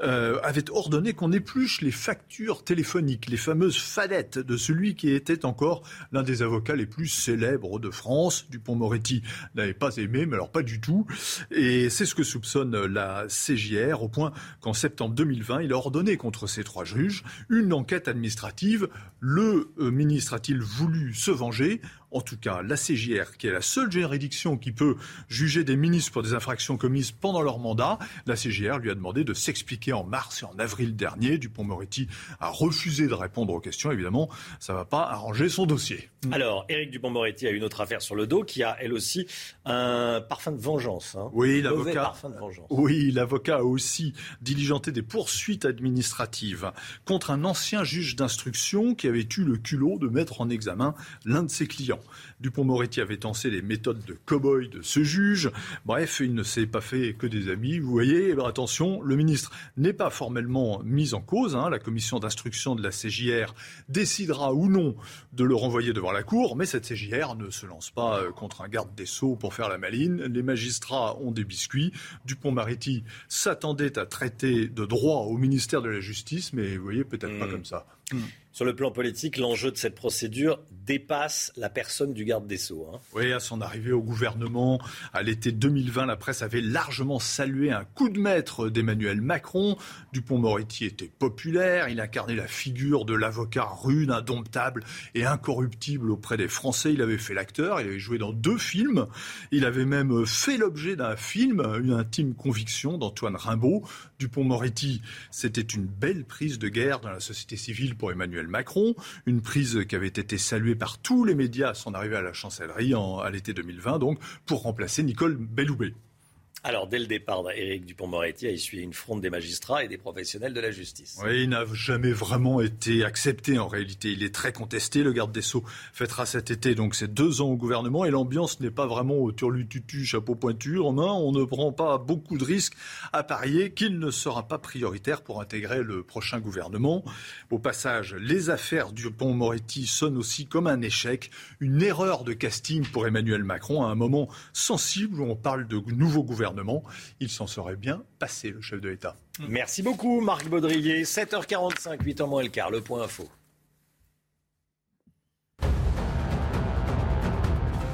euh, avaient ordonné qu'on épluche les factures téléphoniques, les fameuses fadettes de celui qui était encore l'un des avocats avocats les plus célèbres de France. Dupont-Moretti n'avait pas aimé, mais alors pas du tout. Et c'est ce que soupçonne la CJR, au point qu'en septembre 2020, il a ordonné contre ces trois juges une enquête administrative. Le euh, ministre a-t-il voulu se venger? En tout cas, la CJR, qui est la seule juridiction qui peut juger des ministres pour des infractions commises pendant leur mandat, la CJR lui a demandé de s'expliquer en mars et en avril dernier. Dupont-Moretti a refusé de répondre aux questions. Évidemment, ça ne va pas arranger son dossier. Alors, Éric Dupont-Moretti a une autre affaire sur le dos qui a, elle aussi, un parfum de vengeance. Hein. Oui, l'avocat. Oui, l'avocat a aussi diligenté des poursuites administratives contre un ancien juge d'instruction qui avait eu le culot de mettre en examen l'un de ses clients. Dupont-Moretti avait tensé les méthodes de cow-boy de ce juge. Bref, il ne s'est pas fait que des amis. Vous voyez, eh attention, le ministre n'est pas formellement mis en cause. Hein. La commission d'instruction de la CJR décidera ou non de le renvoyer devant la Cour, mais cette CJR ne se lance pas euh, contre un garde des Sceaux pour faire la maline. Les magistrats ont des biscuits. Dupont-Moretti s'attendait à traiter de droit au ministère de la Justice, mais vous voyez, peut-être pas mmh. comme ça. Mmh. Sur le plan politique, l'enjeu de cette procédure dépasse la personne du garde des Sceaux. Hein. Oui, à son arrivée au gouvernement, à l'été 2020, la presse avait largement salué un coup de maître d'Emmanuel Macron. Dupont-Moretti était populaire, il incarnait la figure de l'avocat rude, indomptable et incorruptible auprès des Français. Il avait fait l'acteur, il avait joué dans deux films, il avait même fait l'objet d'un film, Une intime conviction d'Antoine Rimbaud. Dupont-Moretti, c'était une belle prise de guerre dans la société civile pour Emmanuel Macron, une prise qui avait été saluée par tous les médias à son arrivée à la chancellerie à l'été 2020, donc pour remplacer Nicole Belloubet. Alors, dès le départ, Éric Dupont-Moretti a essuyé une fronde des magistrats et des professionnels de la justice. Oui, il n'a jamais vraiment été accepté en réalité. Il est très contesté. Le garde des Sceaux fêtera cet été donc ses deux ans au gouvernement et l'ambiance n'est pas vraiment au turlututu, chapeau pointu en main. On ne prend pas beaucoup de risques à parier qu'il ne sera pas prioritaire pour intégrer le prochain gouvernement. Au passage, les affaires Dupont-Moretti sonnent aussi comme un échec, une erreur de casting pour Emmanuel Macron à un moment sensible où on parle de nouveau gouvernement il s'en serait bien passé, le chef de l'État. Merci beaucoup, Marc Baudrier. 7h45, 8h moins le quart, le point info.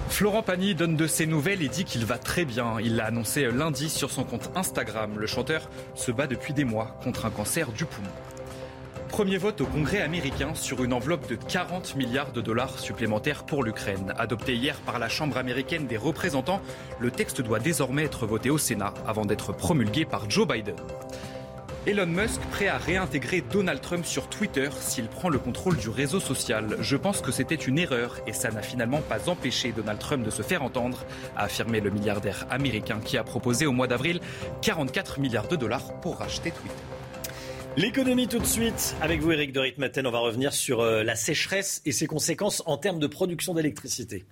Florent Pagny donne de ses nouvelles et dit qu'il va très bien. Il l'a annoncé lundi sur son compte Instagram. Le chanteur se bat depuis des mois contre un cancer du poumon. Premier vote au Congrès américain sur une enveloppe de 40 milliards de dollars supplémentaires pour l'Ukraine. Adopté hier par la Chambre américaine des représentants, le texte doit désormais être voté au Sénat avant d'être promulgué par Joe Biden. Elon Musk prêt à réintégrer Donald Trump sur Twitter s'il prend le contrôle du réseau social. Je pense que c'était une erreur et ça n'a finalement pas empêché Donald Trump de se faire entendre, a affirmé le milliardaire américain qui a proposé au mois d'avril 44 milliards de dollars pour racheter Twitter. L'économie tout de suite. Avec vous, Eric de Ritmaten, on va revenir sur euh, la sécheresse et ses conséquences en termes de production d'électricité.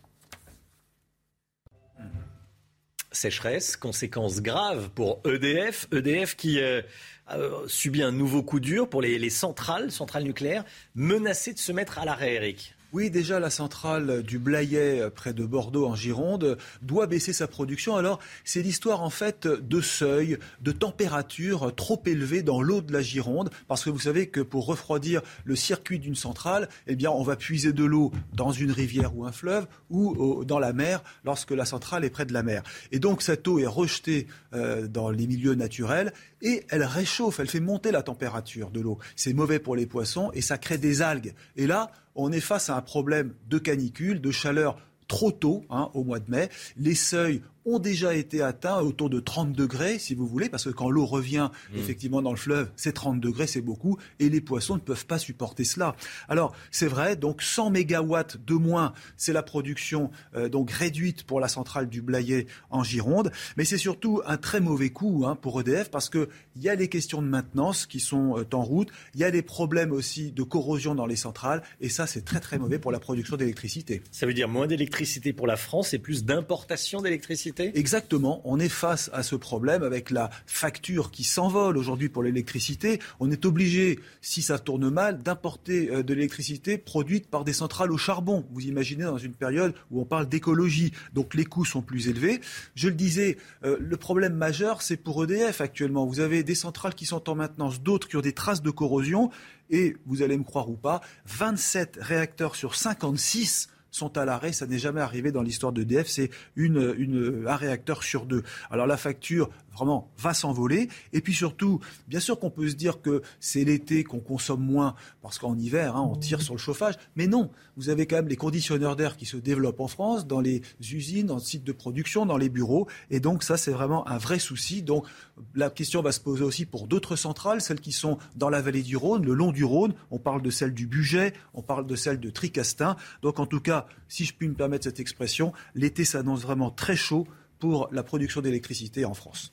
Sécheresse, conséquences graves pour EDF. EDF qui euh, a subi un nouveau coup dur pour les, les centrales, centrales nucléaires, menacées de se mettre à l'arrêt, Eric. Oui, déjà la centrale du Blayet euh, près de Bordeaux en Gironde doit baisser sa production. Alors c'est l'histoire en fait de seuil, de température trop élevée dans l'eau de la Gironde, parce que vous savez que pour refroidir le circuit d'une centrale, eh bien on va puiser de l'eau dans une rivière ou un fleuve ou dans la mer lorsque la centrale est près de la mer. Et donc cette eau est rejetée euh, dans les milieux naturels et elle réchauffe, elle fait monter la température de l'eau. C'est mauvais pour les poissons et ça crée des algues. Et là, on est face à un problème de canicule, de chaleur trop tôt, hein, au mois de mai. Les seuils ont déjà été atteints autour de 30 degrés, si vous voulez, parce que quand l'eau revient mmh. effectivement dans le fleuve, c'est 30 degrés, c'est beaucoup, et les poissons ne peuvent pas supporter cela. Alors, c'est vrai, donc 100 mégawatts de moins, c'est la production euh, donc réduite pour la centrale du Blayet en Gironde, mais c'est surtout un très mauvais coup hein, pour EDF, parce qu'il y a les questions de maintenance qui sont euh, en route, il y a des problèmes aussi de corrosion dans les centrales, et ça, c'est très très mauvais pour la production d'électricité. Ça veut dire moins d'électricité pour la France et plus d'importation d'électricité Exactement. On est face à ce problème avec la facture qui s'envole aujourd'hui pour l'électricité. On est obligé, si ça tourne mal, d'importer euh, de l'électricité produite par des centrales au charbon. Vous imaginez dans une période où on parle d'écologie, donc les coûts sont plus élevés. Je le disais, euh, le problème majeur, c'est pour EDF actuellement. Vous avez des centrales qui sont en maintenance, d'autres qui ont des traces de corrosion. Et vous allez me croire ou pas, 27 réacteurs sur 56 sont à l'arrêt. Ça n'est jamais arrivé dans l'histoire d'EDF. C'est un réacteur sur deux. Alors la facture vraiment va s'envoler. Et puis surtout, bien sûr qu'on peut se dire que c'est l'été qu'on consomme moins parce qu'en hiver, hein, on tire sur le chauffage. Mais non, vous avez quand même les conditionneurs d'air qui se développent en France, dans les usines, dans le site de production, dans les bureaux. Et donc ça, c'est vraiment un vrai souci. Donc la question va se poser aussi pour d'autres centrales, celles qui sont dans la vallée du Rhône, le long du Rhône. On parle de celle du Budget, on parle de celle de Tricastin. Donc en tout cas, si je puis me permettre cette expression, l'été s'annonce vraiment très chaud pour la production d'électricité en France.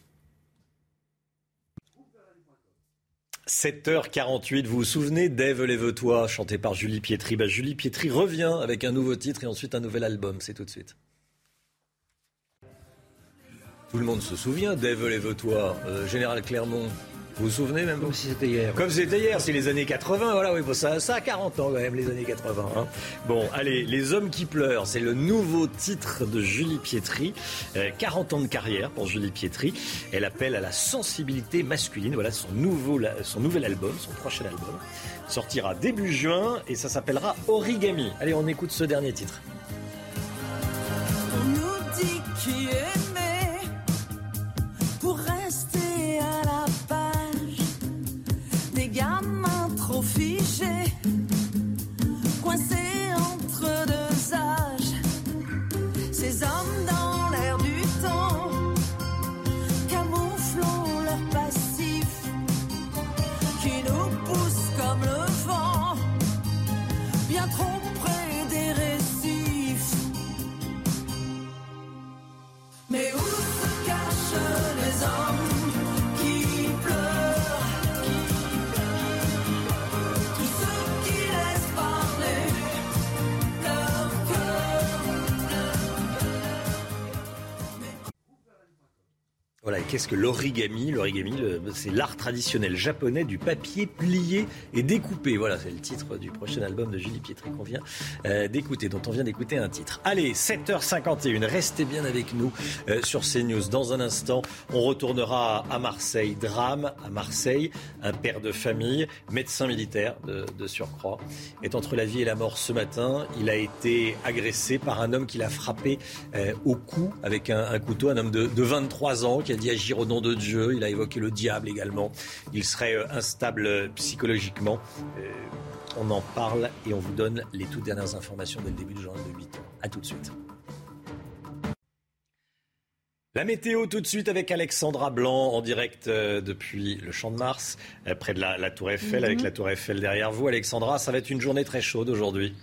7h48, vous vous souvenez d'Ève Lève-toi, chanté par Julie Pietri? Bah, Julie Pietri revient avec un nouveau titre et ensuite un nouvel album, c'est tout de suite. Tout le monde se souvient d'Ève Lève-toi, euh, Général Clermont, vous vous souvenez même Comme si c'était hier. Comme c'était hier, c'est les années 80, voilà, oui, bon, ça, ça a 40 ans quand même, les années 80. Hein. Bon, allez, Les Hommes qui pleurent, c'est le nouveau titre de Julie Pietri. 40 euh, ans de carrière pour Julie Pietri. Elle appelle à la sensibilité masculine. Voilà son, nouveau, son nouvel album, son prochain album. Sortira début juin et ça s'appellera Origami. Allez, on écoute ce dernier titre. Les Voilà, qu'est-ce que l'origami? L'origami, c'est l'art traditionnel japonais du papier plié et découpé. Voilà, c'est le titre du prochain album de Julie Pietri qu'on vient euh, d'écouter, dont on vient d'écouter un titre. Allez, 7h51, restez bien avec nous euh, sur CNews. Dans un instant, on retournera à Marseille. Drame à Marseille, un père de famille, médecin militaire de, surcroît, est entre la vie et la mort ce matin. Il a été agressé par un homme qui l'a frappé euh, au cou avec un, couteau, un homme de, de 23 ans qui dit agir au nom de Dieu. Il a évoqué le diable également. Il serait euh, instable euh, psychologiquement. Euh, on en parle et on vous donne les toutes dernières informations dès le début du journal de 8 ans. A tout de suite. La météo tout de suite avec Alexandra Blanc en direct depuis le Champ de Mars, près de la, Tour Eiffel, avec mhm. la Tour Eiffel derrière vous. Alexandra, ça va être une journée très chaude aujourd'hui.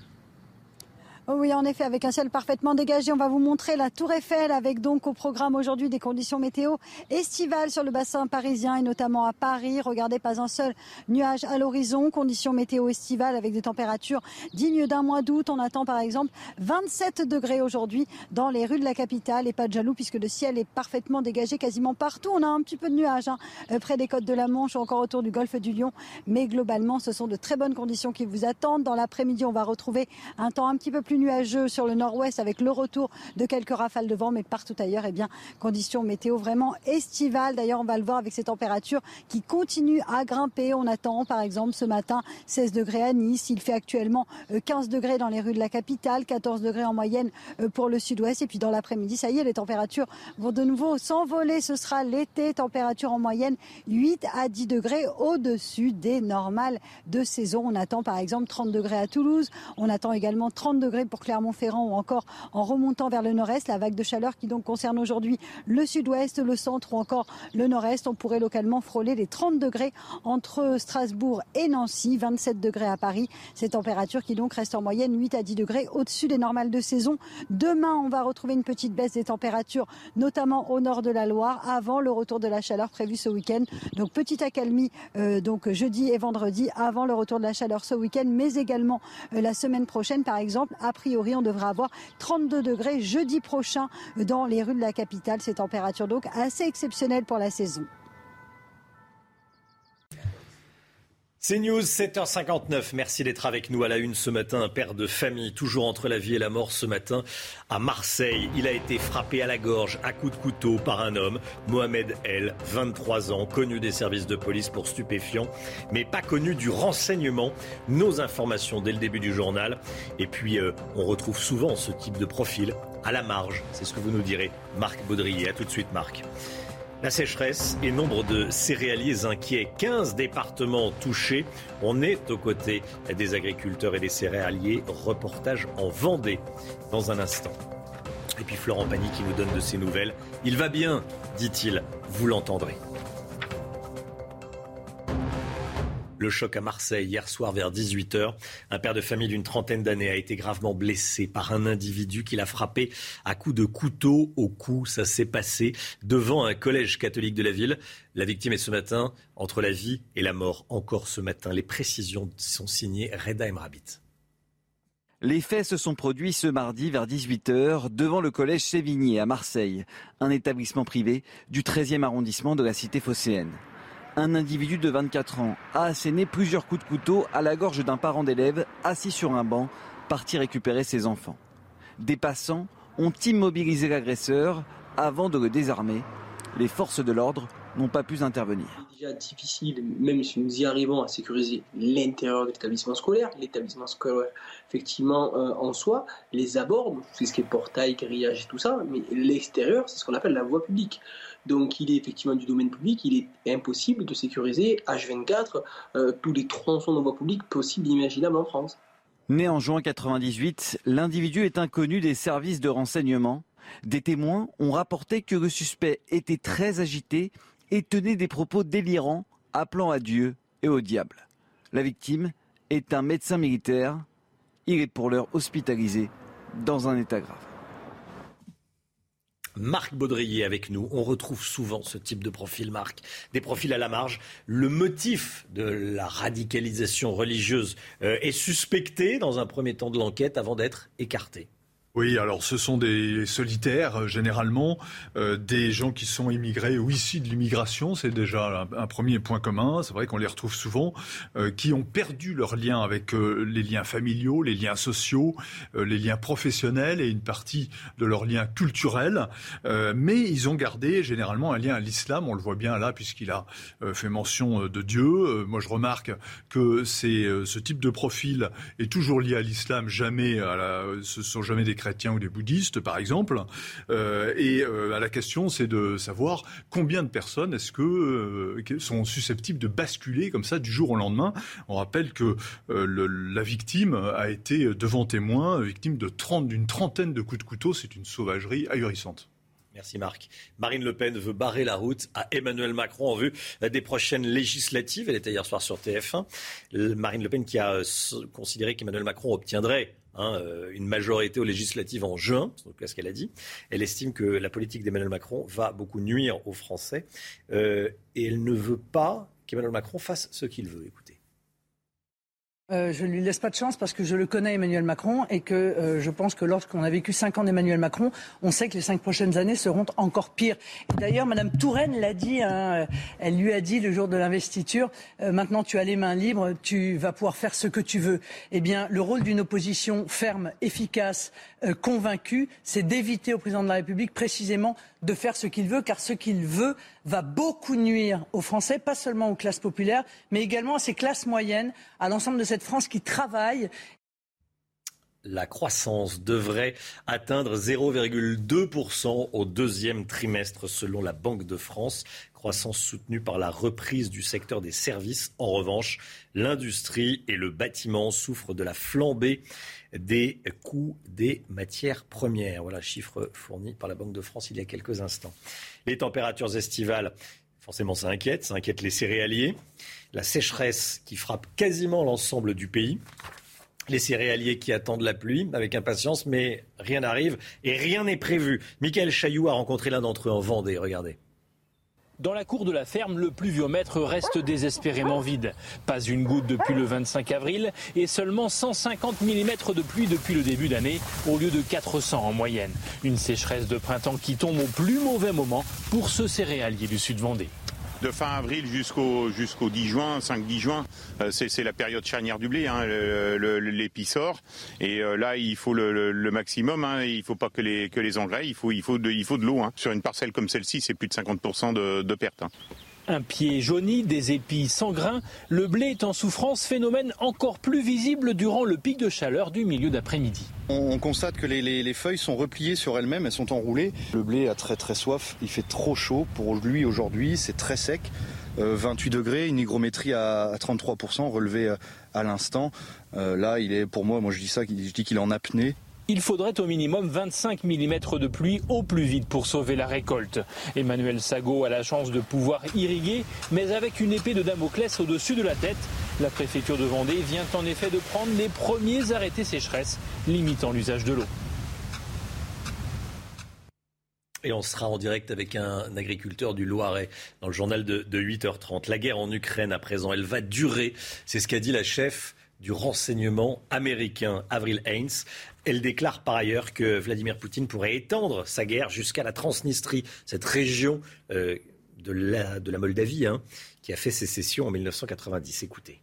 Oui, en effet, avec un ciel parfaitement dégagé, on va vous montrer la Tour Eiffel avec donc au programme aujourd'hui des conditions météo estivales sur le bassin parisien et notamment à Paris. Regardez, pas un seul nuage à l'horizon. Conditions météo estivales avec des températures dignes d'un mois d'août. On attend par exemple 27 degrés aujourd'hui dans les rues de la capitale et pas de jaloux puisque le ciel est parfaitement dégagé quasiment partout. On a un petit peu de nuages hein, euh, près des côtes de la Manche ou encore autour du golfe du Lion. Mais globalement, ce sont de très bonnes conditions qui vous attendent. Dans l'après-midi, on va retrouver un temps un petit peu plus nuageux sur le nord-ouest avec le retour de quelques rafales de vent, mais partout ailleurs, eh bien, conditions météo vraiment estivales. D'ailleurs, on va le voir avec ces températures qui continuent à grimper. On attend, par exemple, ce matin 16 degrés à Nice. Il fait actuellement 15 euh, degrés dans les rues de la capitale, 14 degrés en moyenne euh, pour le sud-ouest. Et puis dans l'après-midi, ça y est, les températures vont de nouveau s'envoler. Ce sera l'été, température en moyenne 8 à 10 degrés au-dessus des normales de saison. On attend par exemple 30 degrés à Toulouse. On attend également 30 degrés pour Clermont-Ferrand ou encore en remontant vers le nord-est. La vague de chaleur qui donc concerne aujourd'hui le sud-ouest, le centre ou encore le nord-est. On pourrait localement frôler les 30 degrés entre Strasbourg et Nancy, 27 degrés à Paris. Ces températures qui donc restent en moyenne 8 à 10 degrés au-dessus des normales de saison. Demain, on va retrouver une petite baisse des températures, notamment au nord de la Loire, avant le retour de la chaleur prévu ce week-end. Donc petite accalmie euh, donc jeudi et vendredi avant le retour de la chaleur ce week-end, mais également euh, la semaine prochaine, par exemple, a priori, on devrait avoir 32 degrés jeudi prochain dans les rues de la capitale. Ces températures donc assez exceptionnelles pour la saison. C'est News 7h59. Merci d'être avec nous à la une ce matin. Un père de famille, toujours entre la vie et la mort ce matin à Marseille. Il a été frappé à la gorge à coups de couteau par un homme, Mohamed El, 23 ans, connu des services de police pour stupéfiants, mais pas connu du renseignement. Nos informations dès le début du journal. Et puis, euh, on retrouve souvent ce type de profil à la marge. C'est ce que vous nous direz, Marc Baudrier. À tout de suite, Marc. La sécheresse et nombre de céréaliers inquiets. 15 départements touchés. On est aux côtés des agriculteurs et des céréaliers. Reportage en Vendée dans un instant. Et puis Florent Pagny qui nous donne de ses nouvelles. Il va bien, dit-il. Vous l'entendrez. Le choc à Marseille hier soir vers 18h. Un père de famille d'une trentaine d'années a été gravement blessé par un individu qui l'a frappé à coups de couteau au cou. Ça s'est passé devant un collège catholique de la ville. La victime est ce matin entre la vie et la mort. Encore ce matin. Les précisions sont signées Reda Emrabit. Les faits se sont produits ce mardi vers 18h devant le collège Sévigné à Marseille, un établissement privé du 13e arrondissement de la cité phocéenne un individu de 24 ans a asséné plusieurs coups de couteau à la gorge d'un parent d'élève assis sur un banc, parti récupérer ses enfants. Des passants ont immobilisé l'agresseur avant de le désarmer. Les forces de l'ordre n'ont pas pu intervenir. C'est déjà difficile, même si nous y arrivons, à sécuriser l'intérieur de l'établissement scolaire, l'établissement scolaire, effectivement, euh, en soi, les abords, c'est ce qui est portail, grillage et tout ça, mais l'extérieur, c'est ce qu'on appelle la voie publique. Donc il est effectivement du domaine public, il est impossible de sécuriser H24 euh, tous les tronçons de voie publique possibles et imaginables en France. Né en juin 1998, l'individu est inconnu des services de renseignement. Des témoins ont rapporté que le suspect était très agité et tenait des propos délirants appelant à Dieu et au diable. La victime est un médecin militaire. Il est pour l'heure hospitalisé dans un état grave. Marc Baudrier avec nous. On retrouve souvent ce type de profil, Marc. Des profils à la marge. Le motif de la radicalisation religieuse euh, est suspecté dans un premier temps de l'enquête avant d'être écarté. Oui, alors ce sont des solitaires euh, généralement, euh, des gens qui sont immigrés ou issus de l'immigration, c'est déjà un, premier point commun. C'est vrai qu'on les retrouve souvent, euh, qui ont perdu leurs liens avec les liens familiaux, les liens sociaux, les liens professionnels et une partie de leurs liens culturels, mais ils ont gardé généralement un lien à l'islam. On le voit bien là puisqu'il a fait mention de Dieu. moi, je remarque que c'est ce type de profil est toujours lié à l'islam, jamais à sont jamais des chrétiens ou des bouddhistes, par exemple. Euh, et euh, la question, c'est de savoir combien de personnes est-ce que euh, sont susceptibles de basculer comme ça du jour au lendemain. On rappelle que la victime a été devant témoin, victime de 30, d'une trentaine de coups de couteau. C'est une sauvagerie ahurissante. Merci Marc. Marine Le Pen veut barrer la route à Emmanuel Macron en vue des prochaines législatives. Elle était hier soir sur TF1. Marine Le Pen qui a considéré qu'Emmanuel Macron obtiendrait Hein, euh, une majorité aux législatives en juin, c'est ce qu'elle a dit. Elle estime que la politique d'Emmanuel Macron va beaucoup nuire aux Français euh, et elle ne veut pas qu'Emmanuel Macron fasse ce qu'il veut. Écoutez. Euh, je ne lui laisse pas de chance parce que je le connais, Emmanuel Macron, et que euh, je pense que lorsqu'on a vécu cinq ans d'Emmanuel Macron, on sait que les cinq prochaines années seront encore pires. D'ailleurs, Madame Touraine l'a dit, hein, elle lui a dit le jour de l'investiture, euh, maintenant tu as les mains libres, tu vas pouvoir faire ce que tu veux. Eh bien, le rôle d'une opposition ferme, efficace, convaincue, c'est d'éviter au président de la République précisément de faire ce qu'il veut, car ce qu'il veut va beaucoup nuire aux Français, pas seulement aux classes populaires, mais également à ces classes moyennes, à l'ensemble de cette France qui travaille la croissance devrait atteindre 0,2% au deuxième trimestre selon la Banque de France. Croissance soutenue par la reprise du secteur des services. En revanche, l'industrie et le bâtiment souffrent de la flambée des coûts des matières premières. Voilà, chiffre fourni par la Banque de France il y a quelques instants. Les températures estivales, forcément ça inquiète, ça inquiète les céréaliers. La sécheresse qui frappe quasiment l'ensemble du pays. Les céréaliers qui attendent la pluie avec impatience, mais rien n'arrive et rien n'est prévu. Michael Chailloux a rencontré l'un d'entre eux en Vendée, regardez. Dans la cour de la ferme, le pluviomètre reste désespérément vide. Pas une goutte depuis le 25 avril et seulement 150 mm de pluie depuis le début d'année au lieu de 400 en moyenne. Une sécheresse de printemps qui tombe au plus mauvais moment pour ce céréalier du sud Vendée. De fin avril jusqu'au jusqu'au 10 juin, 5-10 juin, euh, c'est la période charnière du blé, hein. Et euh, là, il faut le, maximum. Hein, il faut pas que les, que les engrais, il faut, il faut de, il faut de l'eau. Hein. Sur une parcelle comme celle-ci, c'est plus de 50% de, de perte. Un pied jauni, des épis sans grains, le blé est en souffrance, phénomène encore plus visible durant le pic de chaleur du milieu d'après-midi. On, constate que les, feuilles sont repliées sur elles-mêmes, elles sont enroulées. Le blé a très très soif, il fait trop chaud pour lui aujourd'hui, c'est très sec. 28 euh, degrés, une hygrométrie à, 33% relevée euh, à l'instant. Euh, là, il est pour moi, moi je dis ça, je dis qu'il est en apnée. Il faudrait au minimum 25 mm de pluie au plus vite pour sauver la récolte. Emmanuel Sago a la chance de pouvoir irriguer, mais avec une épée de Damoclès au-dessus de la tête. La préfecture de Vendée vient en effet de prendre les premiers arrêtés sécheresse, limitant l'usage de l'eau. Et on sera en direct avec un agriculteur du Loiret dans le journal de, 8h30. La guerre en Ukraine à présent, elle va durer. C'est ce qu'a dit la chef du renseignement américain, Avril Haines. Elle déclare par ailleurs que Vladimir Poutine pourrait étendre sa guerre jusqu'à la Transnistrie, cette région euh, de, la, Moldavie hein, qui a fait sécession en 1990. Écoutez.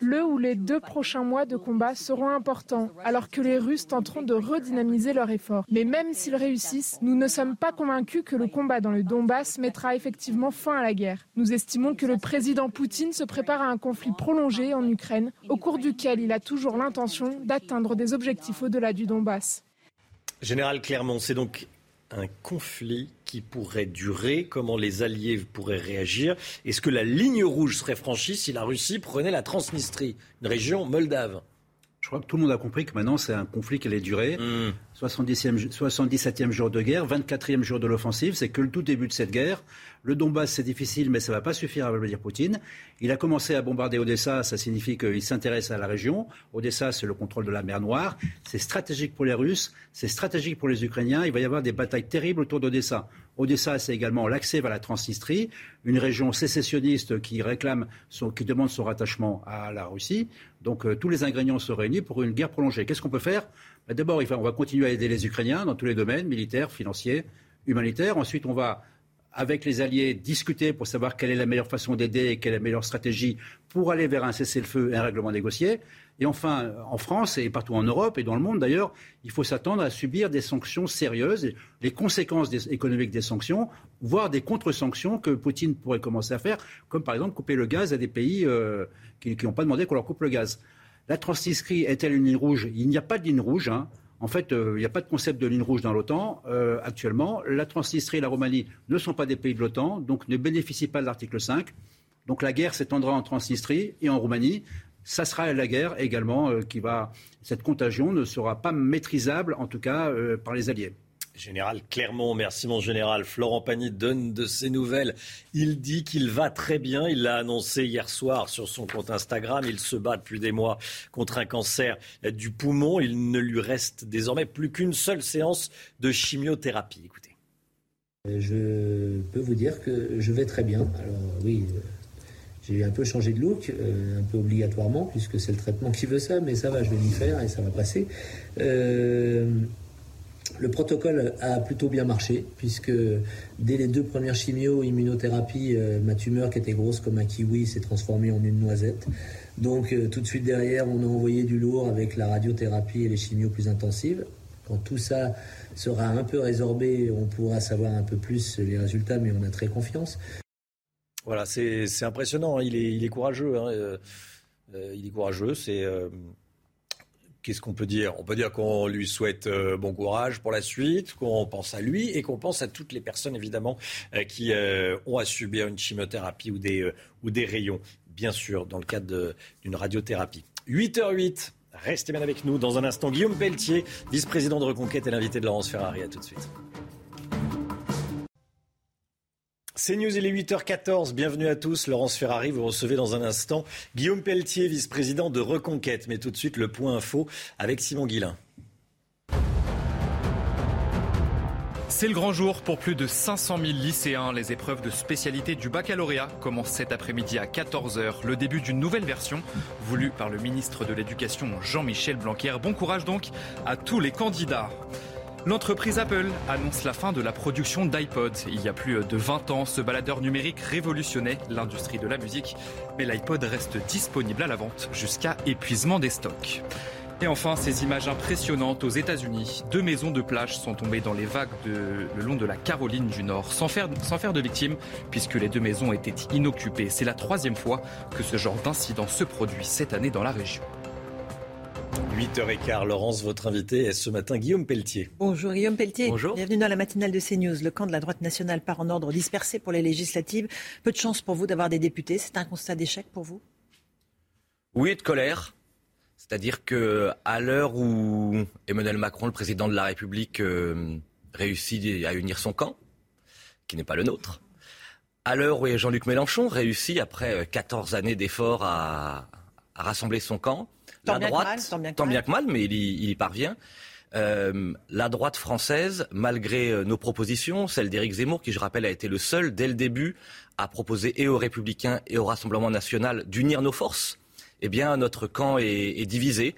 Le ou les deux prochains mois de combat seront importants, alors que les Russes tenteront de redynamiser leur effort. Mais même s'ils réussissent, nous ne sommes pas convaincus que le combat dans le Donbass mettra effectivement fin à la guerre. Nous estimons que le président Poutine se prépare à un conflit prolongé en Ukraine, au cours duquel il a toujours l'intention d'atteindre des objectifs au-delà du Donbass. Général Clermont, c'est donc un conflit qui pourrait durer Comment les Alliés pourraient réagir Est-ce que la ligne rouge serait franchie si la Russie prenait la Transnistrie, une région moldave? Je crois que tout le monde a compris que maintenant c'est un conflit qui allait durer. 70e, 77e jour de guerre, 24e jour de l'offensive, c'est que le tout début de cette guerre. Le Donbass, c'est difficile, mais ça ne va pas suffire à Vladimir Poutine. Il a commencé à bombarder Odessa, ça signifie qu'il s'intéresse à la région. Odessa, c'est le contrôle de la mer Noire. C'est stratégique pour les Russes, c'est stratégique pour les Ukrainiens. Il va y avoir des batailles terribles autour d'Odessa. Odessa, c'est également l'accès vers la Transnistrie, une région sécessionniste qui réclame, qui demande son rattachement à la Russie. Donc euh, tous les ingrédients se réunissent pour une guerre prolongée. Qu'est-ce qu'on peut faire? Ben, D'abord, on va continuer à aider les Ukrainiens dans tous les domaines, militaires, financiers, humanitaires. Ensuite, on va avec les alliés, discuter pour savoir quelle est la meilleure façon d'aider et quelle est la meilleure stratégie pour aller vers un cessez-le-feu et un règlement négocié. Et enfin, en France et partout en Europe et dans le monde d'ailleurs, il faut s'attendre à subir des sanctions sérieuses, les conséquences économiques des sanctions, voire des contre-sanctions que Poutine pourrait commencer à faire, comme par exemple couper le gaz à des pays euh, qui n'ont pas demandé qu'on leur coupe le gaz. La Transnistrie est-elle une ligne rouge? Il n'y a pas de ligne rouge. Hein. En fait, euh, il n'y a pas de concept de ligne rouge dans l'OTAN euh, actuellement. La Transnistrie et la Roumanie ne sont pas des pays de l'OTAN, donc ne bénéficient pas de l'article 5. Donc la guerre s'étendra en Transnistrie et en Roumanie. Ça sera la guerre également euh, qui va. Cette contagion ne sera pas maîtrisable, en tout cas, par les Alliés. Général Clermont, merci mon général. Florent Pagny donne de ses nouvelles. Il dit qu'il va très bien. Il l'a annoncé hier soir sur son compte Instagram. Il se bat depuis des mois contre un cancer du poumon. Il ne lui reste désormais plus qu'une seule séance de chimiothérapie. Écoutez. Je peux vous dire que je vais très bien. Alors oui, j'ai un peu changé de look, euh, un peu obligatoirement, puisque c'est le traitement qui veut ça, mais ça va, je vais m'y faire et ça va passer. Euh, le protocole a plutôt bien marché, puisque dès les deux premières chimio, immunothérapie, euh, ma tumeur qui était grosse comme un kiwi s'est transformée en une noisette. Donc euh, tout de suite derrière, on a envoyé du lourd avec la radiothérapie et les chimios plus intensives. Quand tout ça sera un peu résorbé, on pourra savoir un peu plus les résultats, mais on a très confiance. Voilà, c'est impressionnant, hein. il, est, courageux. Hein. Euh, il est courageux, c'est Qu'est-ce qu'on peut dire? On peut dire qu'on lui souhaite euh, bon courage pour la suite, qu'on pense à lui et qu'on pense à toutes les personnes évidemment euh, qui euh, ont à subir une chimiothérapie ou des, ou des rayons, bien sûr, dans le cadre d'une radiothérapie. 8h08. Restez bien avec nous. Dans un instant, Guillaume Pelletier, vice-président de Reconquête et l'invité de Laurence Ferrari. À tout de suite. C'est News, il est 8h14. Bienvenue à tous. Laurence Ferrari, vous recevez dans un instant Guillaume Pelletier, vice-président de Reconquête. Mais tout de suite, le point info avec Simon Guillain. C'est le grand jour pour plus de 500 000 lycéens. Les épreuves de spécialité du baccalauréat commencent cet après-midi à 14h. Le début d'une nouvelle version voulue par le ministre de l'Éducation Jean-Michel Blanquer. Bon courage donc à tous les candidats. L'entreprise Apple annonce la fin de la production d'iPod. Il y a plus de 20 ans, ce baladeur numérique révolutionnait l'industrie de la musique. Mais l'iPod reste disponible à la vente jusqu'à épuisement des stocks. Et enfin, ces images impressionnantes aux États-Unis. Deux maisons de plage sont tombées dans les vagues le long de la Caroline du Nord, sans faire de victimes, puisque les deux maisons étaient inoccupées. C'est la troisième fois que ce genre d'incident se produit cette année dans la région. 8h15, Laurence, votre invité est ce matin Guillaume Pelletier. Bonjour Guillaume Pelletier. Bonjour. Bienvenue dans la matinale de CNews. Le camp de la droite nationale part en ordre dispersé pour les législatives. Peu de chance pour vous d'avoir des députés. C'est un constat d'échec pour vous? Oui, de colère. C'est-à-dire que à l'heure où Emmanuel Macron, le président de la République, euh, réussit à unir son camp, qui n'est pas le nôtre, à l'heure où Jean-Luc Mélenchon réussit, après 14 années d'efforts, à, rassembler son camp, tant la bien droite, que mal, tant bien que tant mal. bien que mal, mais il y, il y parvient. Euh, la droite française, malgré euh, nos propositions, celle d'Éric Zemmour, qui je rappelle a été le seul dès le début à proposer et aux Républicains et au Rassemblement national d'unir nos forces, eh bien notre camp est, est divisé.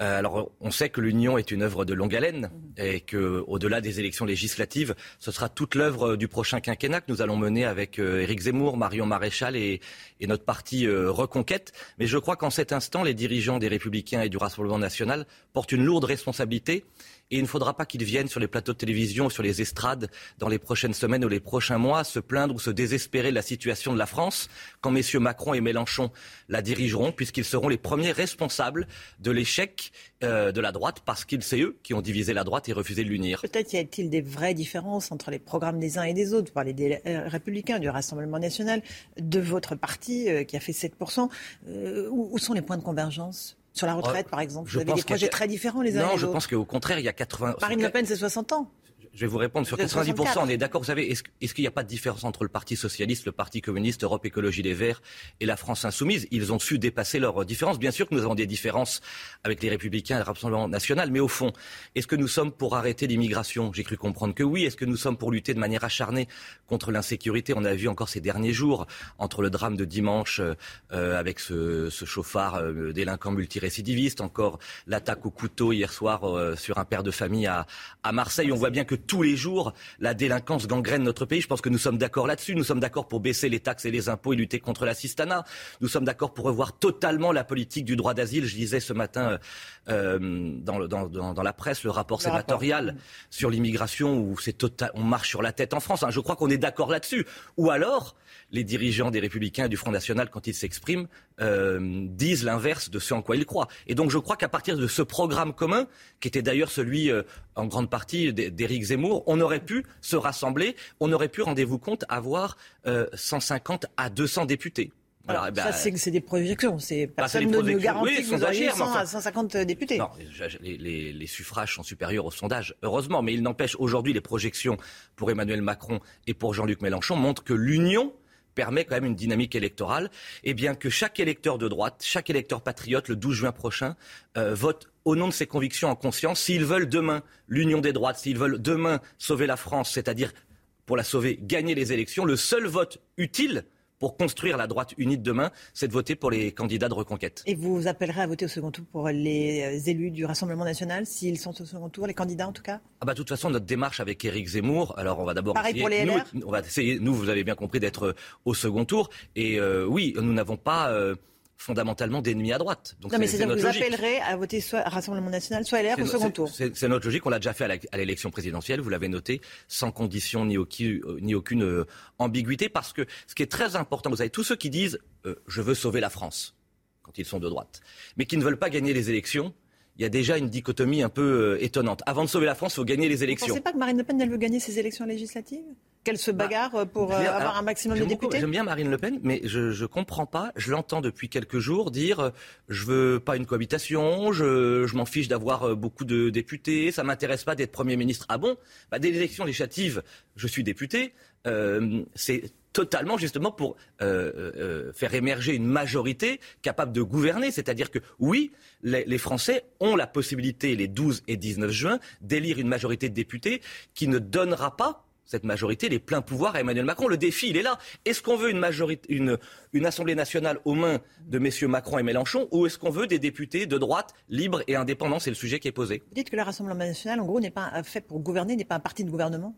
Euh, alors, on sait que l'union est une œuvre de longue haleine et que, au-delà des élections législatives, ce sera toute l'œuvre du prochain quinquennat que nous allons mener avec euh, Éric Zemmour, Marion Maréchal et, et notre parti euh, Reconquête. Mais je crois qu'en cet instant, les dirigeants des Républicains et du Rassemblement national portent une lourde responsabilité. Et il ne faudra pas qu'ils viennent sur les plateaux de télévision, sur les estrades, dans les prochaines semaines ou les prochains mois, se plaindre ou se désespérer de la situation de la France, quand messieurs Macron et Mélenchon la dirigeront, puisqu'ils seront les premiers responsables de l'échec euh, de la droite, parce qu'ils, c'est eux qui ont divisé la droite et refusé de l'unir. Peut-être y a-t-il des vraies différences entre les programmes des uns et des autres. Vous parlez des euh, Républicains, du Rassemblement national, de votre parti euh, qui a fait 7%. Euh, où, où sont les points de convergence? Sur la retraite, Euh, par exemple je Vous avez des projets très différents les uns Non, et les je pense qu'au contraire, il y a 80. Marine Le Pen, c'est 60 ans. Je vais vous répondre sur Vous êtes 90%. 64. On est d'accord. Vous savez, est-ce est-ce qu'il n'y a pas de différence entre le Parti socialiste, le Parti communiste, Europe Écologie Les Verts et la France insoumise? Ils ont su dépasser leurs différences. Bien sûr que nous avons des différences avec les Républicains et le Rassemblement national, mais au fond, est-ce que nous sommes pour arrêter l'immigration? J'ai cru comprendre que oui. Est-ce que nous sommes pour lutter de manière acharnée contre l'insécurité? On a vu encore ces derniers jours entre le drame de dimanche euh, euh, avec ce, ce chauffard euh, délinquant multirécidiviste, encore l'attaque au couteau hier soir euh, sur un père de famille à, à Marseille. On voit bien que tous les jours, la délinquance gangrène notre pays. Je pense que nous sommes d'accord là-dessus. Nous sommes d'accord pour baisser les taxes et les impôts et lutter contre l'assistanat. Nous sommes d'accord pour revoir totalement la politique du droit d'asile. Je disais ce matin euh, dans, le- dans- dans- dans la presse le rapport Le rapport. sénatorial sur l'immigration où c'est total, on marche sur la tête en France. hein. Je crois qu'on est d'accord là-dessus. Ou alors, les dirigeants des Républicains et du Front National, quand ils s'expriment, euh, disent l'inverse de ce en quoi ils croient. Et donc, je crois qu'à partir de ce programme commun, qui était d'ailleurs celui euh, en grande partie d'É- d'Éric Zemmour, on aurait pu se rassembler, on aurait pu, rendez-vous compte, avoir euh, 150 à 200 députés. Voilà, eh ben, ça, c'est des projections. C'est bah, personne ne nous garantit Oui, que vous auriez sondagères, mais 100 enfin- à 150 députés. non, les, les- les suffrages sont supérieurs aux sondages, heureusement, mais il n'empêche aujourd'hui les projections pour Emmanuel Macron et pour Jean-Luc Mélenchon montrent que l'union permet quand même une dynamique électorale, et bien que chaque électeur de droite, chaque électeur patriote, le 12 juin prochain, euh, vote au nom de ses convictions en conscience, s'ils veulent demain l'union des droites, s'ils veulent demain sauver la France, c'est-à-dire pour la sauver, gagner les élections, le seul vote utile pour construire la droite unie de demain, c'est de voter pour les candidats de reconquête. Et vous appellerez à voter au second tour pour les euh, élus du Rassemblement national, s'ils sont au second tour, les candidats en tout cas? Ah bah, de toute façon, notre démarche avec Éric Zemmour, alors on va d'abord Pareil essayer, pour les nous, LR on va essayer, nous, vous avez bien compris, d'être euh, au second tour. Et euh, oui, nous n'avons pas euh, fondamentalement d'ennemis à droite. Donc Non, mais c'est- c'est-à-dire c'est que vous logique. appellerez à voter soit Rassemblement national, soit LR au second tour. C'est notre logique, on l'a déjà fait à l'élection présidentielle, vous l'avez noté, sans condition ni, aucune- euh, ni aucune euh, ambiguïté, parce que ce qui est très important, vous savez, tous ceux qui disent euh, je veux sauver la France, quand ils sont de droite, mais qui ne veulent pas gagner les élections, il y a déjà une dichotomie un peu euh, étonnante. Avant de sauver la France, il faut gagner les Vous ne élections. pensez pas que Marine Le Pen, elle veut gagner ces élections législatives? Qu'elle se bagarre euh, pour euh, avoir un maximum de députés J'aime bien Marine Le Pen, mais je ne comprends pas. Je l'entends depuis quelques jours dire euh, je veux pas une cohabitation, je, je m'en fiche d'avoir beaucoup de députés, ça m'intéresse pas d'être Premier ministre. Ah bon? Bah, Des élections législatives, je suis député. Euh, c'est totalement justement pour euh, euh, faire émerger une majorité capable de gouverner. C'est-à-dire que oui, les, les, Français ont la possibilité, les 12 et 19 juin, d'élire une majorité de députés qui ne donnera pas cette majorité les pleins pouvoirs à Emmanuel Macron. Le défi, il est là. Est-ce qu'on veut une, majorité, une, une Assemblée nationale aux mains de messieurs Macron et Mélenchon ou est-ce qu'on veut des députés de droite libres et indépendants? C'est le sujet qui est posé. Vous dites que le Rassemblement national, en gros, n'est pas fait pour gouverner, n'est pas un parti de gouvernement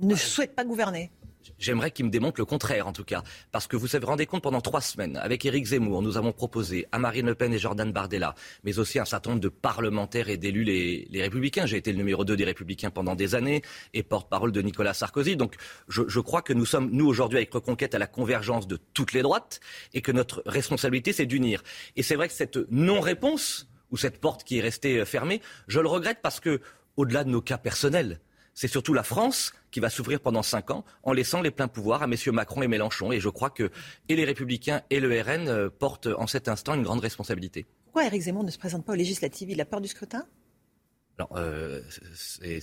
Ne souhaite pas gouverner J'aimerais qu'il me démontre le contraire, en tout cas. Parce que vous vous rendez compte, pendant trois semaines, avec Éric Zemmour, nous avons proposé à Marine Le Pen et Jordan Bardella, mais aussi un certain nombre de parlementaires et d'élus les, les, Républicains. J'ai été le numéro 2 des Républicains pendant des années et porte-parole de Nicolas Sarkozy. Donc je, je crois que nous sommes, nous, aujourd'hui, avec Reconquête, à la convergence de toutes les droites et que notre responsabilité, c'est d'unir. Et c'est vrai que cette non-réponse, ou cette porte qui est restée fermée, je le regrette parce que, au-delà de nos cas personnels, c'est surtout la France qui va s'ouvrir pendant cinq ans en laissant les pleins pouvoirs à messieurs Macron et Mélenchon. Et je crois que et les Républicains et le RN euh, portent en cet instant une grande responsabilité. Pourquoi Éric Zemmour ne se présente pas aux législatives? Il a peur du scrutin? Alors, euh, c'est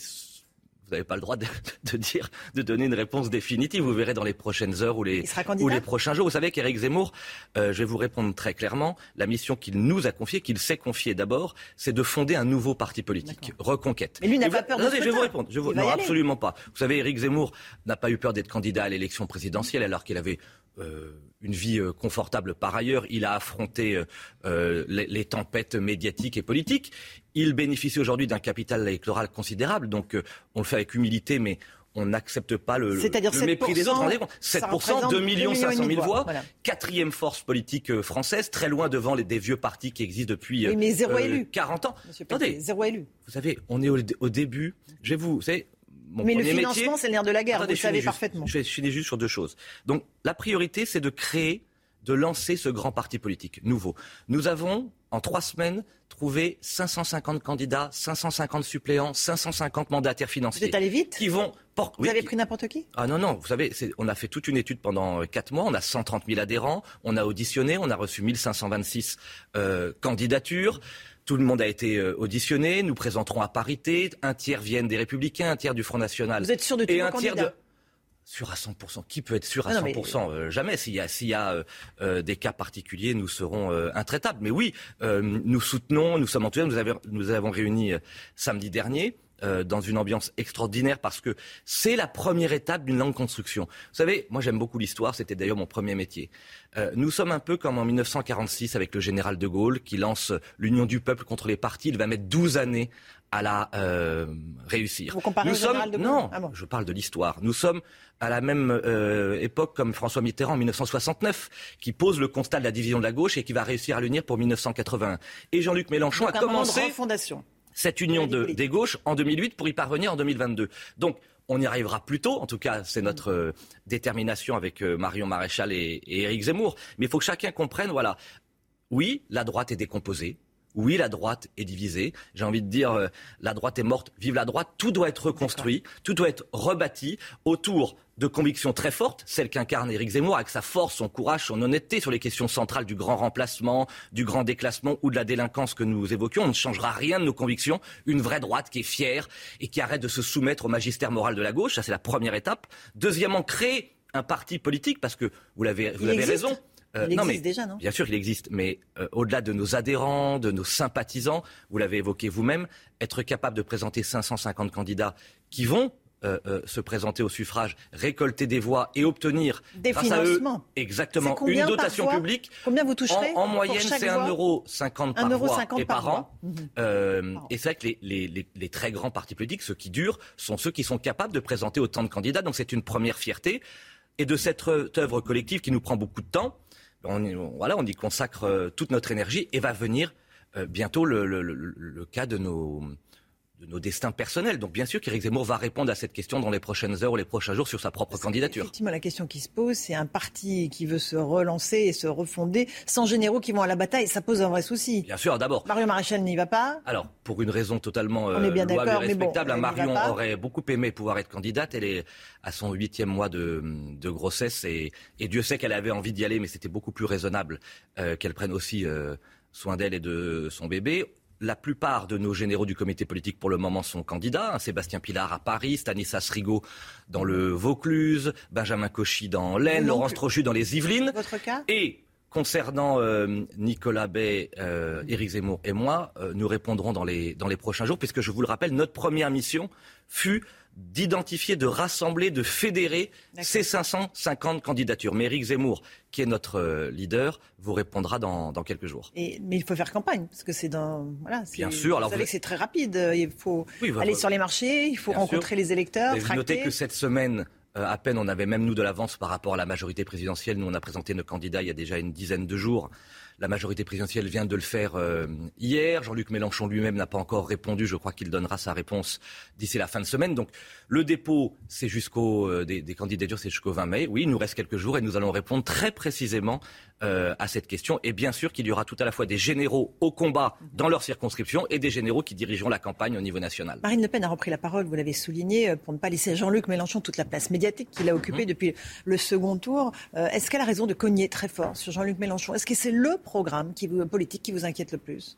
vous n'avez pas le droit de, dire, de donner une réponse définitive. Vous verrez dans les prochaines heures ou les, ou les prochains jours. Vous savez qu'Éric Zemmour, euh, je vais vous répondre très clairement, la mission qu'il nous a confiée, qu'il s'est confiée d'abord, c'est de fonder un nouveau parti politique, Reconquête. Mais lui n'a pas peur de Je vais vous répondre. Je vous... Non, absolument pas. Vous savez, Éric Zemmour n'a pas eu peur d'être candidat à l'élection présidentielle alors qu'il avait une vie euh, confortable par ailleurs. Il a affronté euh, les, les, tempêtes médiatiques et politiques. Il bénéficie aujourd'hui d'un capital électoral considérable. Donc on le fait avec humilité, mais on n'accepte pas le, le mépris des autres. 7%, 2 millions 500 000 voix, voilà. quatrième force politique française, très loin devant les, des vieux partis qui existent depuis oui, mais zéro élu. 40 ans. Monsieur Attendez, zéro élu. Vous savez, on est au, au début. Je vais vous, vous savez, mais le financement, c'est le nerf de la guerre, Attendez, vous le savez parfaitement. je, je finis juste sur deux choses. Donc, la priorité, c'est de créer, de lancer ce grand parti politique nouveau. Nous avons, en trois semaines, trouvé 550 candidats, 550 suppléants, 550 mandataires financiers. Vous êtes allé vite Qui vont vous oui, avez pris n'importe qui Ah non, non, vous savez, on a fait toute une étude pendant quatre mois, on a 130 000 adhérents, on a auditionné, on a reçu 1526 euh, candidatures. Tout le monde a été euh, auditionné. Nous présenterons à parité. Un tiers viennent des Républicains, un tiers du Front National. Vous êtes sûr de tout et un tiers de Sûr à 100%. Qui peut être sûr à ah non, 100% mais... euh, Jamais. S'il y a, s'il y a euh, euh, des cas particuliers, nous serons euh, intraitables. Mais oui, nous soutenons, nous sommes enthousiastes. Nous avons, nous avons réuni samedi dernier. Dans une ambiance extraordinaire parce que c'est la première étape d'une longue construction. Vous savez, moi j'aime beaucoup l'histoire, c'était d'ailleurs mon premier métier. Euh, nous sommes un peu comme en 1946 avec le général de Gaulle qui lance l'union du peuple contre les partis. Il va mettre 12 années à la euh, réussir. Vous comparez nous au général de Gaulle Non, ah bon. je parle de l'histoire. Nous sommes à la même euh, époque comme François Mitterrand en 1969, qui pose le constat de la division de la gauche et qui va réussir à l'unir pour 1981. Et Jean-Luc Mélenchon Donc a un commencé moment de refondation. Cette union de, des gauches en 2008 pour y parvenir en 2022. Donc on y arrivera plus tôt, en tout cas c'est notre euh, détermination avec euh, Marion Maréchal et, et Éric Zemmour. Mais il faut que chacun comprenne, voilà, oui, la droite est décomposée, oui, la droite est divisée. J'ai envie de dire, euh, la droite est morte, vive la droite. Tout doit être reconstruit, tout doit être rebâti autour de convictions très fortes, celles qu'incarne Éric Zemmour avec sa force, son courage, son honnêteté sur les questions centrales du grand remplacement, du grand déclassement ou de la délinquance que nous évoquions. On ne changera rien de nos convictions. Une vraie droite qui est fière et qui arrête de se soumettre au magistère moral de la gauche. Ça, c'est la première étape. Deuxièmement, créer un parti politique parce que vous l'avez, vous avez raison. Euh, il non, existe mais, déjà, non? Bien sûr, il existe, mais euh, au-delà de nos adhérents, de nos sympathisants, vous l'avez évoqué vous-même, être capable de présenter 550 candidats qui vont euh, euh, se présenter au suffrage, récolter des voix et obtenir Des grâce à eux exactement combien une dotation publique. Combien vous toucherez En, moyenne, c'est voix 1,50€ par 1,50 voix et par par an. voix. Mhm. Euh, et c'est vrai que les, les- les- les très grands partis politiques, ceux qui durent, sont ceux qui sont capables de présenter autant de candidats. Donc c'est une première fierté. Et de cette œuvre- collective qui nous prend beaucoup de temps, on, y- on- voilà, on y consacre euh, toute notre énergie et va venir euh, bientôt le, le- le- le cas de nos de nos destins personnels. Donc bien sûr qu'Éric Zemmour va répondre à cette question dans les prochaines heures ou les prochains jours sur sa propre candidature. Effectivement, la question qui se pose, c'est un parti qui veut se relancer et se refonder sans généraux qui vont à la bataille. Ça pose un vrai souci. Bien sûr, d'abord. Mario Maréchal n'y va pas. Alors, pour une raison totalement bien louable et bon, respectable, Marion aurait beaucoup aimé pouvoir être candidate. Elle est à son huitième mois de, de grossesse et, et Dieu sait qu'elle avait envie d'y aller, mais c'était beaucoup plus raisonnable euh, qu'elle prenne aussi euh, soin d'elle et de son bébé. La plupart de nos généraux du comité politique pour le moment sont candidats. hein. Sébastien Pilar à Paris, Stanislas Rigaud dans le Vaucluse, Benjamin Cauchy dans l'Aisne, Laurence. Trochu dans les Yvelines. Votre cas? Et concernant euh, Nicolas Bay, euh, Éric Zemmour et moi, euh, nous répondrons dans les, dans les prochains jours, puisque je vous le rappelle, notre première mission fut d'identifier, de rassembler, de fédérer ces 550 candidatures. Mais Éric Zemmour, qui est notre euh, leader, vous répondra dans, dans quelques jours. Et, mais il faut faire campagne, parce que c'est dans. Voilà, Bien sûr, Vous alors savez vous- que c'est très rapide. Il faut Oui, votre- aller sur les marchés, il faut rencontrer sûr. les électeurs, vous notez que cette semaine, euh, à peine on avait même nous de l'avance par rapport à la majorité présidentielle. Nous, on a présenté nos candidats il y a déjà une dizaine de jours. La majorité présidentielle vient de le faire euh, hier. Jean-Luc Mélenchon lui-même n'a pas encore répondu. Je crois qu'il donnera sa réponse d'ici la fin de semaine. Donc le dépôt, c'est jusqu'au euh, des, des candidatures, c'est jusqu'au 20 mai. Oui, il nous reste quelques jours et nous allons répondre très précisément euh, à cette question. Et bien sûr qu'il y aura tout à la fois des généraux au combat dans leur circonscription et des généraux qui dirigeront la campagne au niveau national. Marine Le Pen a repris la parole, vous l'avez souligné, euh, pour ne pas laisser à Jean-Luc Mélenchon toute la place médiatique qu'il a occupée Mhm. depuis le second tour. Euh, Est-ce qu'elle a raison de cogner très fort sur Jean-Luc Mélenchon? Est-ce que c'est le programme qui vous- politique qui vous inquiète le plus?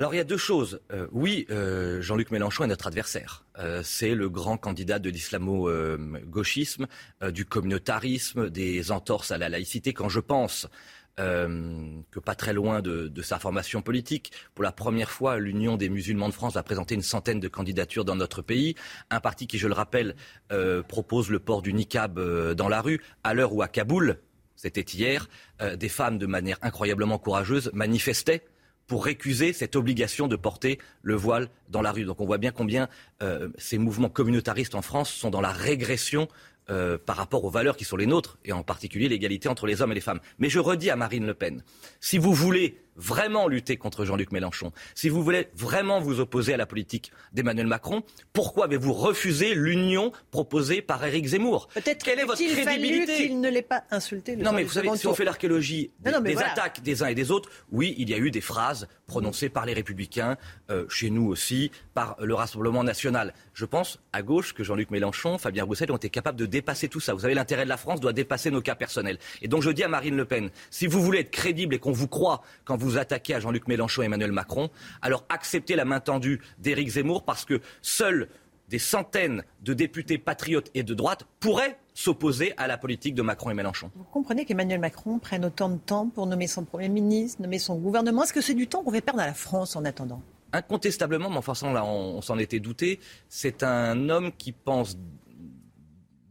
Alors il y a deux choses. Euh, oui, euh, Jean-Luc Mélenchon est notre adversaire. Euh, c'est le grand candidat de l'islamo-gauchisme, du communautarisme, des entorses à la laïcité. Quand je pense que pas très loin de, de sa formation politique, pour la première fois, l'Union des musulmans de France va présenter une centaine de candidatures dans notre pays. Un parti qui, je le rappelle, propose le port du niqab dans la rue, à l'heure où à Kaboul, c'était hier, des femmes de manière incroyablement courageuse manifestaient pour récuser cette obligation de porter le voile dans la rue. Donc on voit bien combien euh, ces mouvements communautaristes en France sont dans la régression euh, par rapport aux valeurs qui sont les nôtres, et en particulier l'égalité entre les hommes et les femmes. Mais je redis à Marine Le Pen, si vous voulez vraiment lutter contre Jean-Luc Mélenchon, si vous voulez vraiment vous opposer à la politique d'Emmanuel Macron, pourquoi avez-vous refusé l'union proposée par Éric Zemmour? Peut-être Quelle est votre crédibilité? qu'il ne l'ait pas insulté. Le non, mais vous savez, si on fait l'archéologie des, Non, non, mais des voilà. attaques des uns et des autres, oui, il y a eu des phrases prononcées par les Républicains, euh, chez nous aussi, par le Rassemblement national. Je pense, à gauche, que Jean-Luc Mélenchon, Fabien Roussel ont été capables de dépasser tout ça. Vous savez, l'intérêt de la France doit dépasser nos cas personnels. Et donc je dis à Marine Le Pen, si vous voulez être crédible et qu'on vous croit quand vous attaquez à Jean-Luc Mélenchon et Emmanuel Macron, alors acceptez la main tendue d'Éric Zemmour parce que seuls des centaines de députés patriotes et de droite pourraient s'opposer à la politique de Macron et Mélenchon. Vous comprenez qu'Emmanuel Macron prenne autant de temps pour nommer son Premier ministre, nommer son gouvernement? Est-ce que c'est du temps qu'on fait perdre à la France en attendant? Incontestablement, mais enfin, ça, là, on, on s'en était douté, c'est un homme qui pense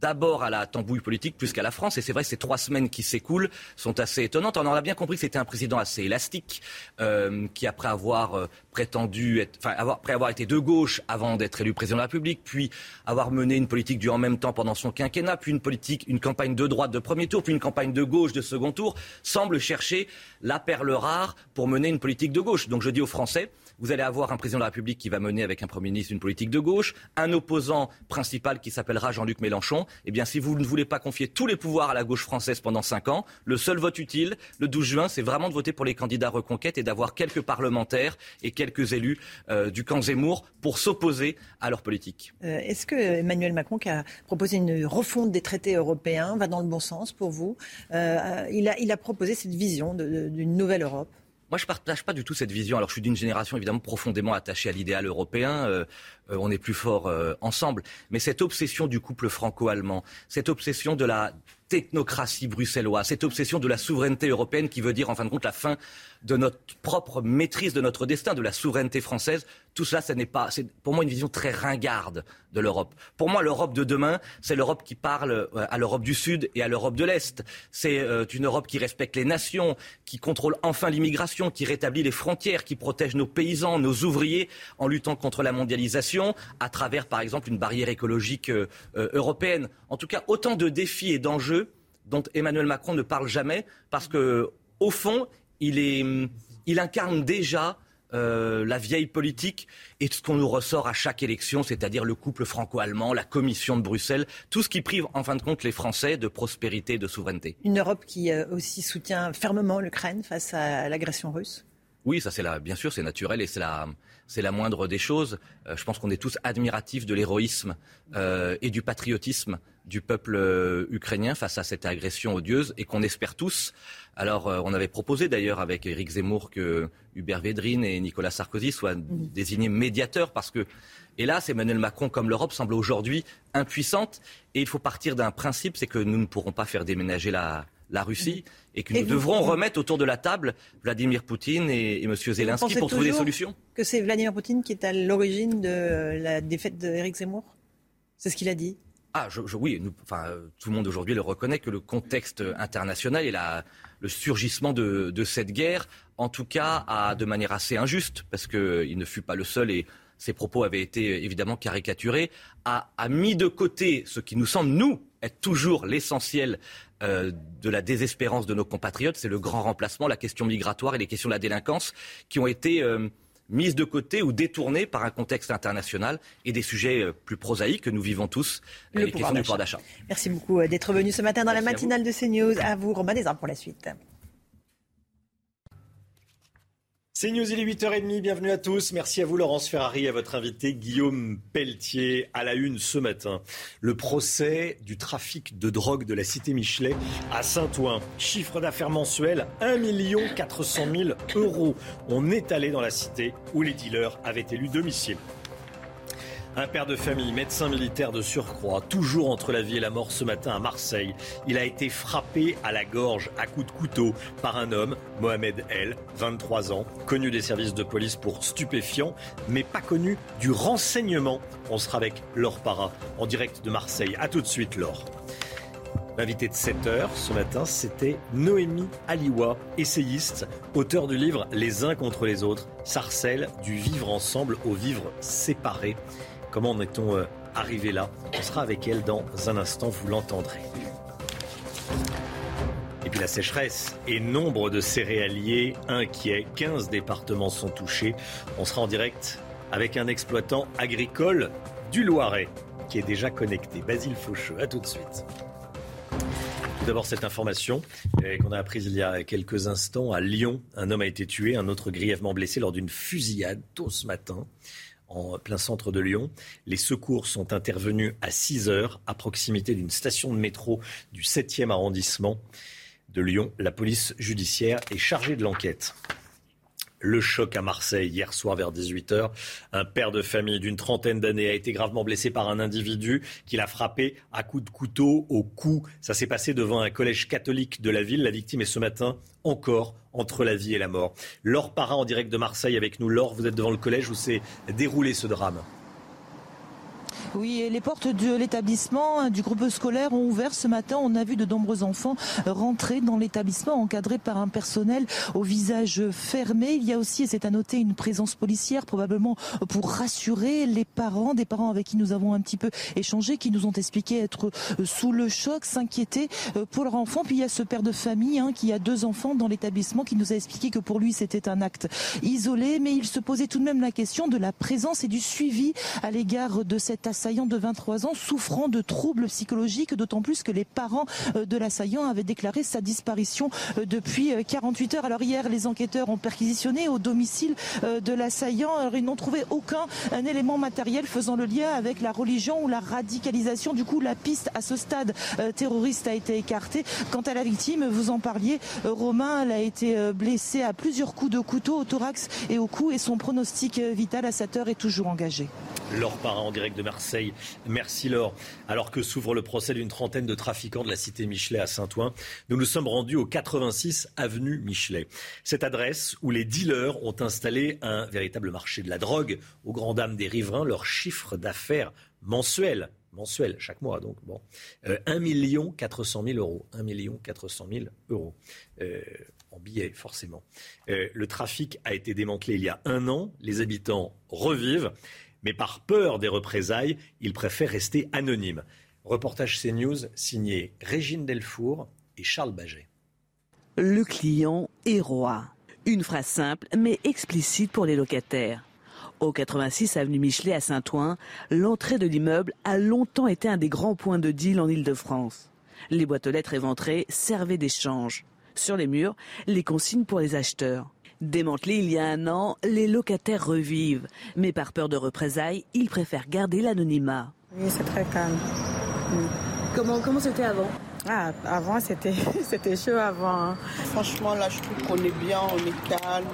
d'abord à la tambouille politique plus qu'à la France. Et c'est vrai, ces trois semaines qui s'écoulent sont assez étonnantes. On en a bien compris que c'était un président assez élastique, euh, qui après avoir euh, prétendu, être, enfin, après avoir été de gauche avant d'être élu président de la République, puis avoir mené une politique du en même temps pendant son quinquennat, puis une politique, une campagne de droite de premier tour, puis une campagne de gauche de second tour, semble chercher la perle rare pour mener une politique de gauche. Donc je dis aux Français, vous allez avoir un président de la République qui va mener avec un Premier ministre une politique de gauche, un opposant principal qui s'appellera Jean-Luc Mélenchon. Eh bien, si vous ne voulez pas confier tous les pouvoirs à la gauche française pendant cinq ans, le seul vote utile, le 12 juin, c'est vraiment de voter pour les candidats reconquête et d'avoir quelques parlementaires et quelques élus euh, du camp Zemmour pour s'opposer à leur politique. Euh, Est-ce que Emmanuel Macron, qui a proposé une refonte des traités européens, va dans le bon sens pour vous? Euh, il, a, proposé cette vision d'une nouvelle Europe. Moi, je partage pas du tout cette vision. Alors, je suis d'une génération évidemment profondément attachée à l'idéal européen. Euh, euh, on est plus fort euh, ensemble. Mais cette obsession du couple franco-allemand, cette obsession de la technocratie bruxelloise, cette obsession de la souveraineté européenne qui veut dire en fin de compte la fin de notre propre maîtrise de notre destin, de la souveraineté française, tout cela, ce n'est pas, c'est pour moi une vision très ringarde de l'Europe. Pour moi, l'Europe de demain, c'est l'Europe qui parle euh, à l'Europe du Sud et à l'Europe de l'Est. C'est euh, une Europe qui respecte les nations, qui contrôle enfin l'immigration, qui rétablit les frontières, qui protège nos paysans, nos ouvriers en luttant contre la mondialisation à travers, par exemple, une barrière écologique euh, européenne. En tout cas, autant de défis et d'enjeux dont Emmanuel Macron ne parle jamais parce que, au fond, il, est, hum, il incarne déjà euh, la vieille politique et ce qu'on nous ressort à chaque élection, c'est-à-dire le couple franco-allemand, la Commission de Bruxelles, tout ce qui prive en fin de compte les Français de prospérité et de souveraineté. Une Europe qui euh, aussi soutient fermement l'Ukraine face à l'agression russe? Oui, ça c'est bien sûr, c'est naturel et c'est la, c'est la moindre des choses. Euh, je pense qu'on est tous admiratifs de l'héroïsme et du patriotisme du peuple ukrainien face à cette agression odieuse et qu'on espère tous alors, euh, on avait proposé d'ailleurs avec Éric Zemmour que Hubert Védrine et Nicolas Sarkozy soient désignés médiateurs parce que, hélas, Emmanuel Macron, comme l'Europe, semble aujourd'hui impuissante. Et il faut partir d'un principe, c'est que nous ne pourrons pas faire déménager la, Russie et que nous devrons remettre autour de la table Vladimir Poutine et, et M. Zelensky pour trouver des solutions. Que c'est Vladimir Poutine qui est à l'origine de la défaite d'Éric Zemmour? C'est ce qu'il a dit ah, oui, enfin, tout le monde aujourd'hui le reconnaît que le contexte international et la, le surgissement de, cette guerre, en tout cas, a, de manière assez injuste, parce qu'il ne fut pas le seul et ses propos avaient été évidemment caricaturés, a, mis de côté ce qui nous semble, nous, être toujours l'essentiel euh, de la désespérance de nos compatriotes, c'est le grand remplacement, la question migratoire et les questions de la délinquance, qui ont été... Euh, mise de côté ou détournée par un contexte international et des sujets euh, plus prosaïques que nous vivons tous, le les questions du pouvoir d'achat. Merci beaucoup euh, d'être venu ce matin dans la matinale de CNews. À vous, Romain Desarmes, pour la suite. C'est News, il est 8h30, bienvenue à tous. Merci à vous Laurence Ferrari, à votre invité Guillaume Pelletier, à la une ce matin. Le procès du trafic de drogue de la cité Michelet à Saint-Ouen. Chiffre d'affaires mensuel, 1 400 000 euros. On est allé dans la cité où les dealers avaient élu domicile. Un père de famille, médecin militaire de surcroît, toujours entre la vie et la mort ce matin à Marseille. Il a été frappé à la gorge à coups de couteau par un homme, Mohamed El, 23 ans, connu des services de police pour stupéfiants, mais pas connu du renseignement. On sera avec Laure Para en direct de Marseille. A tout de suite, Laure. L'invité de 7 heures ce matin, c'était Noémie Aliwa, essayiste, auteur du livre Les uns contre les autres, sarcelle du vivre ensemble au vivre séparé. Comment en est-on euh, arrivé là? On sera avec elle dans un instant, vous l'entendrez. Et puis la sécheresse et nombre de céréaliers inquiets. 15 départements sont touchés. On sera en direct avec un exploitant agricole du Loiret qui est déjà connecté. Basile Faucheux, à tout de suite. Tout d'abord, cette information euh, qu'on a apprise il y a quelques instants à Lyon. Un homme a été tué, un autre grièvement blessé lors d'une fusillade tôt ce matin en plein centre de Lyon. Les secours sont intervenus à 6 heures à proximité d'une station de métro du 7e arrondissement de Lyon. La police judiciaire est chargée de l'enquête. Le choc à Marseille hier soir vers 18h. Un père de famille d'une trentaine d'années a été gravement blessé par un individu qui l'a frappé à coups de couteau au cou. Ça s'est passé devant un collège catholique de la ville. La victime est ce matin encore entre la vie et la mort. Laure Parra en direct de Marseille avec nous. Laure, vous êtes devant le collège où s'est déroulé ce drame. Oui, les portes de l'établissement hein, du groupe scolaire ont ouvert ce matin. On a vu de nombreux enfants rentrer dans l'établissement encadrés par un personnel au visage fermé. Il y a aussi, et c'est à noter, une présence policière probablement pour rassurer les parents, des parents avec qui nous avons un petit peu échangé, qui nous ont expliqué être sous le choc, s'inquiéter euh, pour leur enfant. Puis il y a ce père de famille hein, qui a deux enfants dans l'établissement qui nous a expliqué que pour lui c'était un acte isolé, mais il se posait tout de même la question de la présence et du suivi à l'égard de cet assaillant assaillant de 23 ans souffrant de troubles psychologiques, d'autant plus que les parents euh, de l'assaillant avaient déclaré sa disparition euh, depuis 48 euh, heures. Alors hier, les enquêteurs ont perquisitionné au domicile de l'assaillant. Alors ils n'ont trouvé aucun élément matériel faisant le lien avec la religion ou la radicalisation. Du coup, la piste à ce stade terroriste a été écartée. Quant à la victime, vous en parliez, Romain, elle a été blessée à plusieurs coups de couteau au thorax et au cou et son pronostic vital à cette heure est toujours engagé. Laure parent en direct de Marseille. Merci Laure. Alors que s'ouvre le procès d'une trentaine de trafiquants de la cité Michelet à Saint-Ouen, nous nous sommes rendus au 86 avenue Michelet. Cette adresse où les dealers ont installé un véritable marché de la drogue aux grandes dames des riverains, leur chiffre d'affaires mensuel mensuel, chaque mois donc, bon, euh, 1 400 000 euros. 1 400 000 euros. Euh, en billets, forcément. Euh, le trafic a été démantelé il y a un an. Les habitants revivent mais par peur des représailles, il préfère rester anonyme. Reportage CNews signé Régine Delfour et Charles Baget. Le client est roi. Une phrase simple mais explicite pour les locataires. Au 86 avenue Michelet à Saint-Ouen, l'entrée de l'immeuble a longtemps été un des grands points de deal en Ile-de-France. Les boîtes aux lettres éventrées servaient d'échange. Sur les murs, les consignes pour les acheteurs. Démantelés il y a un an, les locataires revivent. Mais par peur de représailles, ils préfèrent garder l'anonymat. Oui, c'est très calme. Comment comment c'était avant? Ah, avant, c'était, (laughs) c'était chaud avant. Hein. Franchement, là, je trouve qu'on est bien, on est calme.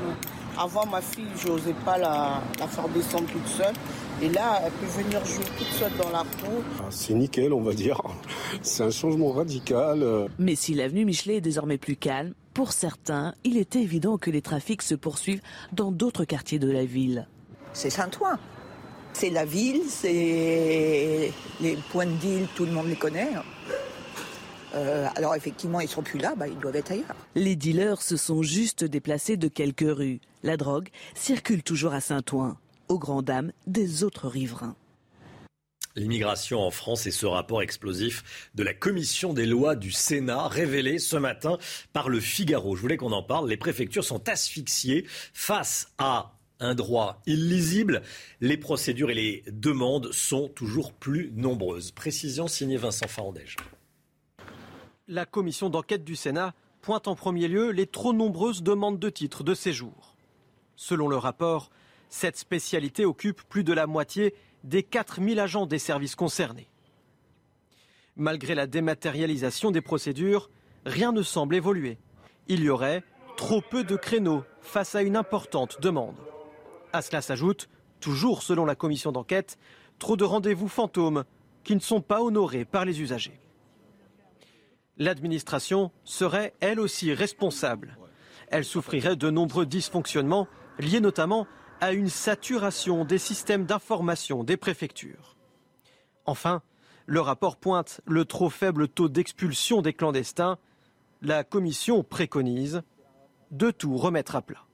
Avant, ma fille, je n'osais pas la, la, faire descendre toute seule. Et là, elle peut venir jouer toute seule dans la cour. Ah, c'est nickel, on va dire. (laughs) C'est un changement radical. Mais si l'avenue Michelet est désormais plus calme, pour certains, il est évident que les trafics se poursuivent dans d'autres quartiers de la ville. C'est Saint-Ouen. C'est la ville, c'est les points de deal, tout le monde les connaît. Euh, alors effectivement, ils sont plus là, bah, ils doivent être ailleurs. Les dealers se sont juste déplacés de quelques rues. La drogue circule toujours à Saint-Ouen, aux grandes dames des autres riverains. L'immigration en France et ce rapport explosif de la commission des lois du Sénat révélé ce matin par le Figaro. Je voulais qu'on en parle. Les préfectures sont asphyxiées face à un droit illisible. Les procédures et les demandes sont toujours plus nombreuses. Précision signée Vincent Farandège la commission d'enquête du Sénat pointe en premier lieu les trop nombreuses demandes de titres de séjour. Selon le rapport, cette spécialité occupe plus de la moitié des 4000 agents des services concernés. Malgré la dématérialisation des procédures, rien ne semble évoluer. Il y aurait trop peu de créneaux face à une importante demande. À cela s'ajoute, toujours selon la commission d'enquête, trop de rendez-vous fantômes qui ne sont pas honorés par les usagers l'administration serait elle aussi responsable. Elle souffrirait de nombreux dysfonctionnements liés notamment à une saturation des systèmes d'information des préfectures. Enfin, le rapport pointe le trop faible taux d'expulsion des clandestins. La Commission préconise de tout remettre à plat.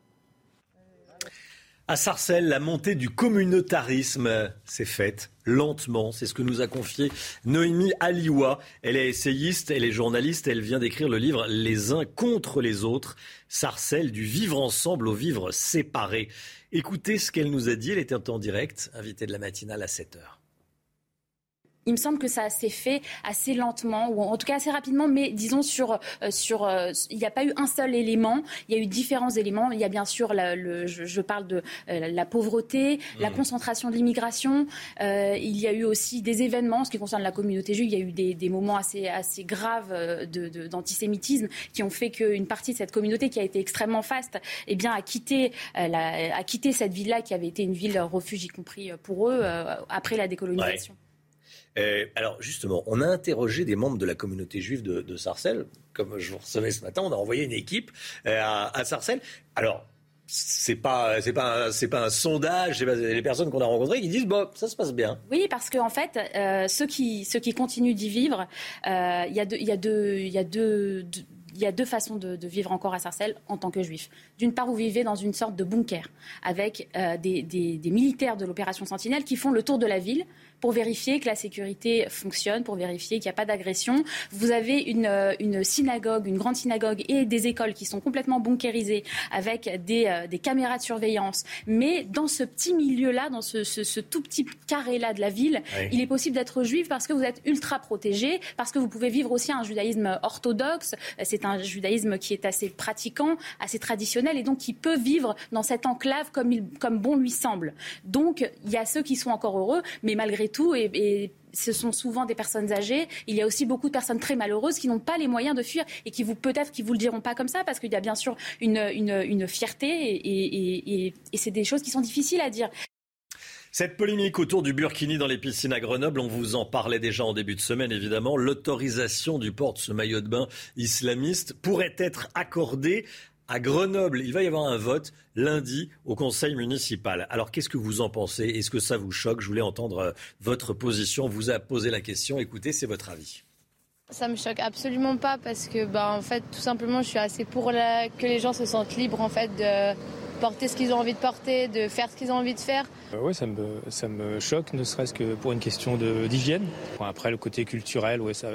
À Sarcelles, la montée du communautarisme s'est faite lentement. C'est ce que nous a confié Noémie Aliwa. Elle est essayiste, elle est journaliste, elle vient d'écrire le livre Les uns contre les autres. Sarcelles, du vivre ensemble au vivre séparé. Écoutez ce qu'elle nous a dit. Elle était en direct, invitée de la matinale à 7 heures il me semble que ça s'est fait assez lentement, ou en tout cas assez rapidement, mais disons sur, euh, sur euh, il n'y a pas eu un seul élément, il y a eu différents éléments. Il y a bien sûr, le, je, parle de euh, la pauvreté, la mmh. concentration de l'immigration. il y a eu aussi des événements, en ce qui concerne la communauté juive, il y a eu des, des moments assez, assez graves d'antisémitisme de, qui ont fait qu'une partie de cette communauté qui a été extrêmement faste, eh bien, a quitté, la, a quitté cette ville-là qui avait été une ville refuge, y compris pour eux, après la décolonisation. Euh, alors justement, on a interrogé des membres de la communauté juive de, Sarcelles. Comme je vous recevais ce matin, on a envoyé une équipe euh, à, Sarcelles. Alors, c'est pas pas pas un sondage, les personnes qu'on a rencontrées qui disent bon ça se passe bien. Oui parce qu'en en fait euh, ceux qui ceux qui continuent d'y vivre, il y a deux y a deux y a deux, il y a deux façons de, vivre encore à Sarcelles en tant que juif. D'une part, vous vivez dans une sorte de bunker avec des, des, militaires de l'opération Sentinelle qui font le tour de la ville pour vérifier que la sécurité fonctionne, pour vérifier qu'il n'y a pas d'agression. Vous avez une, euh, une, synagogue, une grande synagogue et des écoles qui sont complètement bunkérisées avec des, euh, des caméras de surveillance. Mais dans ce petit milieu-là, dans ce, ce, tout petit carré-là de la ville, il est possible d'être juif parce que vous êtes ultra protégé, parce que vous pouvez vivre aussi un judaïsme orthodoxe. C'est un judaïsme qui est assez pratiquant, assez traditionnel et donc qui peut vivre dans cette enclave comme, il, comme bon lui semble. Donc il y a ceux qui sont encore heureux, mais malgré tout, et, ce sont souvent des personnes âgées. Il y a aussi beaucoup de personnes très malheureuses qui n'ont pas les moyens de fuir et qui vous peut-être qui vous le diront pas comme ça parce qu'il y a bien sûr une, une, fierté et, et c'est des choses qui sont difficiles à dire. Cette polémique autour du burkini dans les piscines à Grenoble, on vous en parlait déjà en début de semaine évidemment. L'autorisation du port de ce maillot de bain islamiste pourrait être accordée à Grenoble, il va y avoir un vote lundi au conseil municipal. Alors qu'est-ce que vous en pensez? Est-ce que ça vous choque? Je voulais entendre euh, votre position. On vous a posé la question. Écoutez, c'est votre avis. Ça me choque absolument pas parce que, bah, en fait, tout simplement, je suis assez pour que les gens se sentent libres, en fait, de porter ce qu'ils ont envie de porter, de faire ce qu'ils ont envie de faire. Euh, oui, ça me, ça me choque, ne serait-ce que pour une question d'hygiène. après, le côté culturel, ouais, ça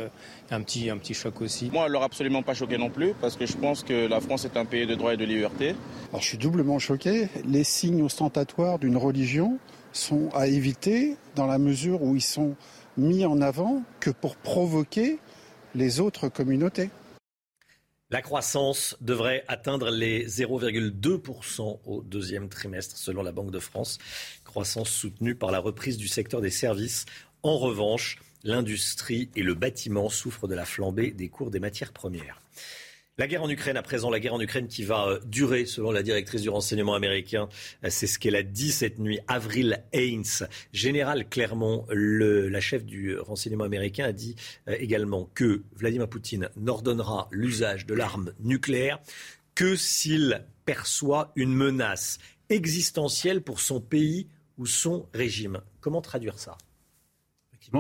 un petit, un petit choc aussi. Moi, elle leur absolument pas choqué non plus, parce que je pense que la France est un pays de droit et de liberté. Alors, je suis doublement choqué. Les signes ostentatoires d'une religion sont à éviter dans la mesure où ils sont mis en avant que pour provoquer les autres communautés. La croissance devrait atteindre les 0,2% au deuxième trimestre selon la Banque de France. Croissance soutenue par la reprise du secteur des services. En revanche, l'industrie et le bâtiment souffrent de la flambée des cours des matières premières. La guerre en Ukraine, à présent, la guerre en Ukraine qui va euh, durer, selon la directrice du renseignement américain, euh, c'est ce qu'elle a dit cette nuit, Avril Haines. Général Clermont, la chef du renseignement américain, a dit euh, également que Vladimir Poutine n'ordonnera l'usage de l'arme nucléaire que s'il perçoit une menace existentielle pour son pays ou son régime. Comment traduire ça?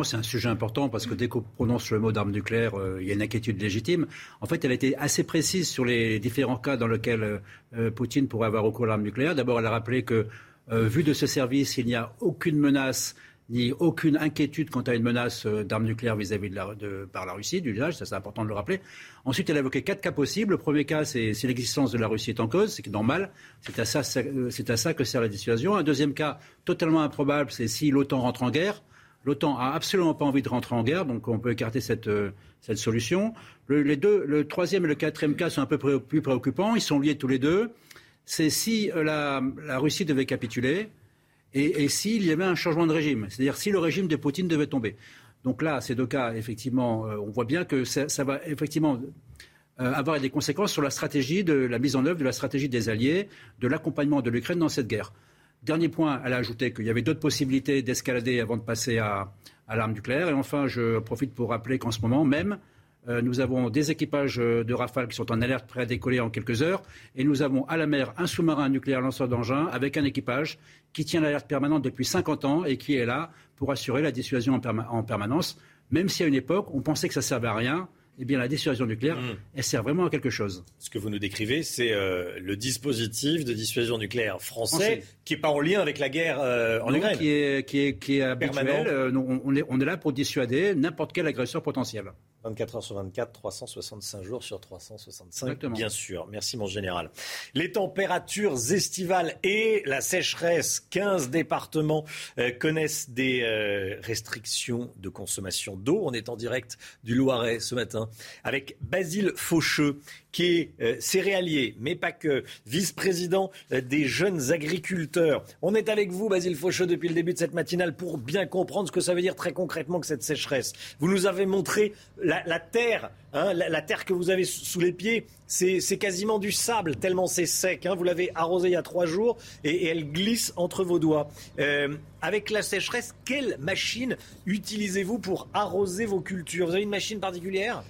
C'est un sujet important parce que dès qu'on prononce le mot d'arme nucléaire, euh, il y a une inquiétude légitime. En fait, elle a été assez précise sur les différents cas dans lesquels euh, euh, Poutine pourrait avoir recours à l'arme nucléaire. D'abord, elle a rappelé que, vu de ce service, il n'y a aucune menace ni aucune inquiétude quant à une menace d'armes nucléaires vis-à-vis de, la, par la Russie, du ça c'est important de le rappeler. Ensuite, elle a évoqué quatre cas possibles. Le premier cas, c'est si l'existence de la Russie est en cause, c'est normal, c'est à, c'est à ça que sert la dissuasion. Un deuxième cas, totalement improbable, c'est si l'OTAN rentre en guerre. L'OTAN a absolument pas envie de rentrer en guerre, donc on peut écarter cette, euh, solution. Le, les deux, le troisième et le quatrième cas sont un peu plus préoccupants. Ils sont liés tous les deux. C'est si euh, la, Russie devait capituler et, s'il y avait un changement de régime, c'est-à-dire si le régime de Poutine devait tomber. Donc là, ces deux cas, effectivement, euh, on voit bien que ça, ça va effectivement avoir des conséquences sur la stratégie de la mise en œuvre de la stratégie des alliés, de l'accompagnement de l'Ukraine dans cette guerre. Dernier point, elle a ajouté qu'il y avait d'autres possibilités d'escalader avant de passer à, l'arme nucléaire. Et enfin, je profite pour rappeler qu'en ce moment même, euh, nous avons des équipages euh, de Rafale qui sont en alerte prêts à décoller en quelques heures. Et nous avons à la mer un sous-marin nucléaire lanceur d'engins avec un équipage qui tient l'alerte permanente depuis 50 ans et qui est là pour assurer la dissuasion en, permanence. Même si à une époque, on pensait que ça servait à rien, eh bien, la dissuasion nucléaire, hmm. elle sert vraiment à quelque chose. Ce que vous nous décrivez, c'est euh, le dispositif de dissuasion nucléaire français, qui n'est pas en lien avec la guerre euh, en Ukraine. Qui est, qui est, qui est habituel. Euh, on, est, on est là pour dissuader n'importe quel agresseur potentiel. 24 heures sur 24, 365 jours sur 365, bien sûr. Merci mon général. Les températures estivales et la sécheresse, 15 départements connaissent des restrictions de consommation d'eau. On est en direct du Loiret ce matin avec Basile Faucheux, qui est euh, céréalier, mais pas que, vice-président euh, des jeunes agriculteurs. On est avec vous, Basile Faucheux, depuis le début de cette matinale pour bien comprendre ce que ça veut dire très concrètement que cette sécheresse. Vous nous avez montré la, terre, hein, la, terre que vous avez sous les pieds, c'est quasiment du sable, tellement c'est sec. Hein. Vous l'avez arrosé il y a trois jours et, elle glisse entre vos doigts. Euh, avec la sécheresse, quelle machine utilisez-vous pour arroser vos cultures? Vous avez une machine particulière?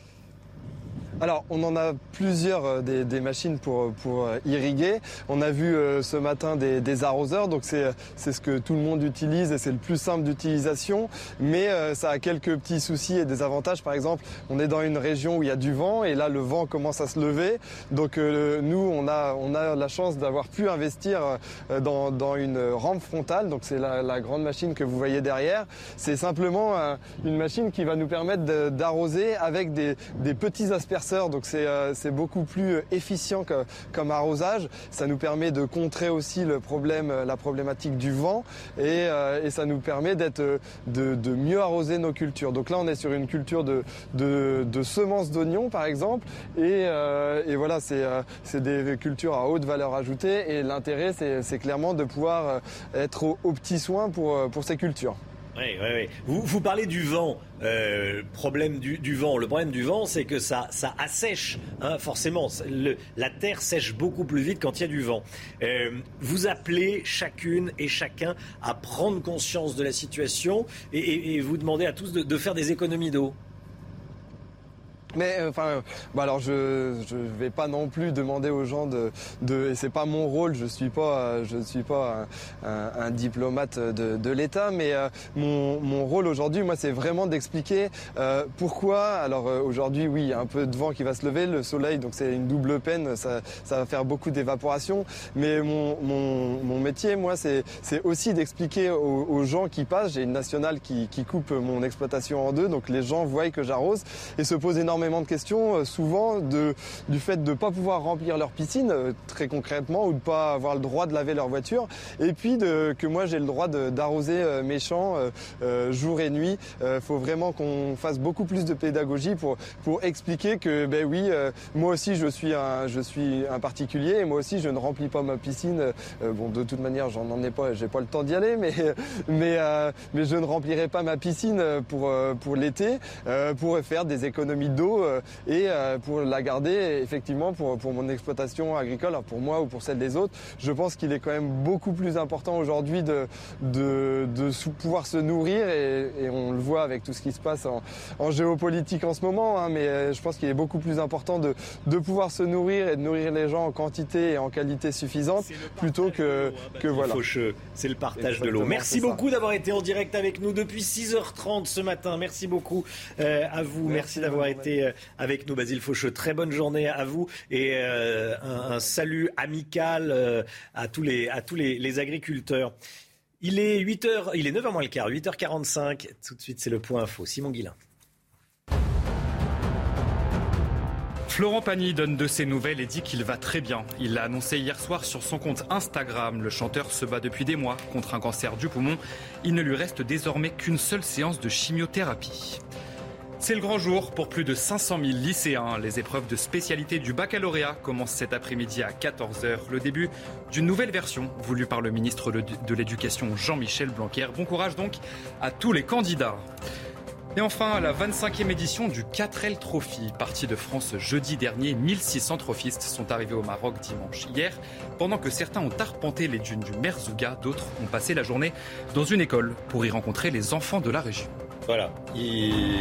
Alors, on en a plusieurs euh, des, machines pour, pour euh, irriguer. On a vu euh, ce matin des, arroseurs, donc c'est ce que tout le monde utilise et c'est le plus simple d'utilisation. Mais ça a quelques petits soucis et des avantages. Par exemple, on est dans une région où il y a du vent et là, le vent commence à se lever. Donc, nous, on a, on a la chance d'avoir pu investir dans, une rampe frontale. Donc, c'est la, grande machine que vous voyez derrière. C'est simplement une machine qui va nous permettre d'arroser avec des, des petits donc euh, c'est beaucoup plus efficient comme arrosage. Ça nous permet de contrer aussi problème, la problématique du vent et, euh, ça nous permet d'être de, mieux arroser nos cultures. Donc là on est sur une culture de, semences d'oignons par exemple et, euh, voilà c'est des cultures à haute valeur ajoutée et l'intérêt c'est clairement de pouvoir être aux au petits soins pour ces cultures. Oui, oui, oui. Vous, vous parlez du vent. Euh, problème du, vent. Le problème du vent, c'est que ça, ça assèche, hein, forcément. La terre sèche beaucoup plus vite quand il y a du vent. Euh, vous appelez chacune et chacun à prendre conscience de la situation et vous demandez à tous de, de faire des économies d'eau. Mais euh, enfin, bah alors je je vais pas non plus demander aux gens de de et c'est pas mon rôle. Je suis pas je suis pas un, un, diplomate de, de l'État, mais euh, mon, mon rôle aujourd'hui, moi, c'est vraiment d'expliquer euh, pourquoi. Alors euh, aujourd'hui, oui, il y a un peu de vent qui va se lever, le soleil, donc c'est une double peine. Ça ça va faire beaucoup d'évaporation. Mais mon mon mon métier, moi, c'est c'est aussi d'expliquer aux, aux, gens qui passent. J'ai une nationale qui qui coupe mon exploitation en deux, donc les gens voient que j'arrose et se posent énormément de questions, euh, souvent de, du fait de ne pas pouvoir remplir leur piscine, euh, très concrètement, ou de ne pas avoir le droit de laver leur voiture, et puis de, que moi j'ai le droit d'arroser euh, mes champs jour et nuit. Il faut vraiment qu'on fasse beaucoup plus de pédagogie pour, pour expliquer que, ben oui, moi aussi je suis, un, je suis un particulier, et moi aussi je ne remplis pas ma piscine. bon, de toute manière, j'en en ai pas, j'ai pas le temps d'y aller, mais, (laughs) mais, mais je ne remplirai pas ma piscine pour, pour l'été, pour faire des économies d'eau euh, et euh, pour la garder effectivement pour, pour mon exploitation agricole, pour moi ou pour celle des autres, je pense qu'il est quand même beaucoup plus important aujourd'hui de, de, de, pouvoir se nourrir et, et, on le voit avec tout ce qui se passe en, en géopolitique en ce moment, hein, mais euh, je pense qu'il est beaucoup plus important de, de pouvoir se nourrir et de nourrir les gens en quantité et en qualité suffisante plutôt que, hein, que voilà. C'est le partage de l'eau. Merci beaucoup d'avoir été en direct avec nous depuis 6h30 ce matin. Merci beaucoup euh, à vous. Merci, Merci d'avoir été euh, avec nous, Basile Faucheux. Très bonne journée à vous et euh, un, salut amical euh, à tous les, agriculteurs. Il est 8h, il est 9h moins le quart, 8h45. Tout de suite, c'est le point info. Simon Guillain. Florent Pagny donne de ses nouvelles et dit qu'il va très bien. Il l'a annoncé hier soir sur son compte Instagram. Le chanteur se bat depuis des mois contre un cancer du poumon. Il ne lui reste désormais qu'une seule séance de chimiothérapie. C'est le grand jour pour plus de 500 000 lycéens. Les épreuves de spécialité du baccalauréat commencent cet après-midi à 14h. Le début d'une nouvelle version voulue par le ministre de l'Éducation Jean-Michel Blanquer. Bon courage donc à tous les candidats. Et enfin, la 25e édition du 4L Trophy, partie de France jeudi dernier. 1600 trophistes sont arrivés au Maroc dimanche. Hier, pendant que certains ont arpenté les dunes du Merzouga, d'autres ont passé la journée dans une école pour y rencontrer les enfants de la région. Voilà,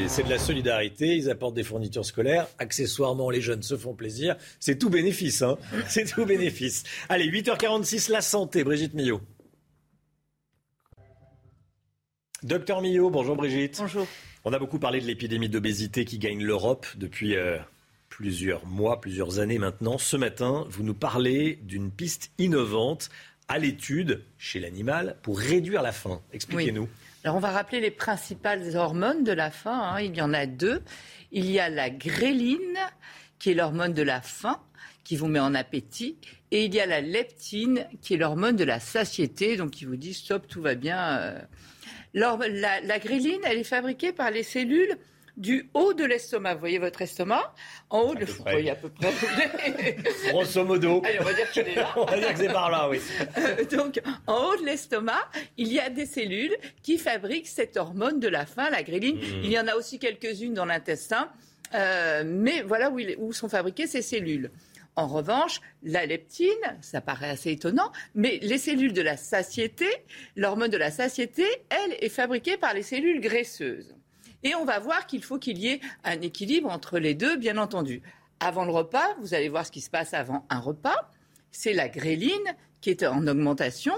c'est de la solidarité, ils apportent des fournitures scolaires, accessoirement les jeunes se font plaisir, c'est tout bénéfice, hein (laughs) c'est tout bénéfice. Allez, 8h46, la santé, Brigitte Millot. Docteur Millot, bonjour Brigitte. Bonjour. On a beaucoup parlé de l'épidémie d'obésité qui gagne l'Europe depuis euh, plusieurs mois, plusieurs années maintenant. Ce matin, vous nous parlez d'une piste innovante à l'étude chez l'animal pour réduire la faim. Expliquez-nous. Oui. Alors on va rappeler les principales hormones de la faim. Hein. Il y en a deux. Il y a la gréline, qui est l'hormone de la faim, qui vous met en appétit. Et il y a la leptine, qui est l'hormone de la satiété, donc qui vous dit stop, tout va bien. Euh. La, la gréline, elle est fabriquée par les cellules du haut de l'estomac. Vous voyez votre estomac En haut, de... à peu près. (laughs) Grosso modo. Allez, on va dire qu'il est là. (laughs) on va dire que c'est par là, oui. Euh, donc, en haut de l'estomac, il y a des cellules qui fabriquent cette hormone de la faim, la gréline. Mmh. Il y en a aussi quelques-unes dans l'intestin. Euh, mais voilà où, il, où sont fabriquées ces cellules. En revanche, la leptine, ça paraît assez étonnant, mais les cellules de la satiété, l'hormone de la satiété, elle est fabriquée par les cellules graisseuses. Et on va voir qu'il faut qu'il y ait un équilibre entre les deux, bien entendu. Avant le repas, vous allez voir ce qui se passe avant un repas. C'est la gréline qui est en augmentation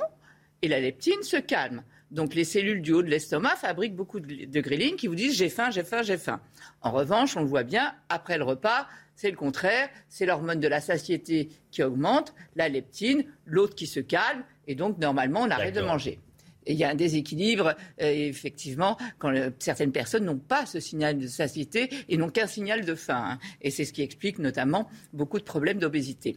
et la leptine se calme. Donc les cellules du haut de l'estomac fabriquent beaucoup de gréline qui vous disent j'ai faim, j'ai faim, j'ai faim. En revanche, on le voit bien, après le repas, c'est le contraire, c'est l'hormone de la satiété qui augmente, la leptine, l'autre qui se calme, et donc normalement on arrête de manger. Il y a un déséquilibre, euh, effectivement, quand certaines personnes n'ont pas ce signal de satiété et n'ont qu'un signal de faim. Hein. Et c'est ce qui explique notamment beaucoup de problèmes d'obésité.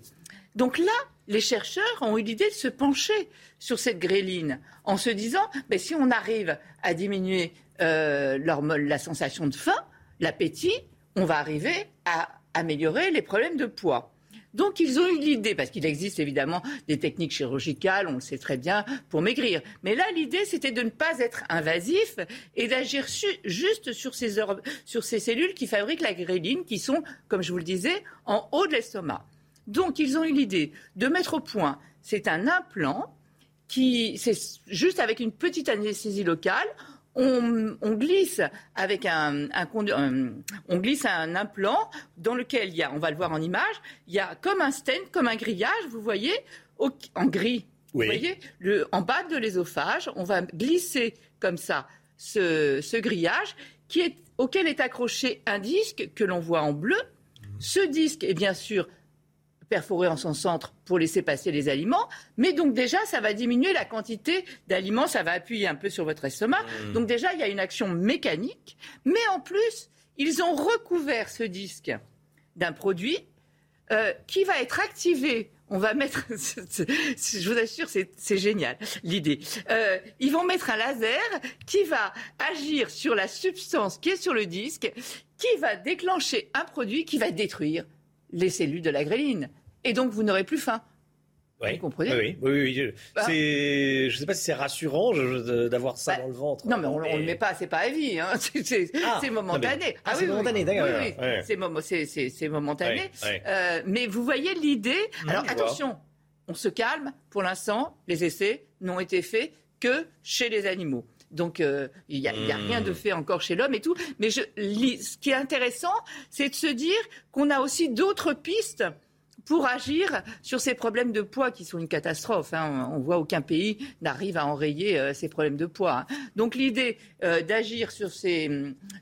Donc là, les chercheurs ont eu l'idée de se pencher sur cette gréline en se disant, ben, si on arrive à diminuer euh, la sensation de faim, l'appétit, on va arriver à améliorer les problèmes de poids. Donc ils ont eu l'idée, parce qu'il existe évidemment des techniques chirurgicales, on le sait très bien, pour maigrir. Mais là, l'idée, c'était de ne pas être invasif et d'agir juste sur ces, cellules qui fabriquent la gréline, qui sont, comme je vous le disais, en haut de l'estomac. Donc ils ont eu l'idée de mettre au point, c'est un implant qui, c'est juste avec une petite anesthésie locale, on, glisse avec un, on glisse un implant dans lequel il y a, on va le voir en image, il y a comme un stent, comme un grillage, vous voyez, en gris. Vous voyez, le, en bas de l'ésophage, on va glisser comme ça ce, grillage qui est, auquel est accroché un disque que l'on voit en bleu. Ce disque est bien sûr perforé en son centre pour laisser passer les aliments. Mais donc déjà, ça va diminuer la quantité d'aliments, ça va appuyer un peu sur votre estomac. Mmh. Donc déjà, il y a une action mécanique. Mais en plus, ils ont recouvert ce disque d'un produit euh, qui va être activé. On va mettre, (laughs) je vous assure, c'est génial l'idée. Euh, ils vont mettre un laser qui va agir sur la substance qui est sur le disque, qui va déclencher un produit qui va détruire les cellules de la gréline. Et donc, vous n'aurez plus faim. Oui. Vous comprenez Oui, oui, oui. Je bah. ne sais pas si c'est rassurant d'avoir ça bah, dans le ventre. Non, mais on ne le met pas, c'est pas à vie. Hein. (laughs) Ah, c'est momentané. Ah, c'est momentané, d'accord. C'est momentané. Euh, mais vous voyez l'idée. Mmh, Alors attention, on se calme. Pour l'instant, les essais n'ont été faits que chez les animaux. Donc, euh, il n'y a, rien de hmm. fait encore chez l'homme et tout. Mais je, ce qui est intéressant, c'est de se dire qu'on a aussi d'autres pistes pour agir sur ces problèmes de poids qui sont une catastrophe. Hein. On voit aucun pays n'arrive à enrayer euh, ces problèmes de poids. Hein. Donc l'idée euh, d'agir sur,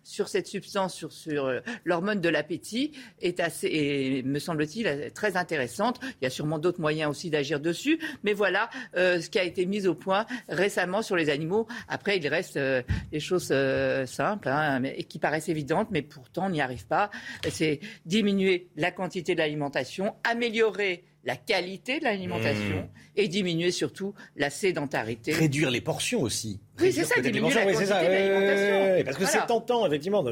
sur cette substance, sur, euh, l'hormone de l'appétit, est assez, me semble-t-il, très intéressante. Il y a sûrement d'autres moyens aussi d'agir dessus, mais voilà ce qui a été mis au point récemment sur les animaux. Après, il reste des choses simples hein, qui paraissent évidentes, mais pourtant on n'y arrive pas. C'est diminuer la quantité de l'alimentation, améliorer la qualité de l'alimentation mmh. et diminuer surtout la sédentarité. Réduire les portions aussi. Oui, c'est ça, diminuer la quantité de l'alimentation. parce que c'est tentant, effectivement.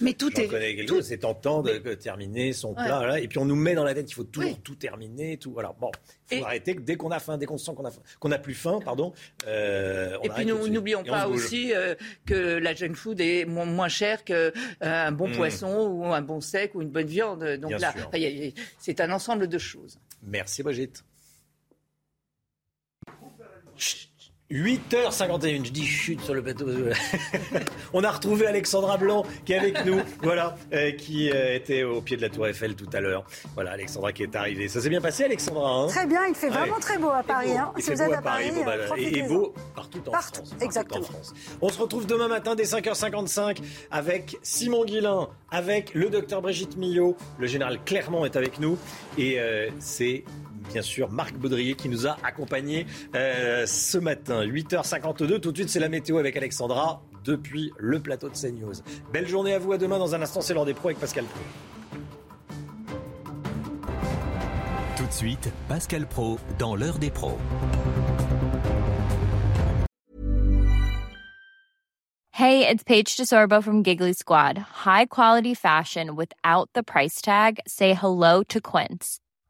Mais tout est. C'est tentant de terminer son plat. et puis on nous met dans la tête qu'il faut toujours tout terminer. Tout, voilà. Bon, il faut arrêter dès qu'on a faim, dès qu'on sent qu'on a, qu'on a plus faim, pardon. Euh, et puis nous n'oublions pas aussi euh, que la junk food est moins chère qu'un euh, bon mmh. poisson ou un bon sec ou une bonne viande. Donc là, c'est un ensemble de choses. Merci Brigitte. 8h51, je dis chute sur le bateau. (laughs) On a retrouvé Alexandra Blanc qui est avec nous, voilà, euh, qui euh, était au pied de la Tour Eiffel tout à l'heure. Voilà, Alexandra qui est arrivée. Ça s'est bien passé, Alexandra hein? Très bien, il fait vraiment très beau à Paris. Hein. si vous êtes à, Paris, bah, et, beau partout en France. Exactement. On se retrouve demain matin dès 5h55 avec Simon Guillain, avec le docteur Brigitte Millot. Le général Clermont est avec nous et euh, c'est bien sûr Marc Baudrier qui nous a accompagnés euh, ce matin. 8h52, tout de suite c'est la météo avec Alexandra depuis le plateau de CNews. Belle journée à vous, à demain. Dans un instant, c'est l'heure des pros avec Pascal Pro. Tout de suite, Pascal Pro dans l'heure des pros. Hey, it's Paige DeSorbo from Giggly Squad. High quality fashion without the price tag? Say hello to Quince.